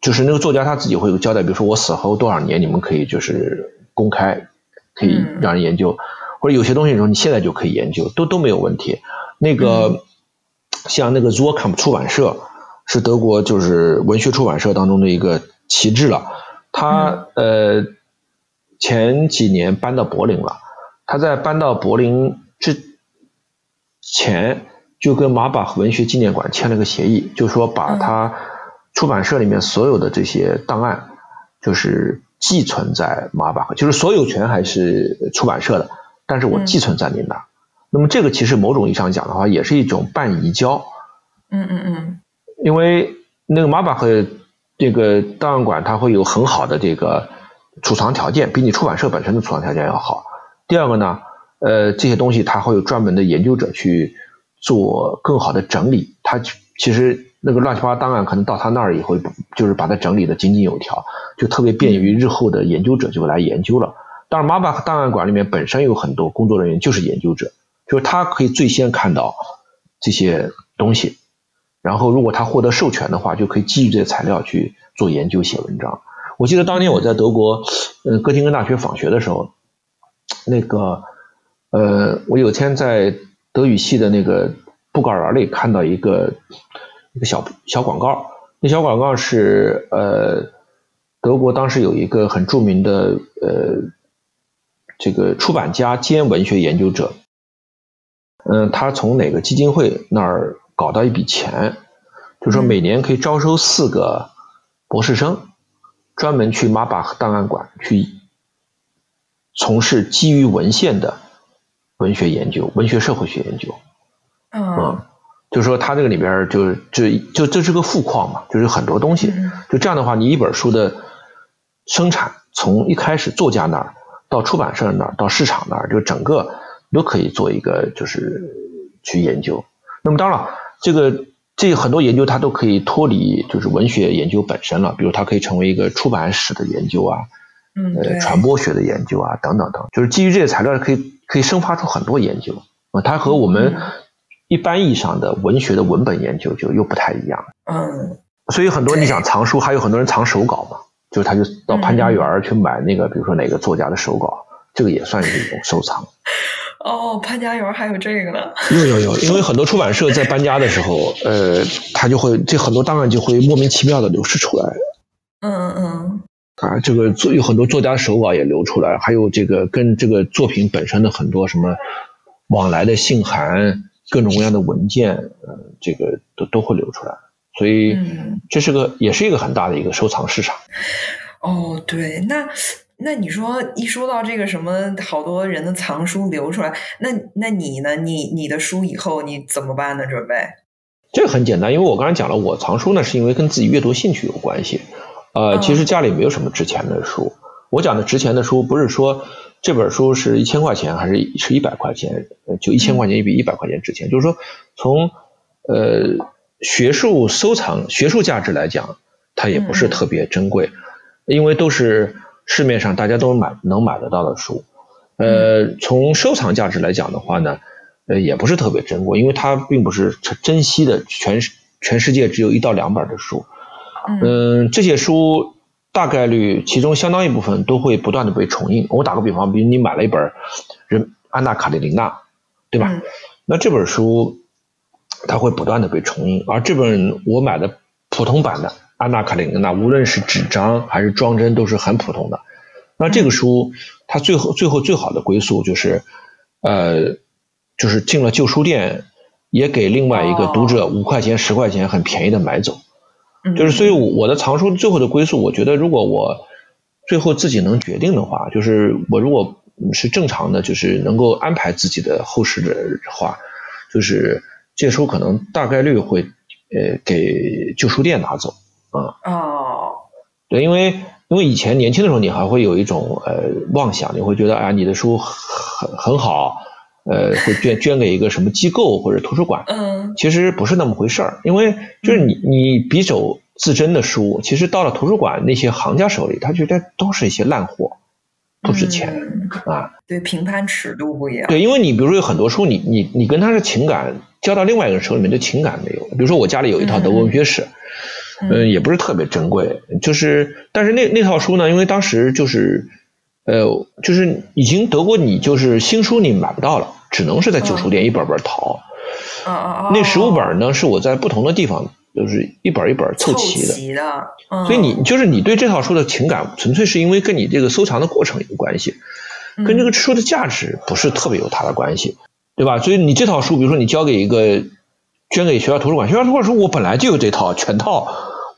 就是那个作家他自己会有交代，比如说我死后多少年，你们可以就是公开，可以嗯让人研究，或者有些东西你说你现在就可以研究，都都没有问题。那个、像那个 z o k a m 出版社是德国就是文学出版社当中的一个旗帜了，他、呃前几年搬到柏林了，他在搬到柏林之前就跟马巴文学纪念馆签了个协议，就说把他出版社里面所有的这些档案，就是寄存在马巴，就是所有权还是出版社的，但是我寄存在您那儿。那么这个其实某种意义上讲的话，也是一种半移交，嗯嗯嗯因为那个马巴和这个档案馆它会有很好的这个储藏条件，比你出版社本身的储藏条件要好。第二个呢，呃，这些东西它会有专门的研究者去做更好的整理。它其实那个乱七八糟档案可能到他那儿以后就是把它整理的井井有条，就特别便于日后的研究者就来研究了。当然，马巴档案馆里面本身有很多工作人员就是研究者，就是他可以最先看到这些东西。然后，如果他获得授权的话，就可以基于这些材料去做研究、写文章。我记得当年我在德国，呃，哥廷根大学访学的时候，那个，呃，我有天在德语系的那个布告栏里看到一个一个小小广告，那小广告是呃，德国当时有一个很著名的呃这个出版家兼文学研究者，嗯，他从哪个基金会那儿搞到一笔钱，就说每年可以招收四个博士生，专门去马巴档案馆去从事基于文献的文学研究、文学社会学研究。嗯嗯，就说他这个里边儿就是这就这是个富矿嘛，就是很多东西。嗯就这样的话，你一本书的生产从一开始作家那儿到出版社那儿到市场那儿，就整个都可以做一个就是去研究。那么当然，这个这很多研究它都可以脱离就是文学研究本身了，比如它可以成为一个出版史的研究啊，呃，嗯对。传播学的研究啊，等等等，就是基于这些材料可以可以生发出很多研究啊，它和我们嗯。一般意义上的文学的文本研究就又不太一样。嗯。所以很多你想藏书，还有很多人藏手稿嘛，就是他就到潘家园去买那个，比如说哪个作家的手稿，这个也算是一种收藏。哦，潘家园还有这个呢。有有有，因为很多出版社在搬家的时候，呃，他就会这很多档案就会莫名其妙的流失出来。嗯嗯啊，这个作有很多作家手稿也流出来，还有这个跟这个作品本身的很多什么往来的信函、各种各样的文件，呃，这个都都会流出来，所以嗯这是个也是一个很大的一个收藏市场。哦，对，那那你说一说到这个什么，好多人的藏书流出来，那那你呢？你你的书以后你怎么办呢？准备？这个很简单，因为我刚才讲了，我藏书呢是因为跟自己阅读兴趣有关系。呃，嗯其实家里没有什么值钱的书。我讲的值钱的书，不是说这本书是一千块钱还是是一百块钱，呃就一千块钱也比一百块钱值钱。就是说，从呃学术收藏、学术价值来讲，它也不是特别珍贵，因为都是市面上大家都买能买得到的书。呃，从收藏价值来讲的话呢，呃，也不是特别珍贵，因为它并不是珍稀的，全世全世界只有一到两本的书。嗯嗯，这些书大概率其中相当一部分都会不断的被重印。我打个比方，比如你买了一本《人安娜卡列尼娜》，对吧？嗯那这本书它会不断的被重印，而这本我买的普通版的《安娜卡列尼娜》，无论是纸张还是装帧都是很普通的。那这个书它最后最后最好的归宿就是，呃，就是进了旧书店，也给另外一个读者五块钱十块钱很便宜的买走。就是所以我的藏书最后的归宿，我觉得如果我最后自己能决定的话，就是我如果是正常的，就是能够安排自己的后事的话，就是这书可能大概率会呃给旧书店拿走啊。哦，对，因为因为以前年轻的时候，你还会有一种呃妄想，你会觉得哎，你的书很很好。呃，会捐捐给一个什么机构或者图书馆？嗯，其实不是那么回事儿，因为就是你你匕首自珍的书，其实到了图书馆那些行家手里，他觉得都是一些烂货，不值钱啊。对，评判尺度不一样。对，因为你比如说有很多书，你你你跟他是情感交到另外一个人手里面，就情感没有。比如说我家里有一套德国文学史，嗯，也不是特别珍贵，就是但是那那套书呢，因为当时就是呃，就是已经德国你就是新书你买不到了。只能是在旧书店一本本淘，那十五本呢是我在不同的地方，就是一本一本凑齐的。所以你就是你对这套书的情感，纯粹是因为跟你这个收藏的过程有关系，跟这个书的价值不是特别有大的关系，对吧？所以你这套书，比如说你交给一个捐给学校图书馆，学校图书馆说我本来就有这套全套，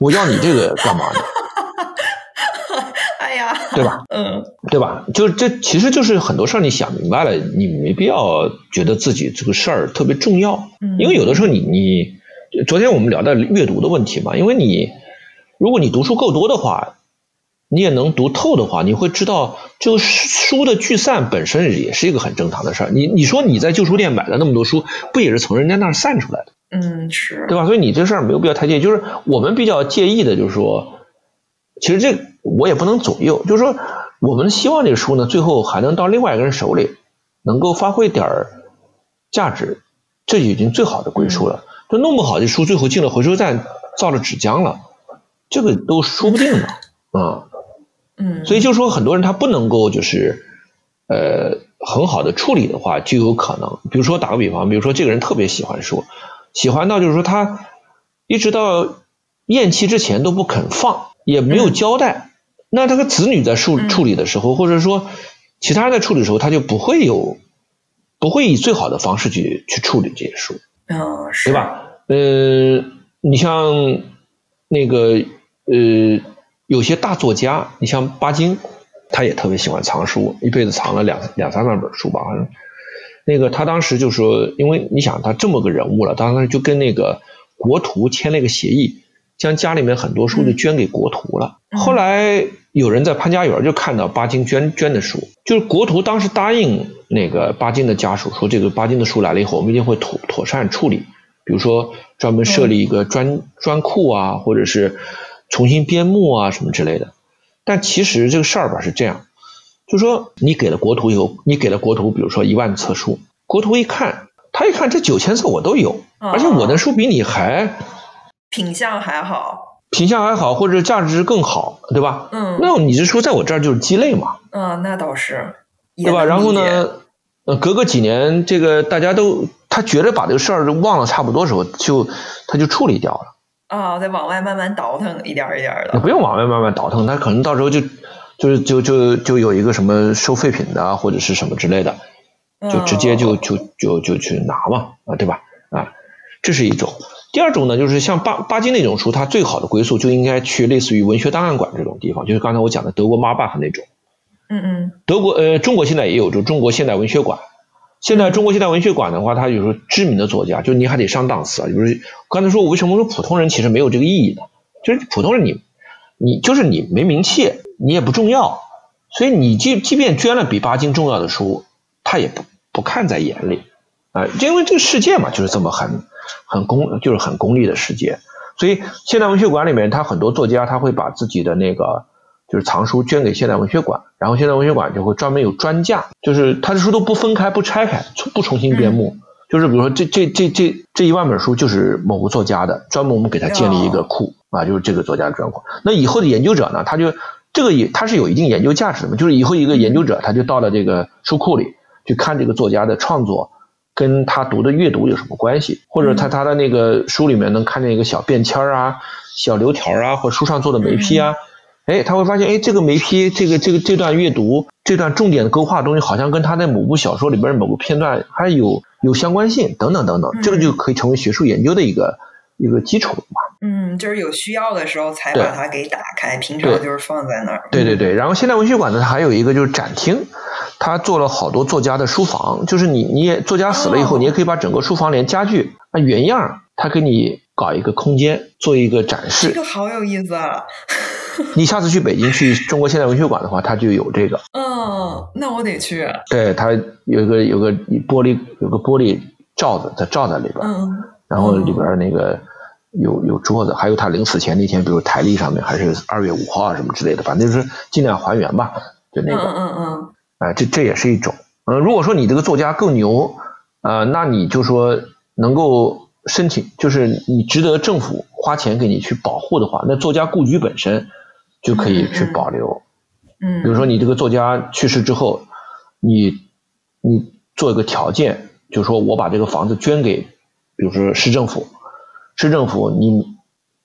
我要你这个干嘛呢？哎呀对吧？嗯，对吧？就这其实就是很多事儿，你想明白了，你没必要觉得自己这个事儿特别重要。嗯，因为有的时候你你，昨天我们聊到阅读的问题嘛，因为你如果你读书够多的话，你也能读透的话，你会知道，就书的聚散本身也是一个很正常的事儿。你你说你在旧书店买了那么多书，不也是从人家那儿散出来的？嗯，是对吧？所以你这事儿没有必要太介意。就是我们比较介意的，就是说，其实这。我也不能左右，就是说，我们希望这个书呢，最后还能到另外一个人手里，能够发挥点儿价值，这已经最好的归宿了。就弄不好这书最后进了回收站，造了纸浆了，这个都说不定呢啊。嗯。所以就说很多人他不能够就是呃很好的处理的话，就有可能，比如说打个比方，比如说这个人特别喜欢书，喜欢到就是说他一直到咽气之前都不肯放，也没有交代。那这个子女在处处理的时候，或者说其他人在处理的时候，他就不会有不会以最好的方式去去处理这些书，嗯，对吧？呃，你像那个呃，有些大作家，你像巴金，他也特别喜欢藏书，一辈子藏了两两三万本书吧。那个他当时就说，因为你想他这么个人物了，当时就跟那个国图签了一个协议，将家里面很多书就捐给国图了。后来。有人在潘家园就看到巴金捐捐的书，就是国图当时答应那个巴金的家属说，这个巴金的书来了以后，我们一定会妥妥善处理，比如说专门设立一个专专库啊，或者是重新编目啊什么之类的。但其实这个事儿吧是这样，就说你给了国图以后，你给了国图，比如说一万册书，国图一看，他一看这九千册我都有，而且我的书比你还品相还好。品相还好，或者价值更好，对吧？嗯，那你这书在我这儿就是鸡肋嘛。嗯，那倒是，对吧？然后呢，呃，隔个几年，这个大家都他觉得把这个事儿忘了差不多时候，就他就处理掉了。啊，再往外慢慢倒腾，一点一点的。不用往外慢慢倒腾，他可能到时候就就是就就就有一个什么收废品的或者是什么之类的，就直接就就就就去拿嘛，啊，对吧？啊，这是一种。第二种呢，就是像巴巴金那种书，它最好的归宿就应该去类似于文学档案馆这种地方，就是刚才我讲的德国妈巴赫那种。嗯嗯。德国呃，中国现在也有，就中国现代文学馆。现在中国现代文学馆的话，它有时候知名的作家，就你还得上档次啊。就是刚才说，我为什么说普通人其实没有这个意义呢？就是普通人你你就是你没名气，你也不重要，所以你即即便捐了比巴金重要的书，他也不不看在眼里。啊，因为这个世界嘛，就是这么很。很功就是很功利的世界，所以现代文学馆里面，他很多作家他会把自己的那个就是藏书捐给现代文学馆，然后现代文学馆就会专门有专架，就是他的书都不分开不拆开，不重新编目，就是比如说这这这这这一万本书就是某个作家的，专门我们给他建立一个库啊，就是这个作家的专库。那以后的研究者呢，他就这个也他是有一定研究价值的嘛，就是以后一个研究者他就到了这个书库里去看这个作家的创作。跟他读的阅读有什么关系？或者他他的那个书里面能看见一个小便签啊、小流条啊，或书上做的眉批啊，哎，他会发现，哎，这个眉批，这个这个这段阅读，这段重点的勾画东西，好像跟他在某部小说里边某个片段还有有相关性，等等等等，这个就可以成为学术研究的一个一个基础了嘛。嗯，就是有需要的时候才把它给打开，平常就是放在那儿。对对对，然后现代文学馆呢，还有一个就是展厅，它做了好多作家的书房，就是你你也作家死了以后，你也可以把整个书房连家具按原样，他给你搞一个空间做一个展示。这个好有意思啊！你下次去北京去中国现代文学馆的话，它就有这个。嗯，那我得去。对，它有一个有个玻璃有个玻璃罩子，它罩在里边。嗯。然后里边那个有有桌子，还有他临死前那天，比如台历上面还是二月五号啊什么之类的，反正就是尽量还原吧，就那个。嗯嗯嗯。哎，这这也是一种。嗯，如果说你这个作家更牛，呃，那你就说能够申请，就是你值得政府花钱给你去保护的话，那作家故居本身。就可以去保留，嗯，比如说你这个作家去世之后，你你做一个条件，就是说我把这个房子捐给，比如说市政府，市政府你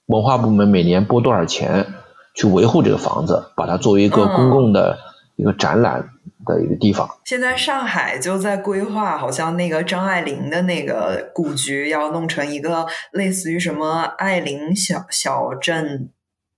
文化部门每年拨多少钱去维护这个房子，把它作为一个公共的一个展览的一个地方。现在上海就在规划，好像那个张爱玲的那个故居要弄成一个类似于什么爱玲小小镇。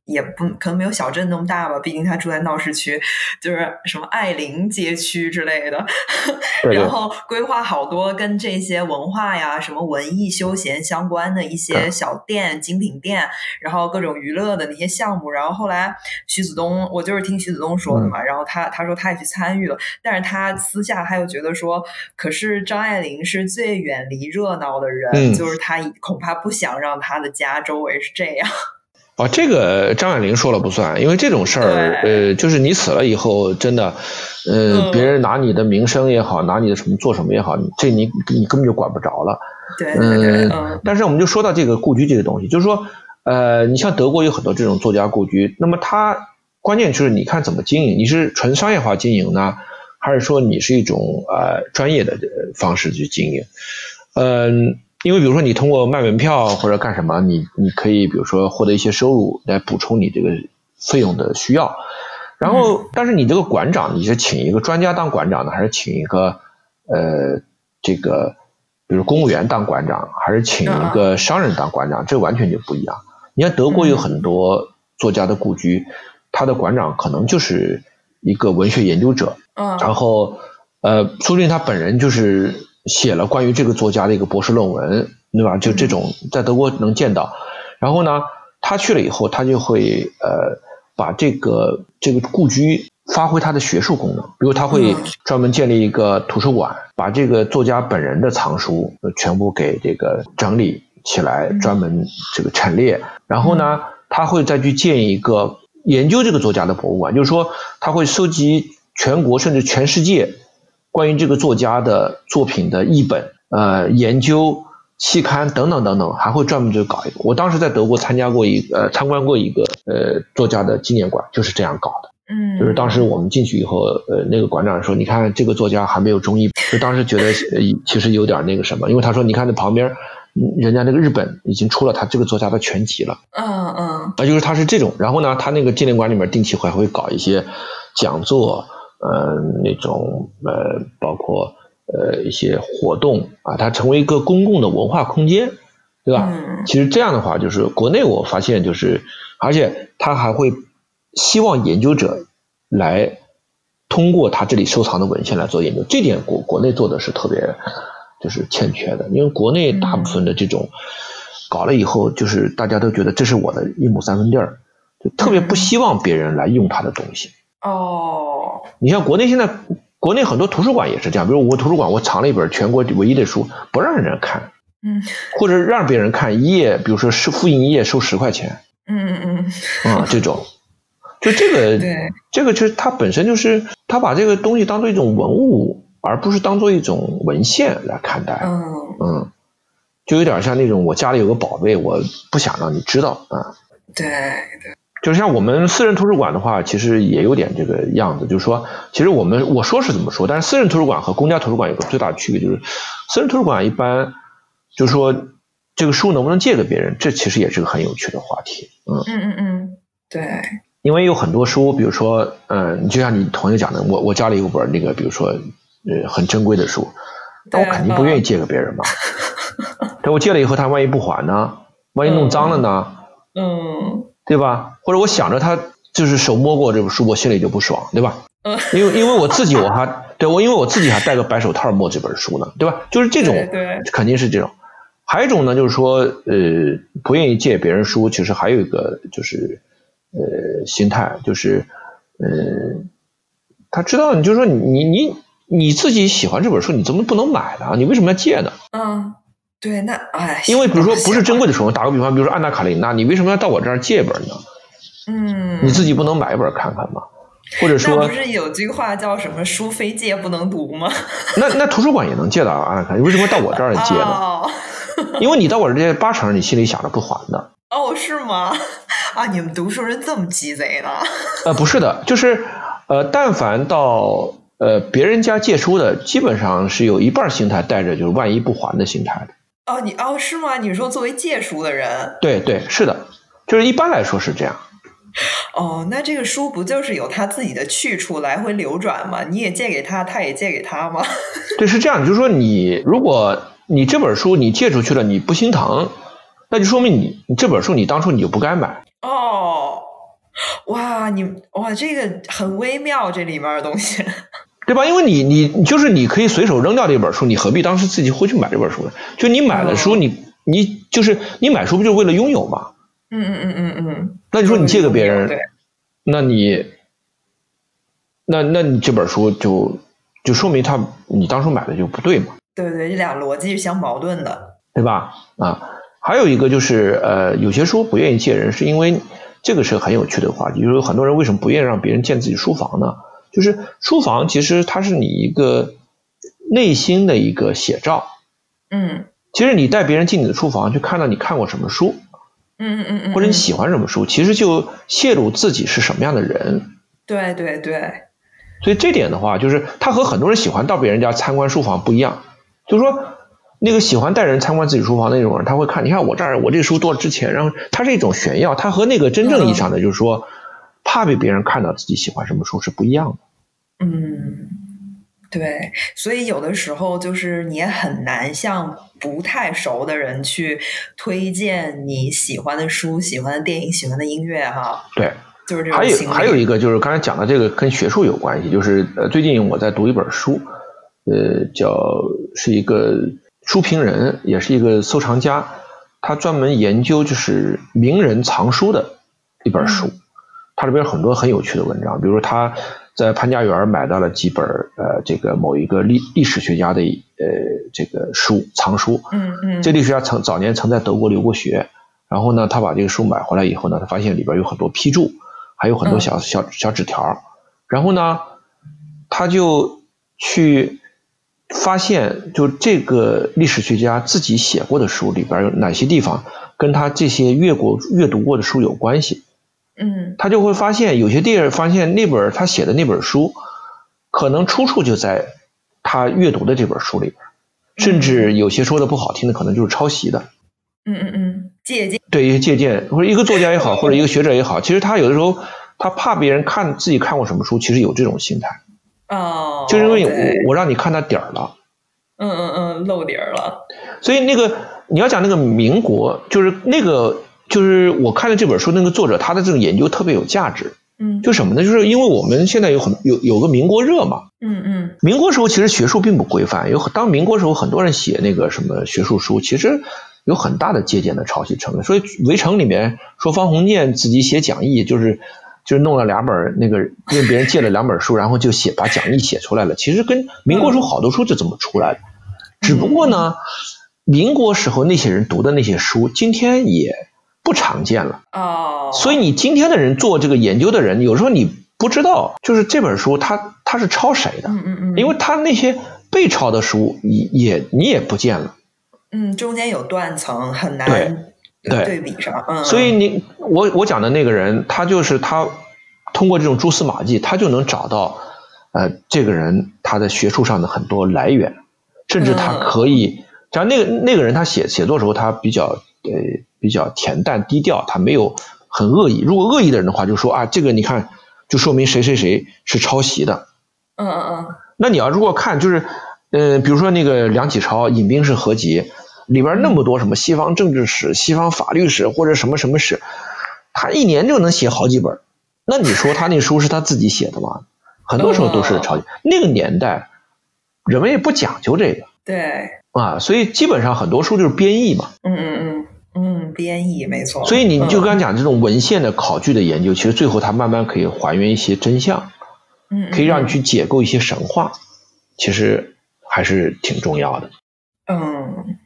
也不可能没有小镇那么大吧，毕竟他住在闹市区，就是什么爱林街区之类的。然后规划好多跟这些文化呀、什么文艺休闲相关的一些小店、精品店，然后各种娱乐的那些项目。然后后来徐子东，我就是听徐子东说的嘛，然后他他说他也去参与了，但是他私下他又觉得说，可是张爱玲是最远离热闹的人，就是他恐怕不想让他的家周围是这样。啊，这个张爱玲说了不算，因为这种事儿，呃，就是你死了以后，真的，呃，别人拿你的名声也好，拿你的什么做什么也好，这你你根本就管不着了。对对对。但是我们就说到这个故居这个东西，就是说，呃，你像德国有很多这种作家故居，那么它关键就是你看怎么经营，你是纯商业化经营呢，还是说你是一种呃专业的方式去经营？嗯。因为比如说你通过卖门票或者干什么，你你可以比如说获得一些收入来补充你这个费用的需要，然后但是你这个馆长你是请一个专家当馆长呢，还是请一个呃这个比如公务员当馆长，还是请一个商人当馆长，这完全就不一样。你看德国有很多作家的故居，他的馆长可能就是一个文学研究者，然后呃说不定他本人就是。写了关于这个作家的一个博士论文，对吧？就这种在德国能见到。然后呢，他去了以后，他就会呃把这个这个故居发挥他的学术功能，比如他会专门建立一个图书馆，把这个作家本人的藏书全部给这个整理起来，专门这个陈列。然后呢，他会再去建一个研究这个作家的博物馆，就是说他会收集全国甚至全世界。关于这个作家的作品的译本、呃研究期刊等等等等，还会专门就搞一个。我当时在德国参加过一呃参观过一个呃作家的纪念馆，就是这样搞的。嗯，就是当时我们进去以后，呃那个馆长说：“你看这个作家还没有中译。”就当时觉得其实有点那个什么，因为他说：“你看那旁边，人家那个日本已经出了他这个作家的全集了。”嗯嗯，啊就是他是这种。然后呢，他那个纪念馆里面定期还会搞一些讲座。呃，那种呃，包括呃一些活动啊，它成为一个公共的文化空间，对吧？其实这样的话，就是国内我发现就是，而且他还会希望研究者来通过他这里收藏的文献来做研究，这点国国内做的是特别就是欠缺的，因为国内大部分的这种搞了以后，就是大家都觉得这是我的一亩三分地儿，就特别不希望别人来用他的东西。哦，你像国内现在，国内很多图书馆也是这样，比如我图书馆，我藏了一本全国唯一的书，不让人看，嗯，或者让别人看一页，比如说是复印一页收十块钱，嗯嗯嗯，啊，这种，就这个，对，这个就是它本身就是他把这个东西当做一种文物，而不是当做一种文献来看待，嗯。嗯，就有点像那种我家里有个宝贝，我不想让你知道啊，对对。就像我们私人图书馆的话，其实也有点这个样子，就是说，其实我们我说是怎么说，但是私人图书馆和公家图书馆有个最大的区别，就是私人图书馆一般就是说这个书能不能借给别人，这其实也是个很有趣的话题。嗯嗯嗯嗯，对，因为有很多书，比如说，嗯，就像你同学讲的，我我家里有本那个，比如说呃很珍贵的书，那我肯定不愿意借给别人嘛。但我借了以后，他万一不还呢？万一弄脏了呢？嗯，对吧？或者我想着他就是手摸过这本书，我心里就不爽，对吧？嗯，因为因为我自己我还对我因为我自己还戴个白手套摸这本书呢，对吧？就是这种，对，肯定是这种。还有一种呢，就是说，呃，不愿意借别人书，其实还有一个就是，呃，心态，就是，呃，他知道，你就说你你你自己喜欢这本书，你怎么不能买呢？你为什么要借呢？嗯，对，那哎，因为比如说不是珍贵的书，打个比方，比如说《安娜卡列尼娜》，你为什么要到我这儿借本呢？嗯，你自己不能买一本看看吗？或者说，不是有句话叫什么“书非借不能读”吗？那那图书馆也能借到《安娜卡列尼娜》，为什么到我这儿来借呢？因为你到我这八成，你心里想着不还的。哦，是吗？啊，你们读书人这么鸡贼呢？呃，不是的，就是呃，但凡到呃别人家借书的，基本上是有一半心态带着就是万一不还的心态的。哦，你哦是吗？你说作为借书的人？对对，是的，就是一般来说是这样。哦，那这个书不就是有他自己的去处，来回流转吗？你也借给他，他也借给他吗？对，是这样。就是说，你如果你这本书你借出去了，你不心疼，那就说明你你这本书你当初你就不该买。哦，哇，你哇，这个很微妙，这里面的东西，对吧？因为你你就是你可以随手扔掉这本书，你何必当时自己会去买这本书呢？就你买了书，你你就是你买书不就是为了拥有吗？嗯嗯嗯嗯嗯。那你说你借给别人，那你那那你这本书就就说明他你当初买的就不对嘛？对对，这俩逻辑是相矛盾的，对吧？啊，还有一个就是呃，有些书不愿意借人，是因为这个是很有趣的话题，就是很多人为什么不愿意让别人建自己书房呢？就是书房其实它是你一个内心的一个写照。嗯，其实你带别人进你的书房，去看到你看过什么书，嗯嗯嗯嗯，或者你喜欢什么书，其实就泄露自己是什么样的人。对对对。所以这点的话，就是他和很多人喜欢到别人家参观书房不一样。就是说，那个喜欢带人参观自己书房那种人，他会看，你看我这儿，我这书多值钱。然后，他是一种炫耀，他和那个真正意义上的，就是说，怕被别人看到自己喜欢什么书是不一样的。嗯，对，所以有的时候就是你也很难向不太熟的人去推荐你喜欢的书、喜欢的电影、喜欢的音乐，哈。对，就是这种。还有还有一个就是刚才讲的这个跟学术有关系，就是呃，最近我在读一本书。呃，叫是一个书评人，也是一个收藏家，他专门研究就是名人藏书的一本书，他里边很多很有趣的文章，比如说他在潘家园买到了几本呃这个某一个历历史学家的呃这个书藏书，嗯嗯，这历史学家曾早年曾在德国留过学，然后呢，他把这个书买回来以后呢，他发现里边有很多批注，还有很多小小小纸条，然后呢，他就去。发现就这个历史学家自己写过的书里边有哪些地方跟他这些阅过阅读过的书有关系？嗯，他就会发现有些地儿发现那本他写的那本书可能出处就在他阅读的这本书里边，甚至有些说的不好听的可能就是抄袭的。嗯嗯嗯，借鉴对一些借鉴或者一个作家也好或者一个学者也好，其实他有的时候他怕别人看自己看过什么书，其实有这种心态。哦，就是因为我我让你看他底儿了，嗯嗯嗯，露底儿了。所以那个你要讲那个民国，就是那个就是我看的这本书，那个作者他的这种研究特别有价值。嗯，就什么呢？就是因为我们现在有很有有个民国热嘛。嗯嗯。民国时候其实学术并不规范，有当民国时候很多人写那个什么学术书，其实有很大的借鉴的抄袭成分。所以《围城》里面说方鸿渐自己写讲义，就是。就是弄了两本那个，问别人借了两本书，然后就写把讲义写出来了。其实跟民国时候好多书就这么出来的，只不过呢，民国时候那些人读的那些书，今天也不常见了。哦。所以你今天的人做这个研究的人，有时候你不知道，就是这本书他他是抄谁的？嗯嗯嗯。因为他那些被抄的书，也也你也不见了。嗯，中间有断层，很难。对对比上，嗯，所以你我我讲的那个人，他就是他通过这种蛛丝马迹，他就能找到呃这个人他的学术上的很多来源，甚至他可以，像那个那个人他写写作时候他比较呃比较恬淡低调，他没有很恶意。如果恶意的人的话，就说啊这个你看就说明谁谁谁是抄袭的，嗯嗯嗯。那你要如果看就是呃比如说那个梁启超引兵式合集。里边那么多什么西方政治史、西方法律史或者什么什么史，他一年就能写好几本，那你说他那书是他自己写的吗？很多时候都是抄袭。那个年代，人们也不讲究这个。对。啊，所以基本上很多书就是编译嘛。嗯嗯嗯嗯，编译没错。所以你就刚刚讲这种文献的考据的研究，其实最后它慢慢可以还原一些真相，嗯，可以让你去解构一些神话，其实还是挺重要的。嗯。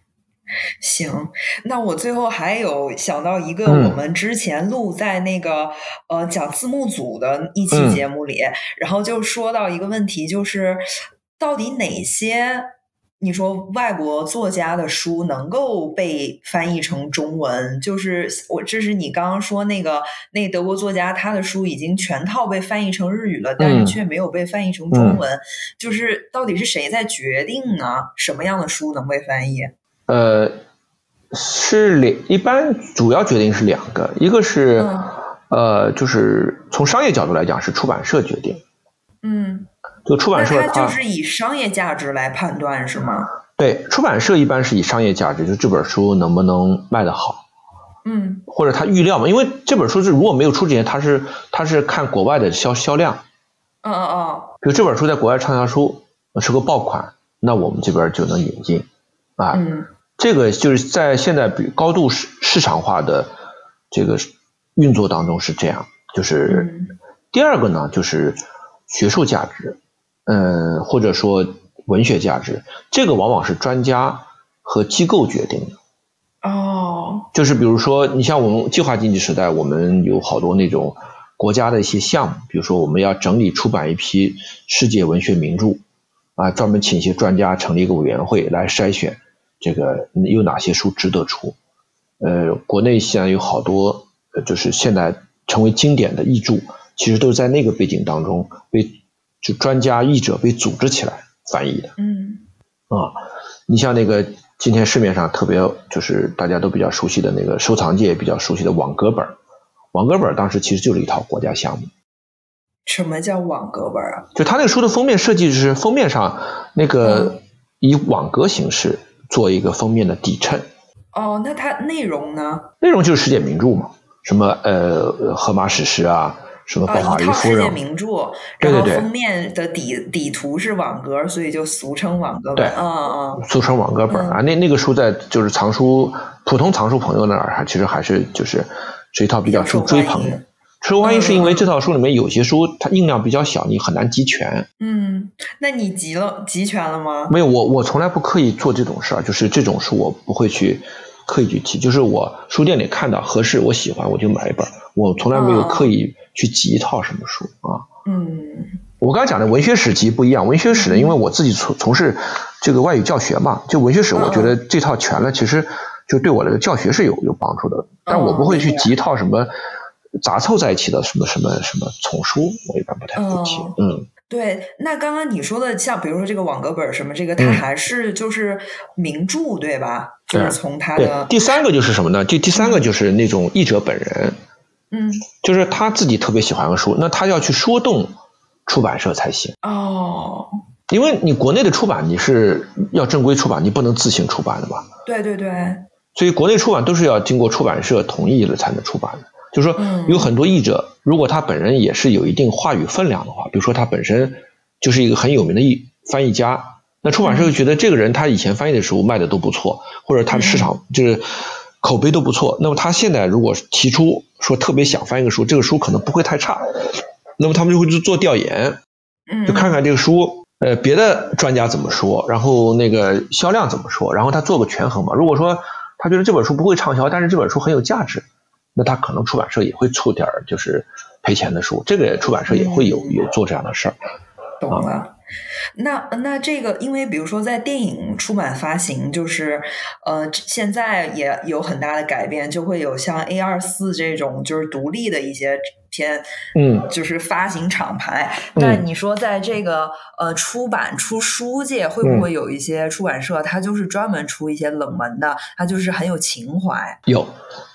行，那我最后还有想到一个，我们之前录在那个呃讲字幕组的一期节目里，然后就说到一个问题，就是到底哪些你说外国作家的书能够被翻译成中文？就是我这是你刚刚说那个那德国作家他的书已经全套被翻译成日语了，但是却没有被翻译成中文，就是到底是谁在决定呢？什么样的书能被翻译？呃，是两，一般主要决定是两个，一个是呃，就是从商业角度来讲是出版社决定。嗯，就出版社它就是以商业价值来判断是吗？对，出版社一般是以商业价值，就这本书能不能卖得好。嗯，或者他预料嘛，因为这本书是如果没有出之前，他是他是看国外的销销量。嗯嗯嗯。比如这本书在国外畅销书是个爆款，那我们这边就能引进啊。嗯。这个就是在现在比高度市市场化的这个运作当中是这样，就是第二个呢，就是学术价值，嗯，或者说文学价值，这个往往是专家和机构决定的。哦，就是比如说，你像我们计划经济时代，我们有好多那种国家的一些项目，比如说我们要整理出版一批世界文学名著，啊，专门请一些专家成立一个委员会来筛选。这个有哪些书值得出？呃，国内现在有好多，就是现在成为经典的译著，其实都是在那个背景当中被就专家译者被组织起来翻译的。嗯。啊，你像那个今天市面上特别就是大家都比较熟悉的那个收藏界比较熟悉的网格本，网格本当时其实就是一套国家项目。什么叫网格本啊？就他那个书的封面设计是封面上那个以网格形式。做一个封面的底衬。哦，那它内容呢？内容就是世界名著嘛，什么呃《荷马史诗》啊，什么《宝马利夫人》。世界名著，然后封面的底底图是网格，所以就俗称网格本。对，嗯嗯。俗称网格本啊，那那个书在就是藏书普通藏书朋友那儿，还其实还是就是是一套比较受追捧的。受欢迎是因为这套书里面有些书它印量比较小，你很难集全。嗯，那你集了集全了吗？没有，我我从来不刻意做这种事儿，就是这种书我不会去刻意去集，就是我书店里看到合适我喜欢我就买一本，我从来没有刻意去集一套什么书啊。嗯，我刚刚讲的文学史集不一样，文学史呢，因为我自己从从事这个外语教学嘛，就文学史，我觉得这套全了，其实就对我的教学是有有帮助的，但我不会去集一套什么。杂凑在一起的什么什么什么丛书，我一般不太会集。嗯，对。那刚刚你说的，像比如说这个网格本什么，这个它还是就是名著，对吧？就是从它的第三个就是什么呢？第第三个就是那种译者本人，嗯，就是他自己特别喜欢个书，那他要去说动出版社才行。哦，因为你国内的出版你是要正规出版，你不能自行出版的吧？对对对。所以国内出版都是要经过出版社同意了才能出版的。就是说，有很多译者，如果他本人也是有一定话语分量的话，比如说他本身就是一个很有名的译翻译家，那出版社会觉得这个人他以前翻译的书卖的都不错，或者他的市场就是口碑都不错，那么他现在如果提出说特别想翻一个书，这个书可能不会太差，那么他们就会去做调研，就看看这个书，呃，别的专家怎么说，然后那个销量怎么说，然后他做个权衡嘛。如果说他觉得这本书不会畅销，但是这本书很有价值。那他可能出版社也会出点儿就是赔钱的书，这个出版社也会有有做这样的事儿。懂了。那那这个，因为比如说在电影出版发行，就是呃，现在也有很大的改变，就会有像 A 二四这种就是独立的一些片，嗯，就是发行厂牌。那你说在这个呃出版出书界，会不会有一些出版社，它就是专门出一些冷门的，它就是很有情怀？有，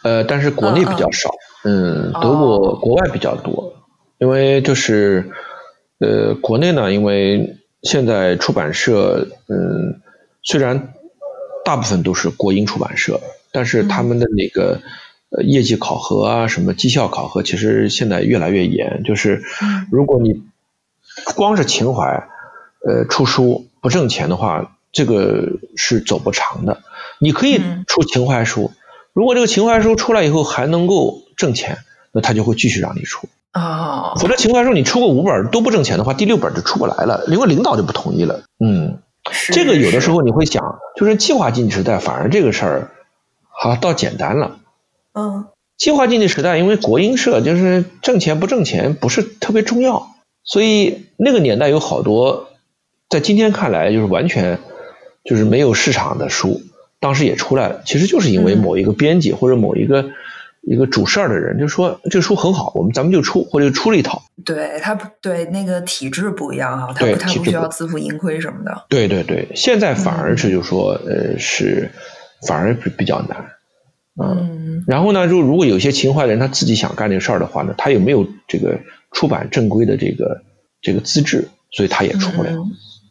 呃，但是国内比较少，嗯，德国国外比较多，因为就是。呃，国内呢，因为现在出版社，嗯，虽然大部分都是国营出版社，但是他们的那个呃业绩考核啊，什么绩效考核，其实现在越来越严。就是如果你光是情怀，呃，出书不挣钱的话，这个是走不长的。你可以出情怀书，如果这个情怀书出来以后还能够挣钱，那他就会继续让你出啊。否则情况下说你出个五本都不挣钱的话，第六本就出不来了，因为领导就不同意了。嗯，这个有的时候你会想，就是计划经济时代，反而这个事儿好倒简单了。嗯，计划经济时代，因为国营社就是挣钱不挣钱不是特别重要，所以那个年代有好多，在今天看来就是完全就是没有市场的书。当时也出来了，其实就是因为某一个编辑或者某一个一个主事儿的人就说这书很好，我们咱们就出，或者出了一套。对他不对那个体制不一样哈，他他不需要自负盈亏什么的。对对对，现在反而是就说呃是反而比比较难。嗯，然后呢，就如果有些情怀的人他自己想干这事儿的话呢，他又没有这个出版正规的这个这个资质，所以他也出不了。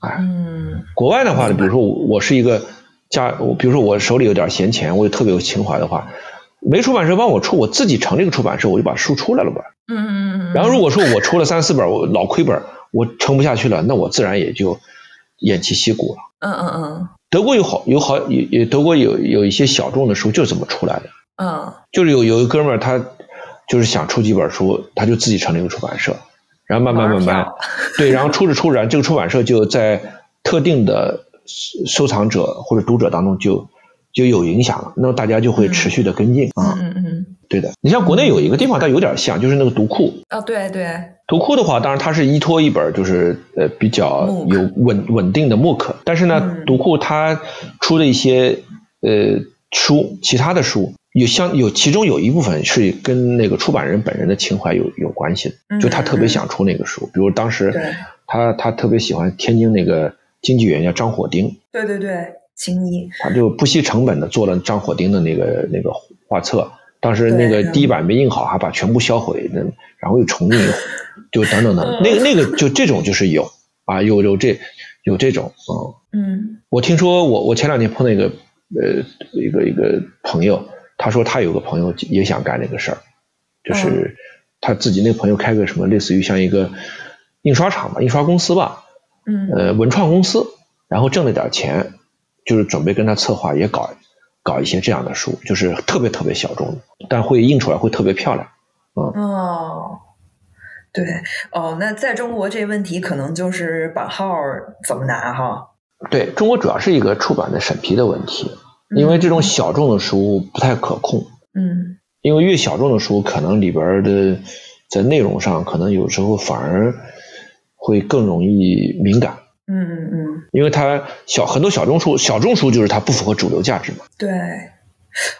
哎，嗯，国外的话呢，比如说我是一个。家，我比如说我手里有点闲钱，我也特别有情怀的话，没出版社帮我出，我自己成立个出版社，我就把书出来了吧。嗯嗯嗯。然后如果说我出了三四本，我老亏本，我撑不下去了，那我自然也就偃旗息鼓了。嗯嗯嗯。德国有好有好有有德国有有一些小众的书就是这么出来的。嗯。就是有有一哥们儿他就是想出几本书，他就自己成立一个出版社，然后慢慢慢慢，对，然后出着出着，这个出版社就在特定的。收藏者或者读者当中就就有影响了，那么大家就会持续的跟进啊，嗯嗯，对的。你像国内有一个地方，它有点像，就是那个读库。啊，对对。读库的话，当然它是依托一本就是呃比较有稳稳定的木刻，但是呢，读库它出的一些呃书，其他的书有相有其中有一部分是跟那个出版人本人的情怀有有关系的，就他特别想出那个书，比如当时他他特别喜欢天津那个。经纪人叫张火丁，对对对，青衣，他就不惜成本的做了张火丁的那个那个画册，当时那个第一版没印好，还把全部销毁，那然后又重印，就等等等，那个那个就这种就是有啊，有有这有这种嗯嗯，我听说我我前两天碰到一个呃一个一个朋友，他说他有个朋友也想干这个事儿，就是他自己那朋友开个什么类似于像一个印刷厂吧，印刷公司吧。嗯，呃，文创公司，然后挣了点钱，就是准备跟他策划也搞搞一些这样的书，就是特别特别小众的，但会印出来会特别漂亮。嗯哦，对哦，那在中国这问题可能就是版号怎么拿哈？对中国主要是一个出版的审批的问题，因为这种小众的书不太可控。嗯，因为越小众的书，可能里边的在内容上，可能有时候反而。会更容易敏感，嗯嗯嗯，因为它小很多小众书，小众书就是它不符合主流价值嘛。对，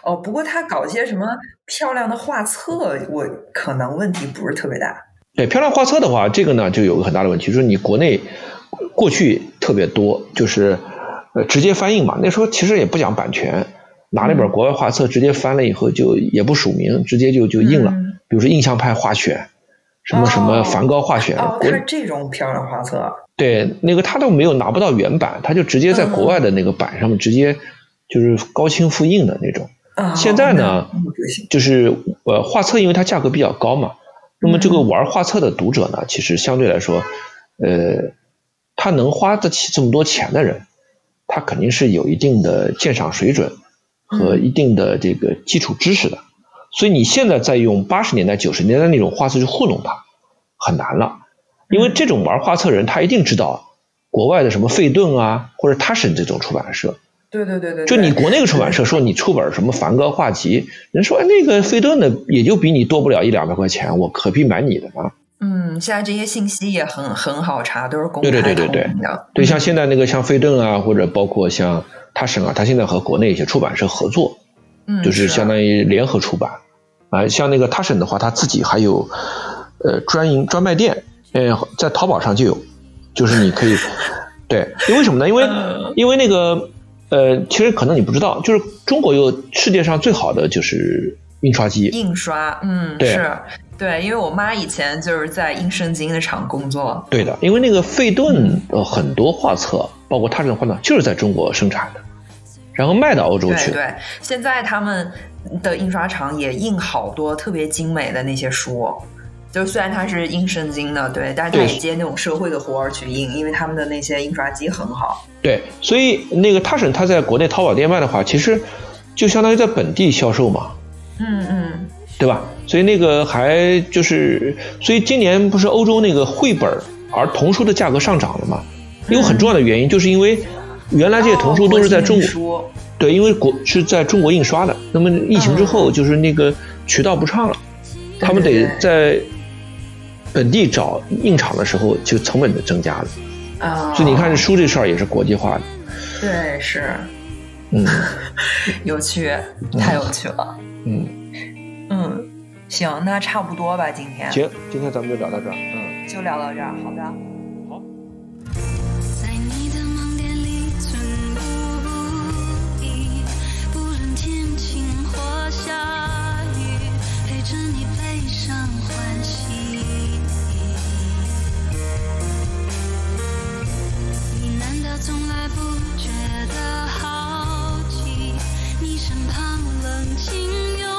哦，不过他搞些什么漂亮的画册，我可能问题不是特别大。对，漂亮画册的话，这个呢就有个很大的问题，就是你国内过去特别多，就是呃直接翻印嘛，那时候其实也不讲版权，拿了一本国外画册直接翻了以后就也不署名，直接就就印了，比如说印象派画选。什么什么梵高画选，哦，是这种漂亮画册。对，那个他都没有拿不到原版，他就直接在国外的那个版上面直接就是高清复印的那种。现在呢，就是呃画册，因为它价格比较高嘛，那么这个玩画册的读者呢，其实相对来说，呃，他能花得起这么多钱的人，他肯定是有一定的鉴赏水准和一定的这个基础知识的。所以你现在再用八十年代、九十年代那种画册去糊弄他，很难了，因为这种玩画册人，他一定知道国外的什么费顿啊，或者他审这种出版社。对对对对。就你国内的出版社说你出本什么梵高画集，人说那个费顿的也就比你多不了一两百块钱，我何必买你的呢？嗯，现在这些信息也很很好查，都是公开对对对对对。对，像现在那个像费顿啊，或者包括像他审啊，他现在和国内一些出版社合作，嗯，就是相当于联合出版。啊，像那个他审的话，他自己还有呃专营专卖店，呃，在淘宝上就有，就是你可以 对，因为什么呢？因为因为那个呃，其实可能你不知道，就是中国有世界上最好的就是印刷机，印刷，嗯，是，对，因为我妈以前就是在印圣经的厂工作，对的，因为那个费顿的很多画册，包括他这种画册，就是在中国生产的。然后卖到欧洲去。对，现在他们的印刷厂也印好多特别精美的那些书。就虽然他是印圣经的，对，但是他也接那种社会的活儿去印，因为他们的那些印刷机很好。对，所以那个他省他在国内淘宝店卖的话，其实就相当于在本地销售嘛。嗯嗯，对吧？所以那个还就是，所以今年不是欧洲那个绘本儿童书的价格上涨了嘛？有很重要的原因，就是因为原来这些童书都是在中国，对，因为国是在中国印刷的。那么疫情之后，就是那个渠道不畅了，他们得在。本地找印厂的时候，就成本就增加了啊。所以你看，这书这事儿也是国际化的。对，是。嗯，有趣，太有趣了。嗯嗯，行，那差不多吧，今天。行，今天咱们就聊到这儿。嗯，就聊到这儿。好的。从来不觉得好奇，你身旁冷清。